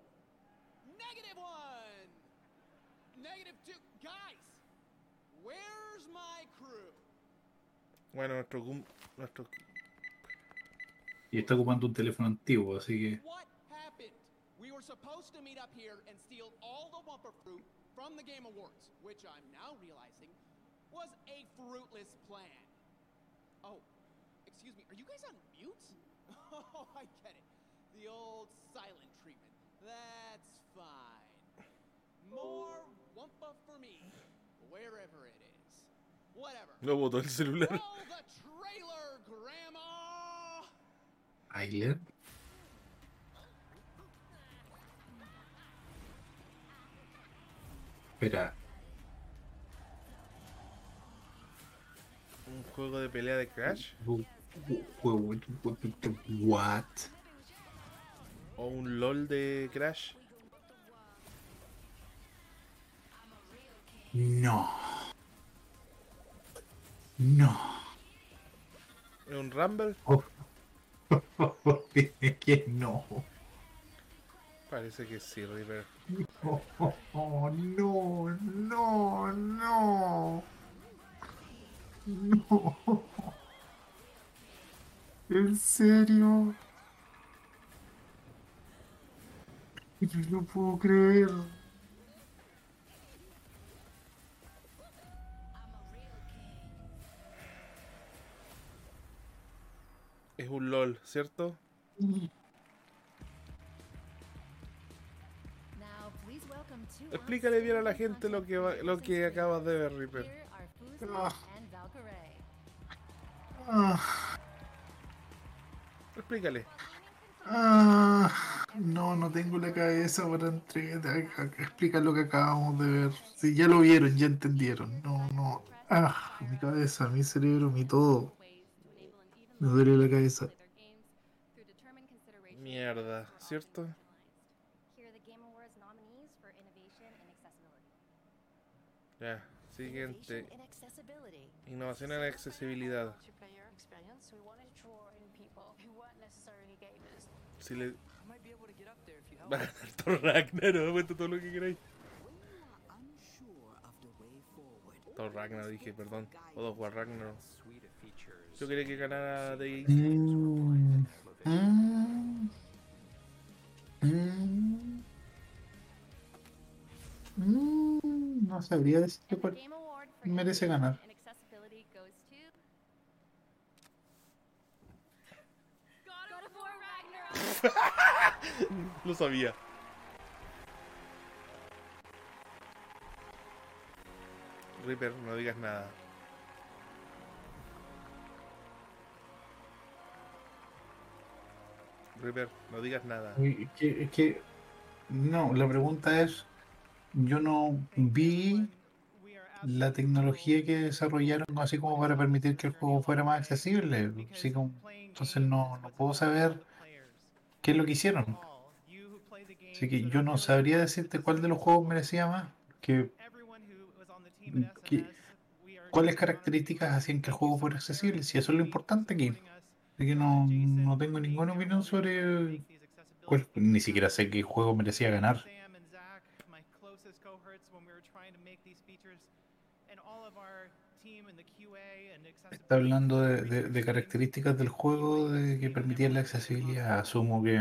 Negative one. Negative two. Guys, where's my crew? Bueno, nuestro, cum- nuestro Y está ocupando un teléfono antiguo, así que. What happened? We were supposed to meet up here and steal all the Wumper fruit from the Game Awards, which I'm now realizing was a fruitless plan. Oh, excuse me, are you guys on mute? *laughs* Oh, I get it. The old silent treatment. That's fine. More Wumpa for me, wherever it is. Whatever. No botó el celular. Roll the trailer, Grandma! Ailer. Espera, Un juego de pelea de Crash What? o un LOL de Crash. No. No. ¿Es un Rumble? *laughs* Es que no. Parece que sí, River. Oh, oh, oh, no, no, no. No. ¿En serio? Yo no puedo creer. Es un LOL, ¿cierto? Explícale bien a la gente lo que va- lo que acabas de ver, Reaper. Ah. Ah, Explícale. ah, no, no tengo la cabeza para entre- a- a- explicar lo que acabamos de ver. Si ya lo vieron, ya entendieron. No, no. Ah, mi cabeza, mi cerebro, mi todo. Me duele la cabeza. Mierda, ¿cierto? Ya, siguiente. Innovación en accesibilidad. Multiplayer experience, we wanted to draw in people who weren't necessarily gamers. Si le... Va a ganar Thor Ragnarok, cuenta todo lo que queráis. Thor Ragnarok dije, perdón. O dos War Ragnarok. Yo quería que ganara de Mm, mm, mm, no sabría decir for merece ganar. *laughs* Lo sabía. Reaper, no digas nada. Reaper, no digas nada. Es que, que, no, la pregunta es, yo no vi la tecnología que desarrollaron así como para permitir que el juego fuera más accesible. Así como, entonces no, no puedo saber qué es lo que hicieron. Así que yo no sabría decirte cuál de los juegos merecía más. Que, que- cuáles características hacían que el juego fuera accesible. Si eso es lo importante aquí. Así que no, no tengo ninguna opinión sobre cuál- ni siquiera sé qué juego merecía ganar. Está hablando de, de- de características del juego de que permitían la accesibilidad. Asumo que.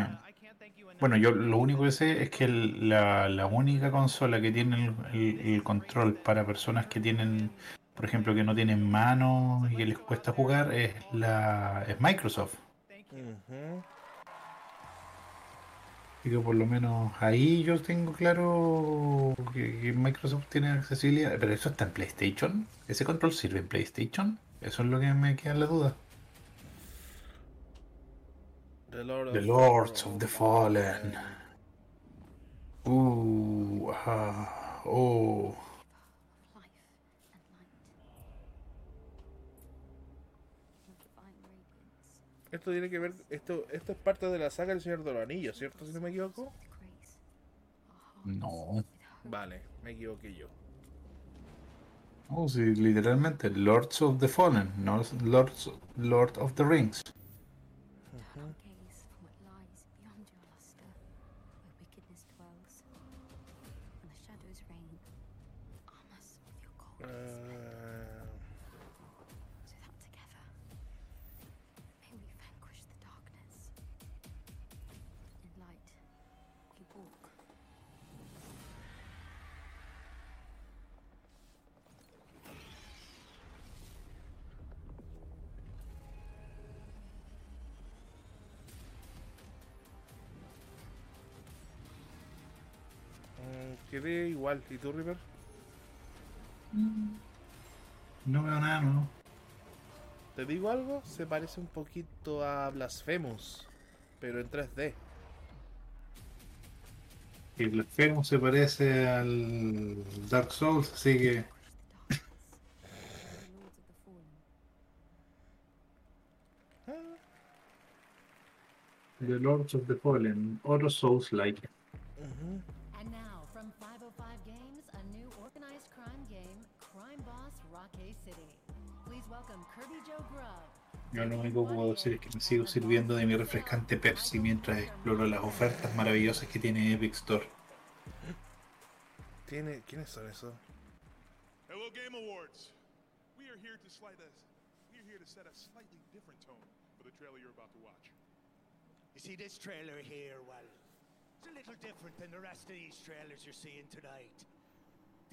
Bueno, yo lo único que sé es que el- la, la única consola que tiene el, el- el control para personas que tienen, por ejemplo, que no tienen manos y que les cuesta jugar es la es Microsoft. Así que por lo menos ahí yo tengo claro que, que Microsoft tiene accesibilidad. Pero eso está en PlayStation. ¿Ese control sirve en PlayStation? Eso es lo que me queda en la duda. The Lord The of- Lords of the Fallen. Uh, ah, oh. Esto tiene que ver, esto, esto es parte de la saga del Señor de los Anillos, ¿cierto? Si no me equivoco. No. Vale, me equivoqué yo. Oh, sí, literalmente, Lords of the Fallen, no Lords, Lord of the Rings. Igual. ¿Y tú, River? No veo nada, no. ¿Te digo algo? Se parece un poquito a Blasphemous, pero en 3D. Y el Blasphemous se parece al Dark Souls, así que. *laughs* The Lords of the Fallen, otro Souls-like. Yo lo único que puedo decir es que me sigo sirviendo de mi refrescante Pepsi mientras exploro las ofertas maravillosas que tiene Epic Store. ¿Tiene, ¿Quiénes son esos? Hello, Game Awards. We are here to slight a, we are here to set a slightly different tone for the trailer you're about to watch. You see this trailer here, well, it's a little different than the rest of these trailers you're seeing tonight.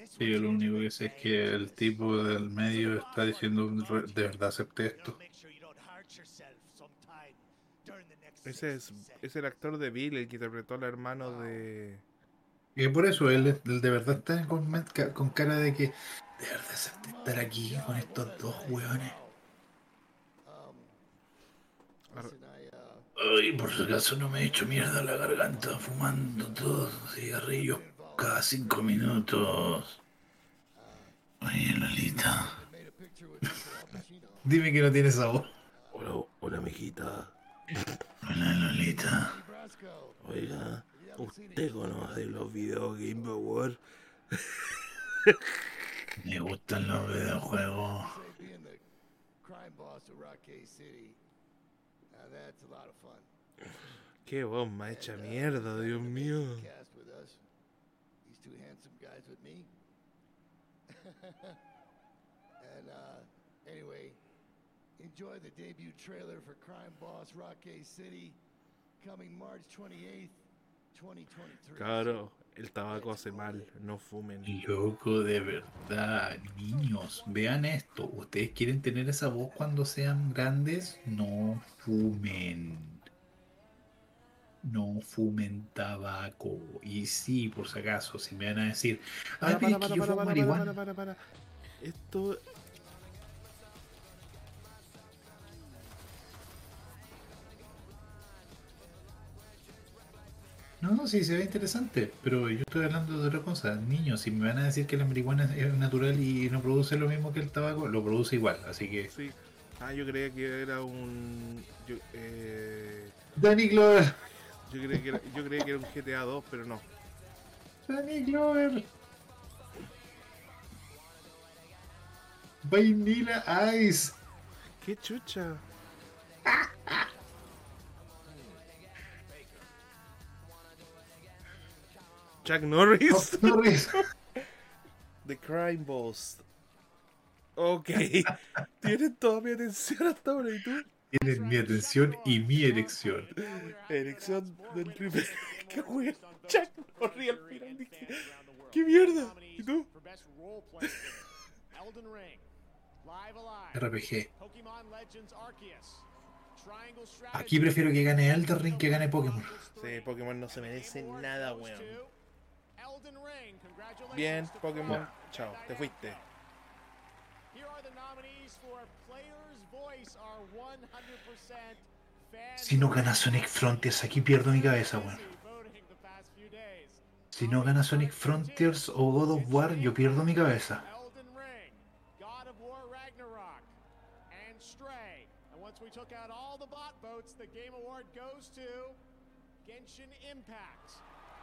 Sí, yo lo único que sé es que el tipo del medio está diciendo "Re- de verdad acepté esto. Ese es, es el actor de Bill, el que interpretó al hermano de... Y por eso él, él de verdad está con, cara de que de verdad acepté estar aquí con estos dos hueones. Ay, por si acaso no me he hecho mierda la garganta fumando todos los cigarrillos cada cinco minutos. Oye, Lolita. *laughs* Dime que no tienes esa voz. Hola, hola, mijita. Hola, Lolita. Oiga, ¿usted conoce los Video Game? Me *laughs* gustan los videojuegos. Qué bomba hecha mierda, Dios mío. Cast with us. These two handsome guys with me. *laughs* and uh, anyway, enjoy the debut trailer for Crime Boss Rockay City, coming March 28th, 2023. Claro, el tabaco hace mal, no fumen. Loco, de verdad, niños, vean esto. ¿Ustedes quieren tener esa voz cuando sean grandes? No fumen. No fumen tabaco. Y sí, por si acaso, si me van a decir, ah, Para, para, que yo fumo marihuana". para. Esto... No, sí, se ve interesante, pero yo estoy hablando de otra cosa. Niños, si me van a decir que la marihuana es natural y no produce lo mismo que el tabaco, lo produce igual, así que... Sí. Ah, yo creía que era un. Yo, eh, Danny Glover, yo, creía que era, yo creía que era un GTA 2, pero no. Danny Glover. Vanilla Ice. ¡Qué chucha! Chuck Norris. Norris. The Crime Boss. Ok. Tienen toda mi atención hasta ahora. ¿Y tú? Tienen mi atención y mi elección. Elección del primer. *laughs* ¡Qué wea! Chuck Norris al final. dije, ¡Qué mierda! ¿Y tú? RPG. Aquí prefiero que gane Elden Ring que gane Pokémon. Sí, Pokémon no se merece nada, weón. Elden Ring, congratulations Bien, Pokémon. Chao, te fuiste. Here are the nominees for Player's Voice, our 100% fan Si no gana Sonic Frontiers, aquí pierdo mi cabeza, weón. Si no gana Sonic Frontiers o God of War, yo pierdo mi cabeza.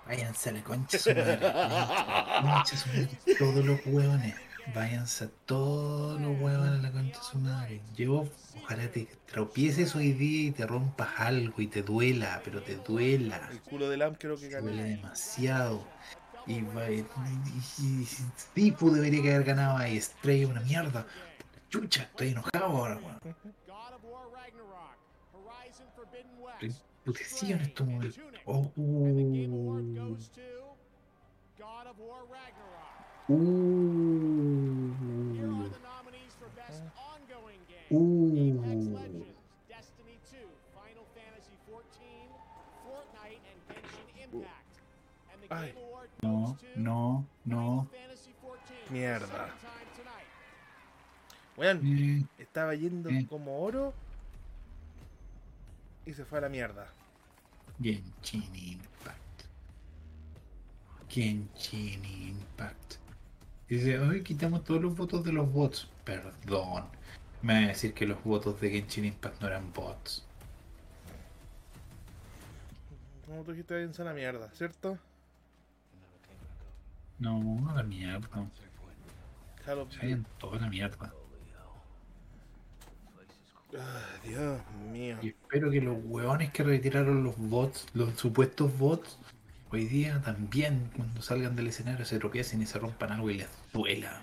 Váyanse a la concha su madre. Concha su madre. Todos los hueones. Váyanse a todos los hueones a la concha de su madre. Yo, ojalá te tropieces hoy día y te rompas algo y te duela, pero te duela. El culo de Lam creo que ganó. duele demasiado. Y, y, y- Tipo debería que haber ganado ahí. Stray es una mierda. Chucha, estoy enojado ahora, weón. Estoy en estos momentos. Oh, goes uh, the nominees for Best Ongoing Game. uh. Apex Legends, Destiny 2, Final Fantasy 14, Fortnite, and Genshin Impact. And the Ay. Game Award No, goes to no, no. Fantasy 14. Mierda. Second time tonight. Weón, Eh, estaba yendo Eh. como oro y se fue a la mierda. Genshin Impact. Genshin Impact. Dice, hoy quitamos todos los votos de los bots. Perdón. Me va a decir que los votos de Genshin Impact no eran bots. Como tú dijiste, a la mierda, ¿cierto? No, a la mierda. Se vayan toda la mierda. Ah, Dios mío. Y espero que los hueones que retiraron los bots, los supuestos bots, hoy día también, cuando salgan del escenario, se tropiecen y se rompan algo y les duela.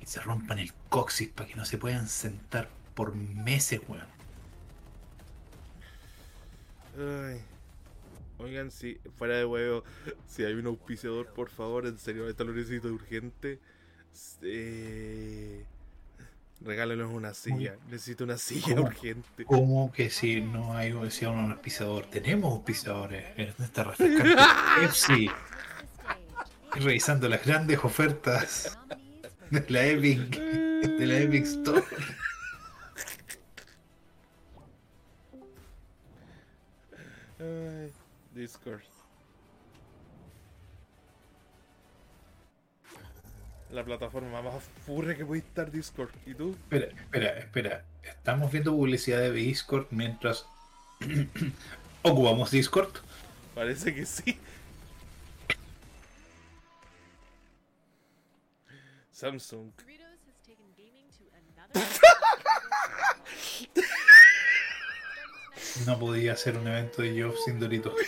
Y se rompan el coxis para que no se puedan sentar por meses, weón. Ay. Oigan, si fuera de huevo, si hay un auspiciador, por favor, en serio, esto lo necesito urgente. Eh, regálenos una silla. Necesito una silla ¿Cómo? urgente. ¿Cómo que si no hay si hay un auspiciador? Tenemos auspiciadores en esta *laughs* refrescante Pepsi. Revisando las grandes ofertas de la Epic, de la Epic Store. Ay, Discord. La plataforma más furre que puede estar Discord. ¿Y tú? Espera, espera, espera. Estamos viendo publicidad de Discord mientras *clears throat* ocupamos Discord. Parece que sí. Samsung. *laughs* No podía hacer un evento de Geoff sin Doritos. *laughs*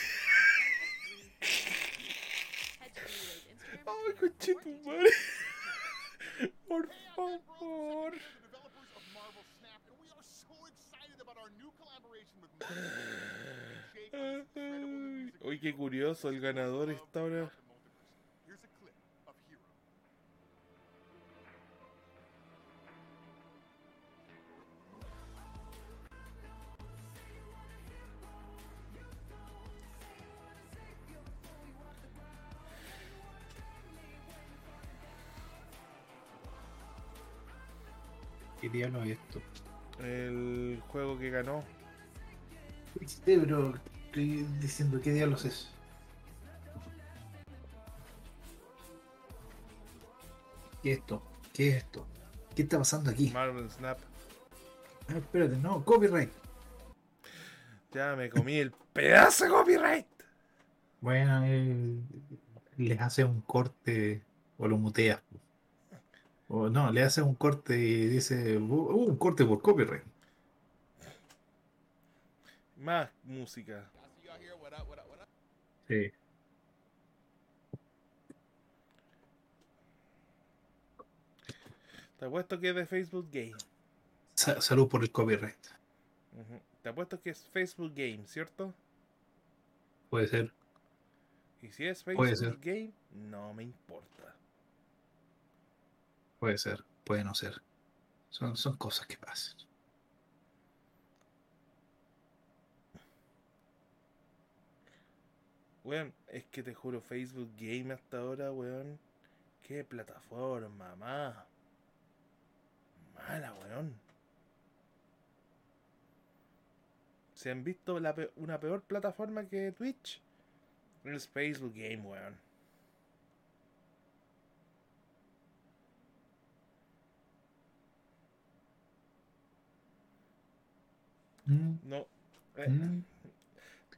Ay, conchetumare. Por favor. Uy, qué curioso, el ganador está ahora. ¿Qué diablo es esto? El juego que ganó. Sí, pero estoy diciendo qué diablos es. ¿Qué es esto? ¿Qué es esto? ¿Qué está pasando aquí? Marvel Snap. Ah, espérate, no, copyright. Ya me comí el pedazo de copyright. Bueno, eh, les hace un corte o lo muteas. O no, le hace un corte y dice, "Uh, un corte por copyright. Más música. Sí. Te apuesto que es de Facebook Game. Sa- salud por el copyright. Ujú. Te apuesto que es Facebook Game, ¿cierto? Puede ser. Y si es Facebook Game, no me importa. Puede ser, puede no ser. Son, son cosas que pasan. Weón, es que te juro, Facebook Game hasta ahora, weón. Qué plataforma, más. Mala, weón. ¿Se han visto una peor plataforma que Twitch? Es Facebook Game, weón. No. eh, Mm.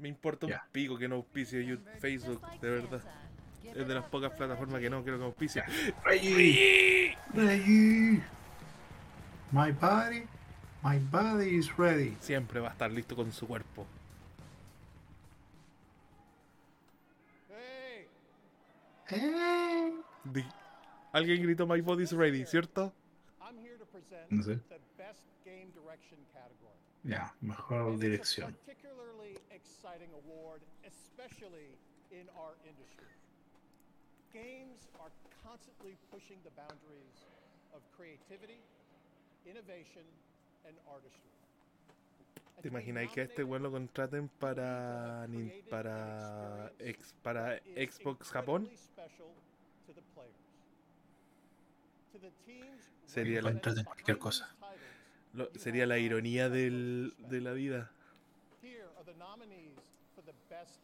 Me importa un pico que no auspicie you- Facebook, de verdad. Es de las pocas plataformas que no quiero que auspicie. Reggie, Reggie. My body, my body is ready. Siempre va a estar listo con su cuerpo. Eh. Di- Alguien gritó My body's ready, ¿cierto? I'm here to present No sé. Ya, mejor dirección. Particularly exciting award, especially in our industry. Games are constantly pushing the boundaries of creativity, innovation, and artistry. ¿Te imagináis que a este weón lo contraten para, para, ex- para Xbox Japón? Sería la, Contraten cualquier cosa. Lo- sería la ironía del, de la vida. Here are the nominees for the best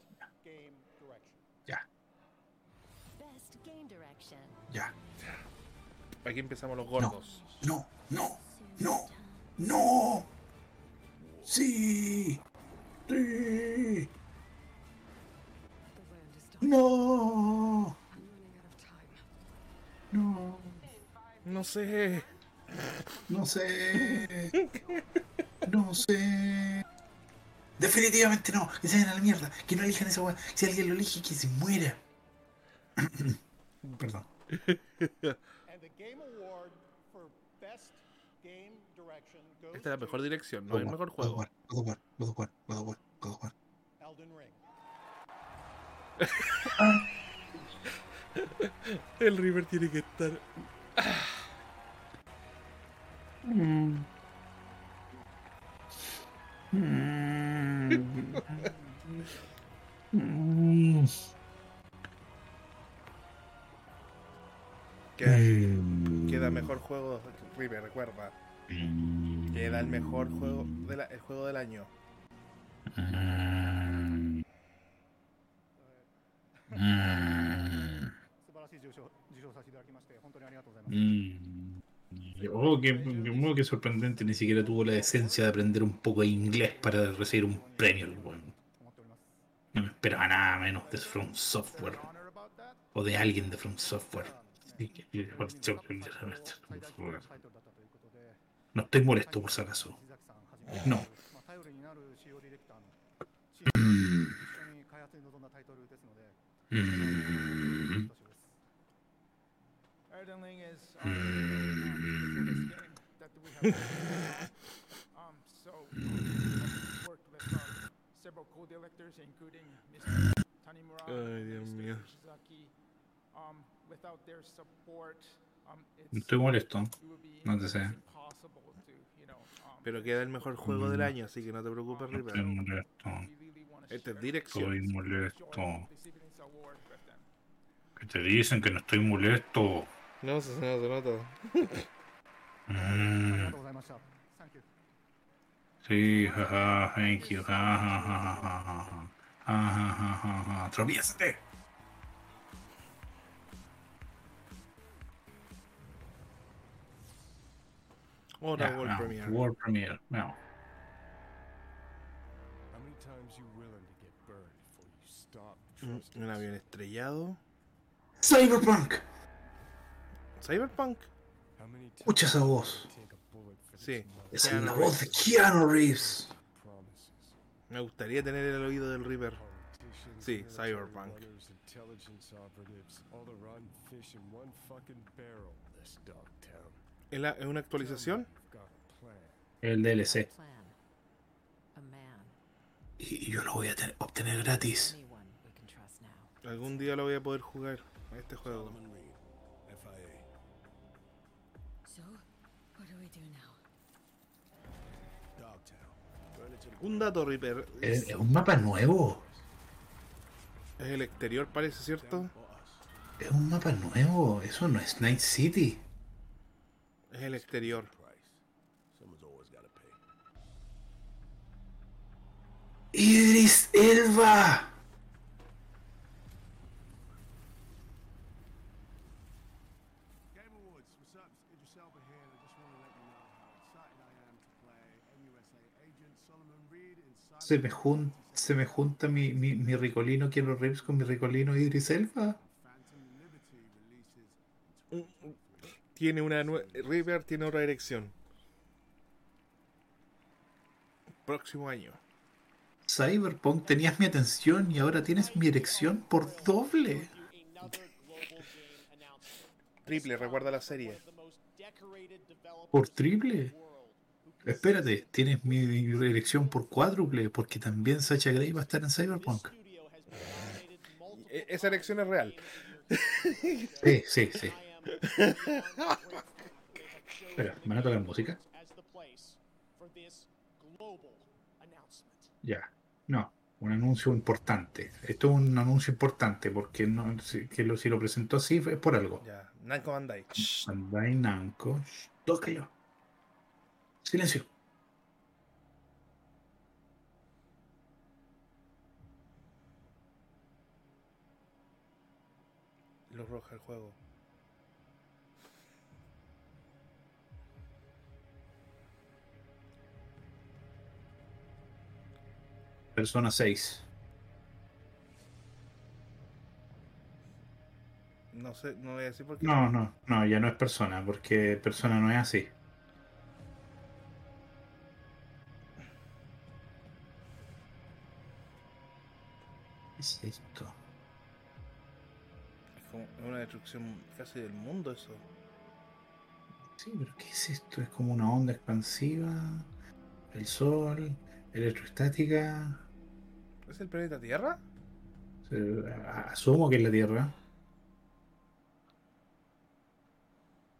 game direction. Ya, ya. Aquí empezamos los gordos. No, no, no, no. Sí. Sí. No. No. No sé. No sé. No sé. Definitivamente no. Que se vayan a la mierda. Que no elijan esa weá. Si alguien lo elige, que se muera. *coughs* Perdón. Esta es la mejor dirección, no God el mejor juego. God of War, God of War, God of War, God of War. to Elden Ring. El River tiene que estar. Mm. Mm. Mm. Queda, Mm. queda mejor juego, River, recuerda. Queda el mejor juego, de la- el juego del año. Oh, qué, qué, qué, sorprendente, ni siquiera tuvo la decencia de aprender un poco de inglés para recibir un premio. No me esperaba nada menos de From Software o de alguien de From Software. No estoy molesto por si acaso. No. Mm. Mm. Ay, Dios Mr. mío. Um, without their support, um, estoy molesto. No te sé. um, Pero queda el mejor juego del Mm. año, así que no te preocupes, River. Estoy molesto. Esta es dirección. Estoy molesto. Que te dicen que no estoy molesto. No, se, no, se nota. Mm. Sí, jaja, thank you. Atraviésate. Hola, yeah, World no. Premiere. World Premiere. Un avión estrellado. Cyberpunk. Cyberpunk. Escucha esa voz. Sí. Es Keanu la voz de. Keanu Reeves. Me gustaría tener el oído del Reaper. Sí, Cyberpunk. ¿Es, la- es una actualización? El DLC. Y yo lo voy a te- obtener gratis. Algún día lo voy a poder jugar a este juego. Un dato, Reaper. Es, es un mapa nuevo. Es el exterior, parece, ¿cierto? Es un mapa nuevo. Eso no es Night City. Es el exterior. Idris Elba. Game Awards, what's up? Idris Elba here. I just want to let you know how excited I am to play NUSA agent Solomon Reed in Se me, jun- se me junta mi, mi, mi ricolino Keanu Reeves con mi ricolino Idris Elba. Tiene una Reaper tiene otra dirección. Próximo año. Cyberpunk tenías mi atención y ahora tienes mi erección por doble. Triple, recuerda la serie. ¿Por triple? Espérate, tienes mi erección por cuádruple porque también Sacha Grey va a estar en Cyberpunk. E- Esa elección es real. Sí, sí, sí. Espera, ¿me van a tocar música? Ya, no, un anuncio importante. Esto es un anuncio importante porque no, si, que lo, si lo presentó así es por algo. Ya, Namco Bandai. Bandai Namco, todos callados. Silencio. Luz roja el juego. Persona 6. No sé, no voy a decir por qué. No, no, no, ya no es persona, porque persona no es así. Es esto? Es como una destrucción casi del mundo eso. Sí, pero ¿qué es esto? Es como una onda expansiva, el sol, electroestática. ¿Es el planeta Tierra? Asumo que es la Tierra.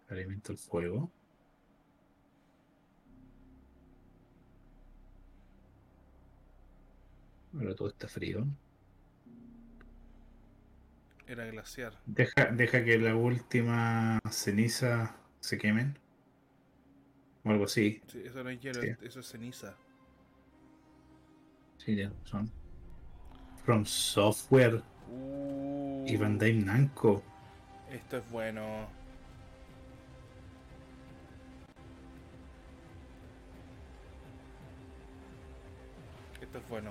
Alimenta el fuego. Ahora todo está frío. Era glaciar. Deja, deja que la última ceniza se quemen. O algo así. Sí, eso no es hielo, Sí. eso es ceniza. Sí, ya son. From Software Uh, y Bandai Namco. Esto es bueno. Esto es bueno.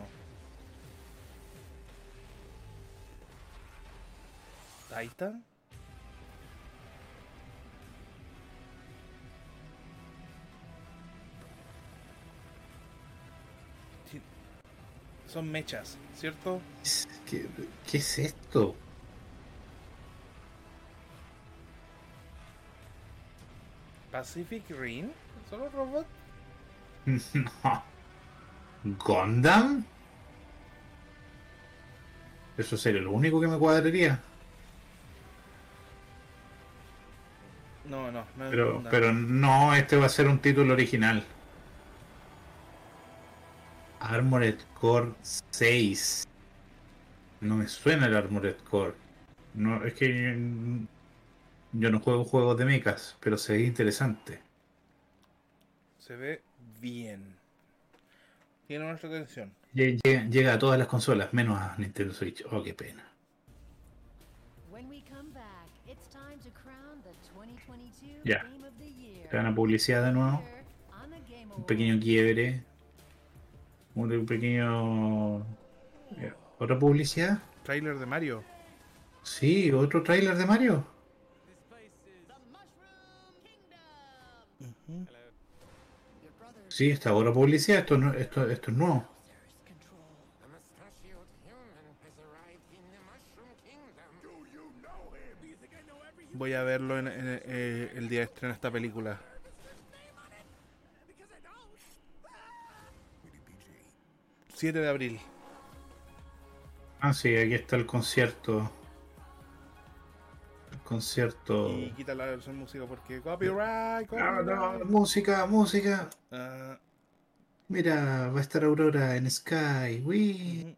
Titan. Sí. Son mechas, ¿cierto? ¿Qué, qué es esto? Pacific Rim. ¿Solo robot? No. *laughs* ¿Gundam? Eso sería lo único que me cuadraría. No, no, no Pero, Gundam. pero no, este va a ser un título original. Armored Core 6. No me suena el Armored Core. No, es que yo no juego juegos de mechas, pero se ve interesante. Se ve bien. Tiene nuestra atención. Lle- Llega, llega a todas las consolas, menos a Nintendo Switch. Oh, qué pena. Ya. Te publicidad de nuevo. Un pequeño quiebre. Un pequeño. ¿Otra publicidad? Trailer de Mario. Sí, otro tráiler de Mario. Sí, esta otra publicidad. Esto, esto, esto es nuevo. Voy a verlo en, en- eh, el día de estreno de esta película. ...7 de abril. Ah, sí, aquí está el concierto. El concierto. Y quita la versión música porque copyright, No, no, copyright. música, música. Ah, Mira, va a estar Aurora en Sky. Wii.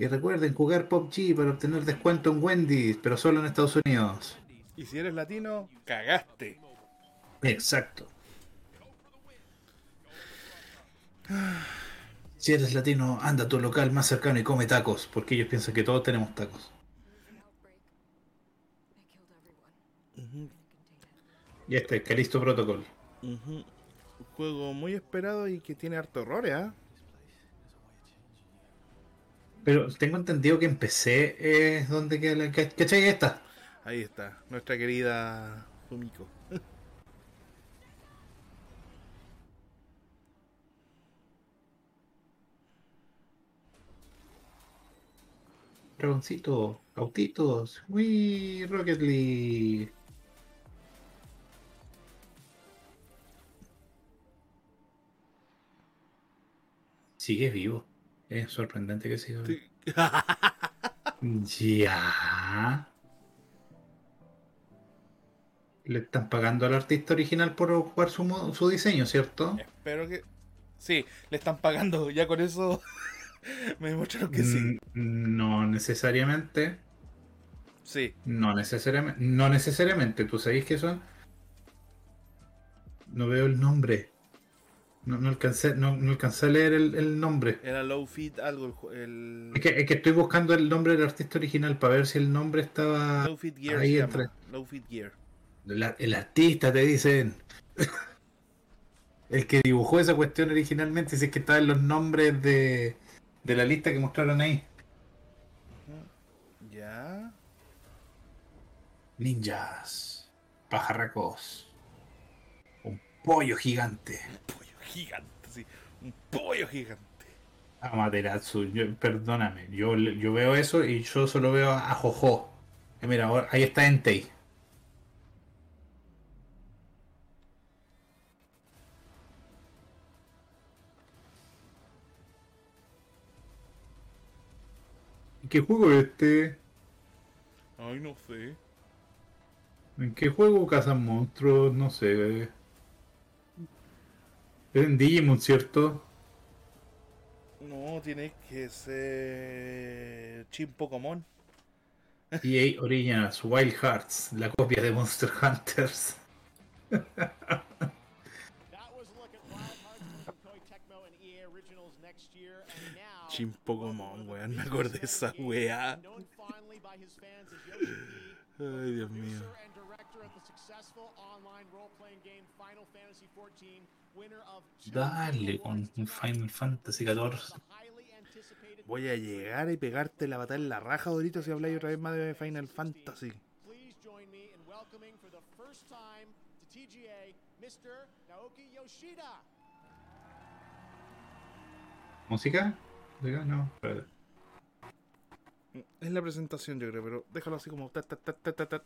Y recuerden jugar PUBG para obtener descuento en Wendy's, pero solo en Estados Unidos. y si eres latino, cagaste. Exacto. Si eres latino, anda a tu local más cercano y come tacos, porque ellos piensan que todos tenemos tacos. Y este es Calisto Protocol. Ujú. Un juego muy esperado y que tiene harto errores, ¿ah? Pero tengo entendido que en PC es donde queda la... ¿cach- ¿Cachai esta? Ahí está, nuestra querida Fumiko. *laughs* Dragoncito, autitos, Wii, Rocket League. Sigue vivo. Es sorprendente que siga vivo. *laughs* Ya. Le están pagando al artista original por ocupar su, su diseño, ¿cierto? Espero que. Sí, le están pagando. Ya con eso *laughs* me demostraron que sí. Mm, No necesariamente. Sí. No necesariamente. No necesariamente. ¿Tú sabéis que son? No veo el nombre. No, no alcancé, no, no alcancé a leer el, el nombre. Era Low Fit algo. El. Es que, es que estoy buscando el nombre del artista original para ver si el nombre estaba Low Fit Gear ahí entre. Low Fit Gear. La- el artista, te dicen. *laughs* el que dibujó esa cuestión originalmente, si es que estaba en los nombres de, de la lista que mostraron ahí. Ya. Ninjas, pajarracos, un pollo gigante. Gigante, sí. Un pollo gigante. Amaterasu, yo- perdóname, yo, yo veo eso y yo solo veo a Jojo. Eh, mira, ahora- ahí está Entei. ¿Qué juego es este? Ay, no sé. ¿En qué juego cazan monstruos? No sé. Es en Digimon, ¿cierto? No, tiene que ser. Chin Pokémon. EA Originals Wild Hearts, la copia de Monster Hunters. Chin Pokémon, weón. Me acordé de esa weá. Ay, Dios mío. Dale con Final Fantasy XIV. Voy a llegar y pegarte la batalla en la raja, Dorito, si habláis otra vez más de Final Fantasy. ¿Música? ¿Música? No, espérate. Es la presentación, yo creo, pero déjalo así como. ta, ta, ta, ta, ta, ta.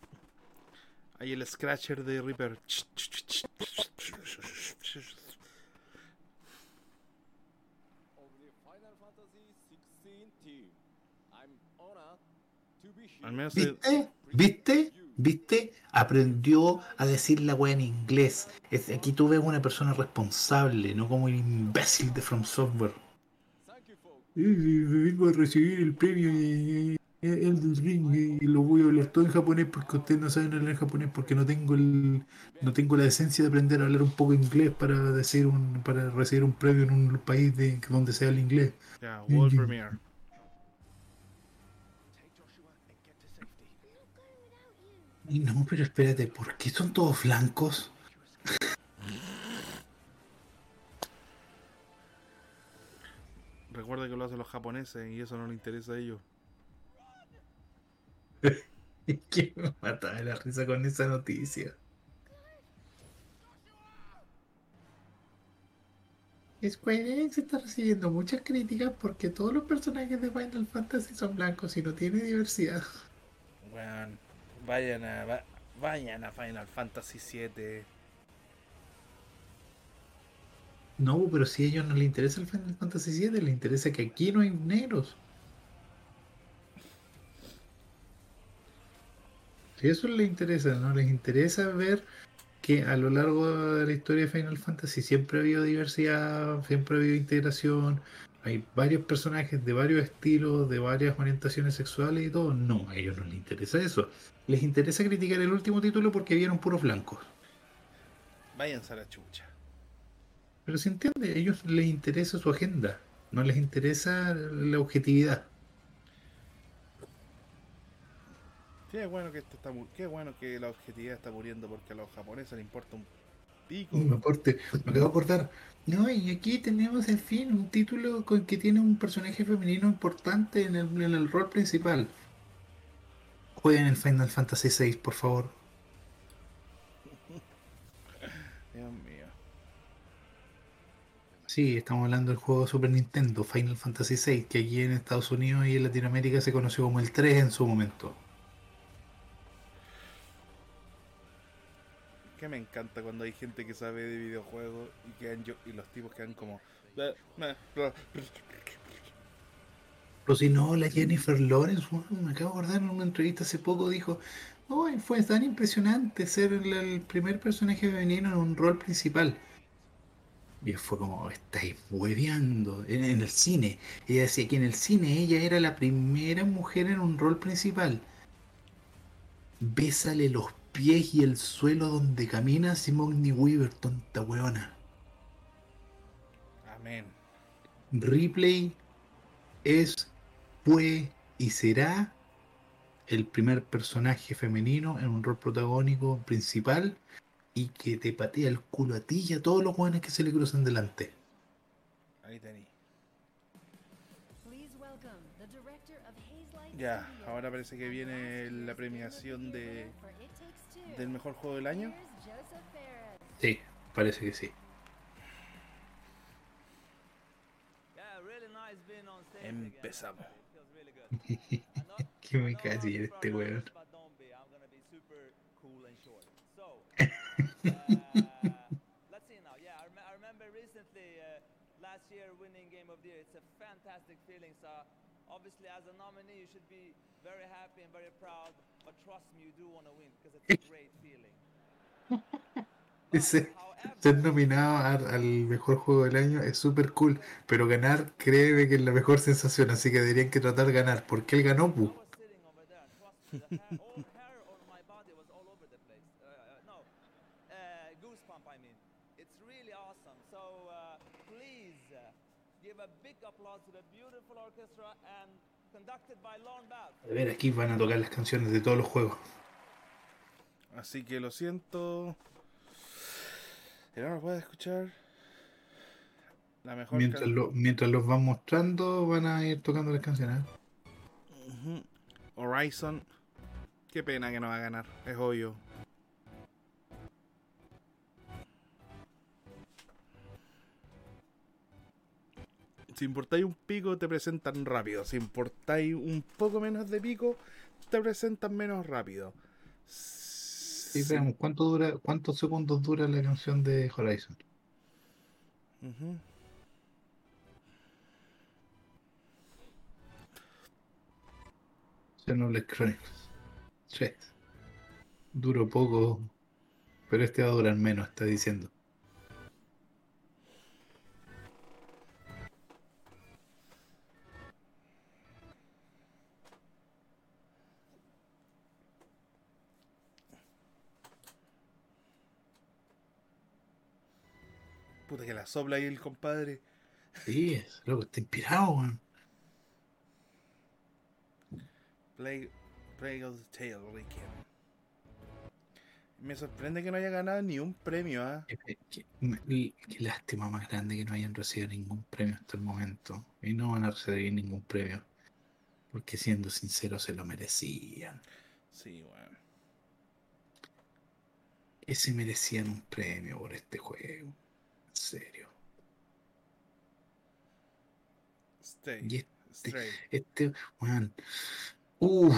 Ahí el scratcher de Reaper. Al menos se- ¿Viste? ¿Viste? ¿Viste? Aprendió a decir la weá en inglés. Es- aquí tú ves una persona responsable, no como el imbécil de From Software. Vengo a recibir el premio el del ring y lo voy a hablar todo en japonés porque ustedes no saben hablar en japonés porque no tengo el no tengo la decencia de aprender a hablar un poco inglés para decir un para recibir un premio en un país de, donde sea el inglés. Ya, World. Premiere. Y no, pero espérate, ¿por qué son todos blancos? Recuerda que lo hacen los japoneses y eso no le interesa a ellos. *laughs* Es que me mataba de la risa con esa noticia. Square Enix está recibiendo muchas críticas porque todos los personajes de Final Fantasy son blancos y no tiene diversidad. Weón, vayan a, va- vayan a Final Fantasy VII. No, pero si a ellos no les interesa el Final Fantasy VII, les interesa que aquí no hay negros. Si eso les interesa, no les interesa ver que a lo largo de la historia de Final Fantasy siempre ha habido diversidad, siempre ha habido integración, hay varios personajes de varios estilos, de varias orientaciones sexuales y todo. No, a ellos no les interesa eso. Les interesa criticar el último título porque vieron puros blancos. Váyanse a la chucha. Pero se entiende, a ellos les interesa su agenda, no les interesa la objetividad. Qué bueno que esto está qué bueno que la objetividad está muriendo porque a los japoneses les importa un pico. Me, aporte- me acabo de acordar. No, y aquí tenemos en fin un título con que tiene un personaje femenino importante en el, en el rol principal. Jueguen el Final Fantasy VI, por favor. *laughs* Dios mío. Sí, estamos hablando del juego de Super Nintendo, Final Fantasy VI, que aquí en Estados Unidos y en Latinoamérica se conoció como el 3 en su momento. Que me encanta cuando hay gente que sabe de videojuegos y quedan yo y los tipos quedan como. Pero si no, la Jennifer Lawrence, me acabo de acordar en una entrevista hace poco, dijo, "Ay, fue tan impresionante ser el, primer personaje femenino en un rol principal. Y fue como, estáis hueveando en, en el cine. Ella decía que en el cine ella era la primera mujer en un rol principal. Bésale los pies y el suelo donde camina Simone Weaver, tonta hueona. Amén. Ripley es, fue y será el primer personaje femenino en un rol protagónico principal y que te patea el culo a ti y a todos los jóvenes que se le cruzan delante. Ahí tení. Ya, ahora parece que viene la premiación de del mejor juego del año. Sí, parece que sí. Empezamos. *laughs* que me cae este weón. Last year winning Game of the Year. It's a fantastic feeling. So obviously, as a nominee, you should be very happy and very proud. But trust me, you do want to win because it's a *laughs* great feeling. *laughs* Ser nominado al mejor juego del año es súper cool, pero ganar, créeme que es la mejor sensación, así que deberían que tratar de ganar. porque él ganó? *laughs* pu? Uh, goosebump, I mean. It's really awesome. So uh, please uh, give a big applause to the beautiful orchestra and conducted by Lorne Bath. A ver, aquí van a tocar las canciones de todos los juegos. Así que lo siento. Que no nos puede escuchar. La mejor Mientras, lo- mientras los van mostrando, van a ir tocando las canciones. ¿eh? Horizon. Qué pena que no va a ganar, es obvio. Si importáis un pico, te presentan rápido. Si importáis un poco menos de pico, te presentan menos rápido. Sí, veamos, ¿cuánto dura, ¿cuántos segundos dura la canción de Horizon? Ujú. Xenoblade Chronicles. Sí. Duró poco, pero este va a durar menos, está diciendo. Puta que la sopla ahí el compadre. Sí, es loco, está inspirado, weón. Play, Play of the Tale Weekend. Me sorprende que no haya ganado ni un premio, ¿ah? Qué, qué lástima más grande que no hayan recibido ningún premio hasta el momento. Y no van a recibir ningún premio. Porque siendo sincero, se lo merecían. Sí, weón. Que se merecían un premio por este juego. Serio. Stay. Y este, Stray. este, weón. Uff.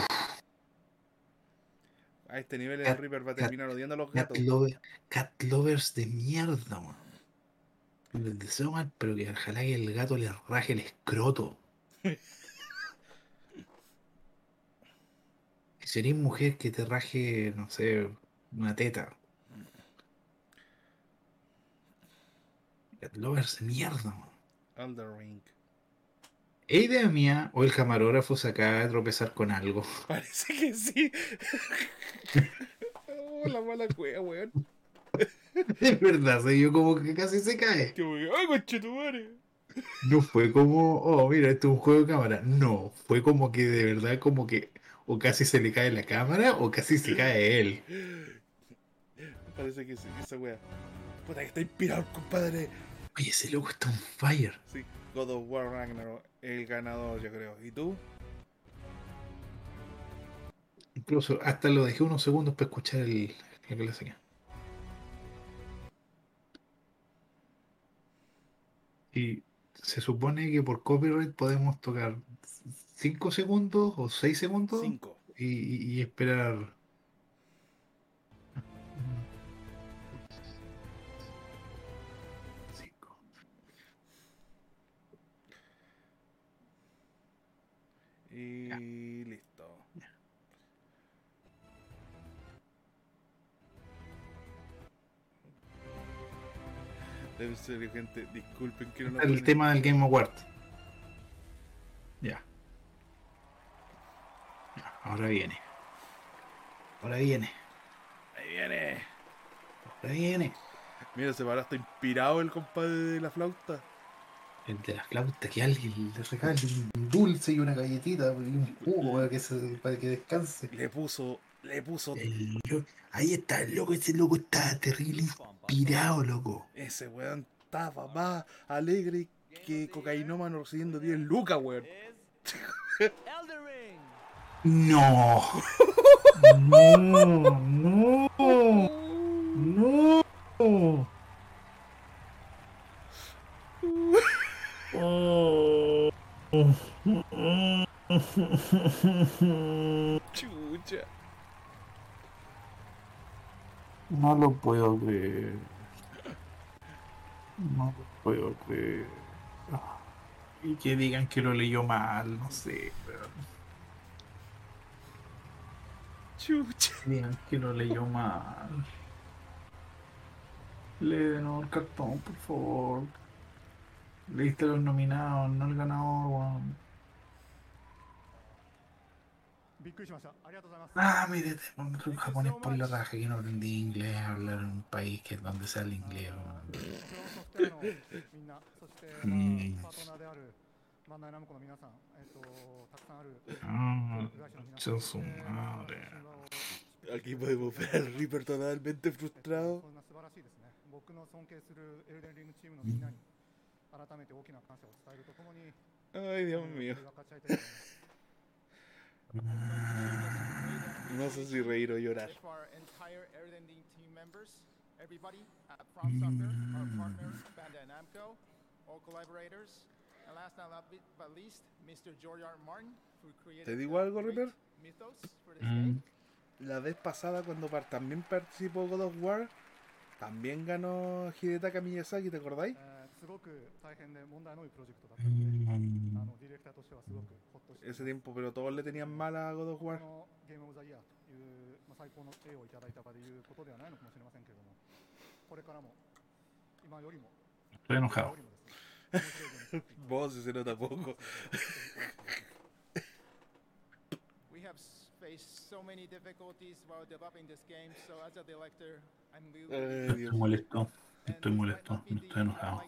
A este nivel el Cat- Reaper va a cat- terminar odiando a los Cat, gatos. lover- cat lovers de mierda, weón. Les deseo mal, pero que ojalá que el gato le raje el escroto. *laughs* Si eres mujer que te raje, no sé, una teta. Cat lovers de mierda. Elder Ring. ¿Es idea mía o el camarógrafo se acaba de tropezar con algo? *laughs* Parece que sí. *laughs* oh, la mala cueva, weón. Es verdad, se yo como que casi se cae. Que ¡ay! No fue como, oh, mira, esto es un juego de cámara. No, fue como que de verdad, como que o casi se le cae la cámara o casi se cae él. Parece que sí, esa wea. Puta que está inspirado, compadre. Oye, ese loco está on fire. Sí, God of War Ragnarok, el ganador, yo creo. ¿Y tú? Incluso hasta lo dejé unos segundos para escuchar el, lo que le saqué. Y se supone que por copyright podemos tocar 5 segundos o 6 segundos Cinco. y esperar. Y listo. En serio, gente, disculpen que no lo El tema del Game Award. Ya. Ya, Ahora viene. Ahora viene. Ahí viene. Ahora viene. Mira, se paró hasta inspirado el compadre de la flauta. El de la flauta, que alguien le regale un dulce y una galletita y un jugo para que, se- para que descanse. Le puso, le puso El ahí está, el loco, ese loco está terrible inspirado, loco. ese weón estaba más alegre que cocainómano recibiendo 10 lucas, weón. No. *laughs* No, no. No. No lo puedo creer. No lo puedo creer. Y que digan que lo leyó mal, no sé. pero Chucha. digan que lo leyó mal. Lee de nuevo el cartón, por favor. Leíste los nominados, no el ganador, weón. Ah, mírate, pongo un japonés por la raja que no aprendí inglés, hablar en un país que es donde sale inglés. mm. Ah, su madre. Aquí podemos ver al Reaper totalmente frustrado. 改めて大きな感謝を伝えるとともに Ay, Dios mío. 俺が勝ち合いたいと思います No sé si reír o llorar. For our entire Elden Ring team members, everybody at From Software, our partners, Bandai Namco, all collaborators, and last but not be- but least, Mr. George R. R. Martin, who created ¿Te digo the algo, great Reaper? mythos for this game. La vez pasada cuando par- también participó God of War, también ganó Hidetaka Miyazaki, ¿te acordáis? え ese tiempo, pero todos le tenían mala a God of War. *laughs* We have faced so many difficulties while developing this game, so as a director, I'm really. No estoy molesto, no estoy enojado.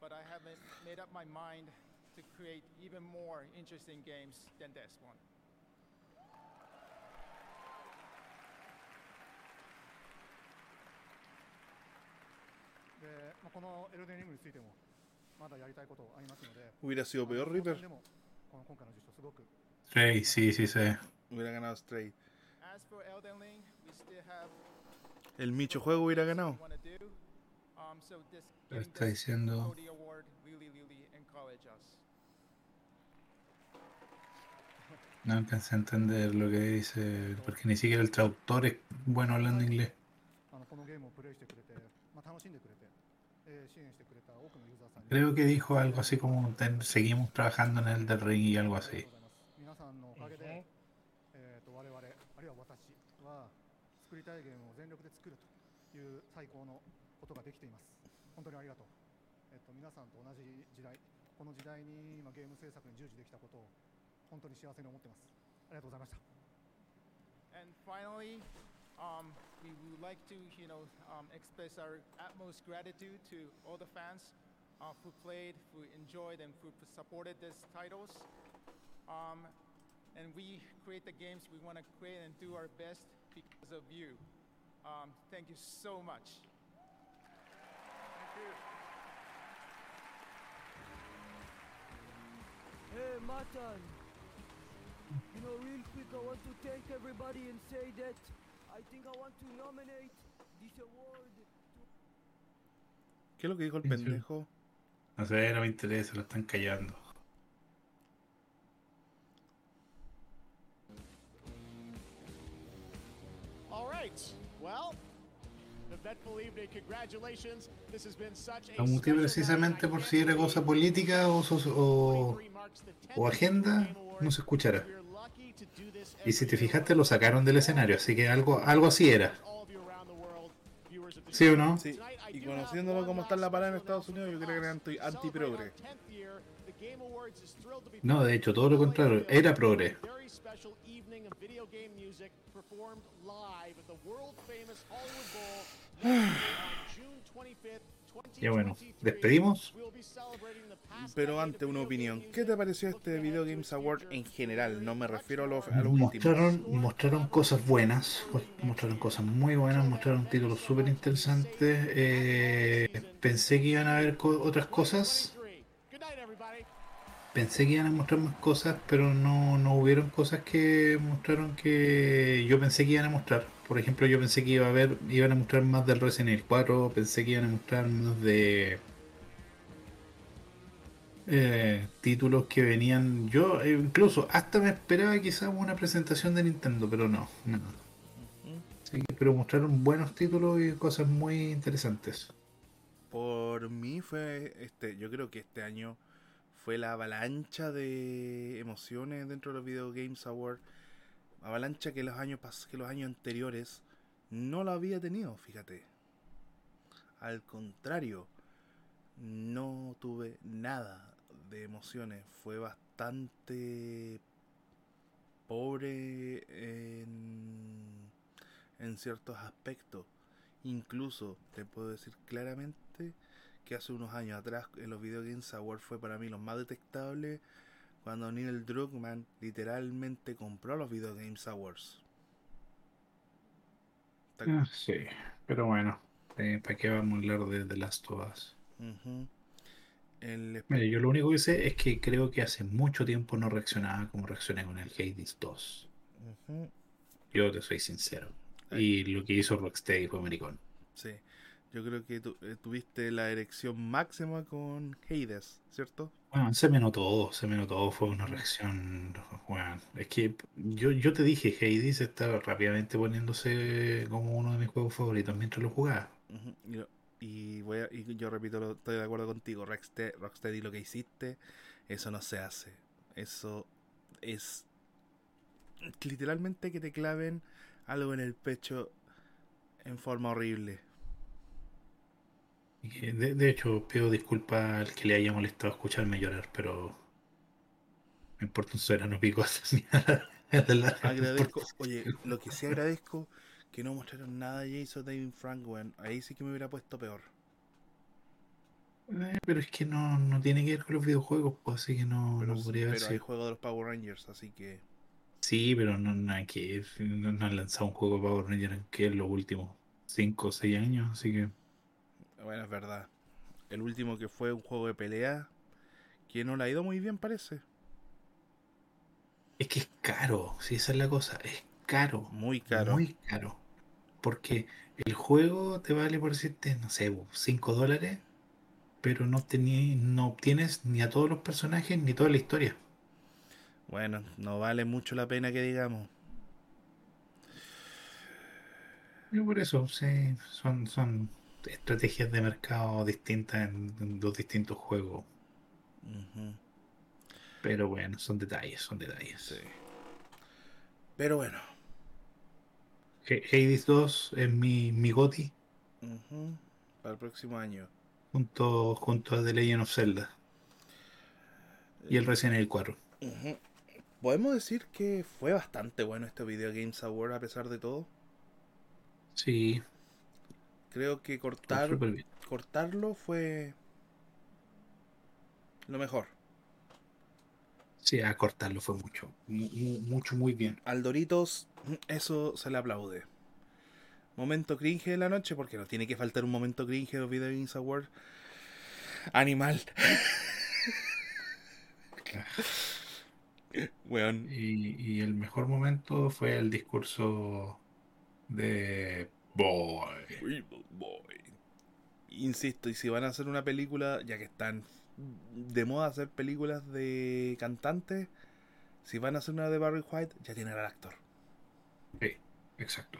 but I haven't made up my mind to create even more interesting games than this one. Hubiera. Sí, sí, sí. Hubiera ganado straight. El Micho juego hubiera ganado. Pero está diciendo. No alcancé a entender lo que dice, porque ni siquiera el traductor es bueno hablando inglés. Creo que dijo algo así como seguimos trabajando en el del ring y algo así. 作りたいゲームを全力で作るという最高のことができています本当にありがとう、えっと皆さんと同じ時代この時代に今ゲーム制作に従事できたことを本当に幸せに思ってますありがとうございました And finally, um, we would like to, you know, um, express our utmost gratitude to all the fans uh, who played, who enjoyed, and who supported these titles. Um, and we create the games we want to create and do our best because of you. Um, thank you so much. Thank you. Hey, Matan. You know, real quick, I want to thank everybody and say that I think I want to nominate this award. ¿Qué es lo que dijo el pendejo? No sé, no me interesa, lo están callando. Muteé precisamente por si era cosa política o, o, o agenda, no se escuchará. Y si te fijaste, lo sacaron del escenario, así que algo, algo así era. ¿Sí o no? Sí. Y conociéndolo como está en la parada en Estados Unidos, yo creo que era anti- anti-progre. No, de hecho, todo lo contrario, era progre. *sighs* Ya bueno, despedimos. Pero antes una opinión. ¿Qué te pareció este Video Games Award en general? No me refiero a lo, a lo último. Mostraron, mostraron cosas buenas, mostraron cosas muy buenas, mostraron títulos súper interesantes. eh, pensé que iban a haber co- otras cosas. Pensé que iban a mostrar más cosas, pero no, no hubieron cosas que mostraron que yo pensé que iban a mostrar. Por ejemplo, yo pensé que iba a haber, iban a mostrar más del Resident Evil 4, pensé que iban a mostrar más de eh, títulos que venían. Yo eh, incluso hasta me esperaba quizás una presentación de Nintendo, pero no, no. Sí, pero mostraron buenos títulos y cosas muy interesantes. Por mí fue este, yo creo que este año fue la avalancha de emociones dentro de los Video Games Awards. Avalancha que los años que los años anteriores no la había tenido, fíjate. Al contrario, no tuve nada de emociones. Fue bastante pobre en, en ciertos aspectos. Incluso te puedo decir claramente que hace unos años atrás en los Video Games Awards fue para mí lo más detectable cuando Neil Druckmann literalmente compró los Video Games Awards. Ah, sí, pero bueno, eh, ¿para qué vamos a hablar de The Last of Us? Ujú. El Mira, yo lo único que sé es que creo que hace mucho tiempo no reaccionaba como reaccioné con el Hades 2. Ujú. Yo te soy sincero. Y lo que hizo Rocksteady fue maricón. Sí, yo creo que tu- eh, tuviste la erección máxima con Hades, ¿cierto? Bueno, se me notó, se me notó, fue una reacción. Bueno, es que yo, yo te dije, Hades estaba rápidamente poniéndose como uno de mis juegos favoritos mientras lo jugaba. Y voy a- y yo repito, lo- estoy de acuerdo contigo, Rocksteady, Rocksteady lo que hiciste, eso no se hace. Eso es literalmente que te claven algo en el pecho en forma horrible. Que, De, de hecho, pido disculpas al que le haya molestado escucharme llorar, pero me importa un soberano pico. *laughs* Es de Agradezco, oye, lo que sí agradezco, que no mostraron nada de Jason David Frank. Ahí sí que me hubiera puesto peor. Eh, pero es que no, no tiene que ver con los videojuegos, pues así que no, Pero, no podría haber pero hay juego de los Power Rangers, así que. Sí, pero no, no hay que no, no han lanzado un juego para Power Rangers que en los últimos 5 o 6 años, así que Bueno, es verdad. El último que fue un juego de pelea, que no le ha ido muy bien, parece. es que es caro, si esa es la cosa, es caro, Muy caro. muy caro. Porque el juego te vale por decirte, no sé, 5 dólares, pero no, tení- no obtienes ni a todos los personajes ni toda la historia. Bueno, no vale mucho la pena que digamos. Y por eso, sí, son, son estrategias de mercado distintas en, los distintos juegos. Pero bueno, son detalles, son detalles. Sí. Pero bueno. Hades 2 es mi, mi goti ujú, Para el próximo año. junto, junto a The Legend of Zelda. Y el Resident Evil 4. Ujú. Podemos decir que fue bastante bueno este Video Games Award a pesar de todo. Sí, Creo que cortar, cortarlo fue lo mejor. sí, a cortarlo fue mucho. mu- mu- mucho, muy bien. Al Doritos, eso se le aplaude. Momento cringe de la noche, porque no tiene que faltar un momento cringe de los Video Games Awards. Animal. *laughs* Weón. Y, y el mejor momento fue el discurso de Boy. Boy. Insisto, y si van a hacer una película, ya que están de moda hacer películas de cantantes, si van a hacer una de Barry White, ya tienen al actor. Sí, exacto.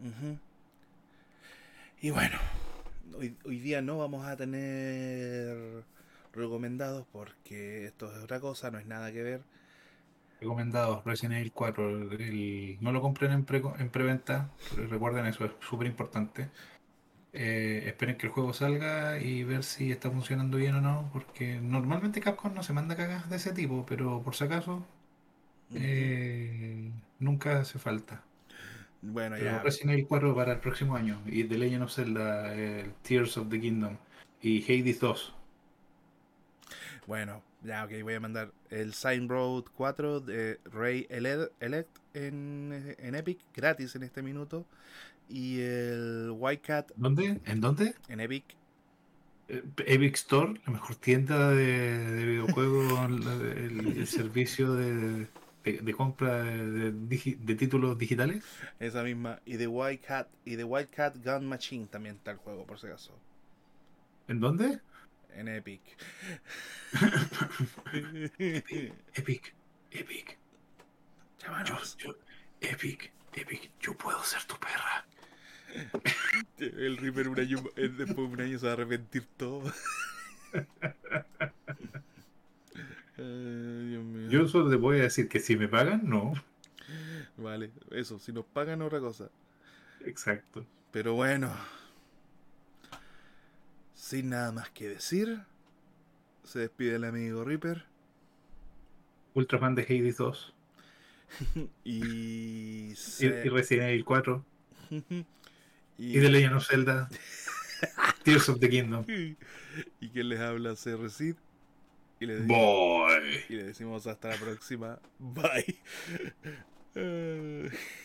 Ujú. Y bueno, hoy, hoy día no vamos a tener recomendados porque esto es otra cosa, no es nada que ver. Recomendado Resident Evil 4. el- no lo compren en, pre, en preventa. Recuerden eso, es súper importante. Eh, esperen que el juego salga y ver si está funcionando bien o no. Porque normalmente Capcom no se manda cagas de ese tipo, pero por si acaso, eh, nunca hace falta. Bueno, Pero ya. Resident Evil 4 para el próximo año. Y The Legend of Zelda, el Tears of the Kingdom. Y Hades 2. Bueno, ya, ok, voy a mandar el Sign Road 4 de Ray Elect en, en Epic, gratis en este minuto. Y el White Cat ¿Dónde? ¿En dónde? en Epic. Eh, Epic Store, la mejor tienda de, de videojuegos, *laughs* el, el servicio de, de- de compra de, digi- de títulos digitales. Esa misma. Y The White Cat y The White Cat Gun Machine también está el juego, por si acaso. ¿En dónde? En Epic. *laughs* Epic, Epic. Llámanos. Yo- yo- Epic, Epic, yo puedo ser tu perra. *laughs* El Reaper un año, después de un año se va a arrepentir todo. *laughs* Ay, Dios mío. Yo solo te voy a decir que si me pagan, no. Vale, eso, si nos pagan otra cosa. Exacto. Pero bueno, sin nada más que decir, se despide el amigo Reaper Ultra fan de Hades 2 *laughs* y, y, se- y Resident Evil 4 *laughs* y, y The Legend of Zelda. *laughs* Tears of the Kingdom. y quien les habla Recid y le Boy. y le decimos hasta la próxima. Bye. Eh,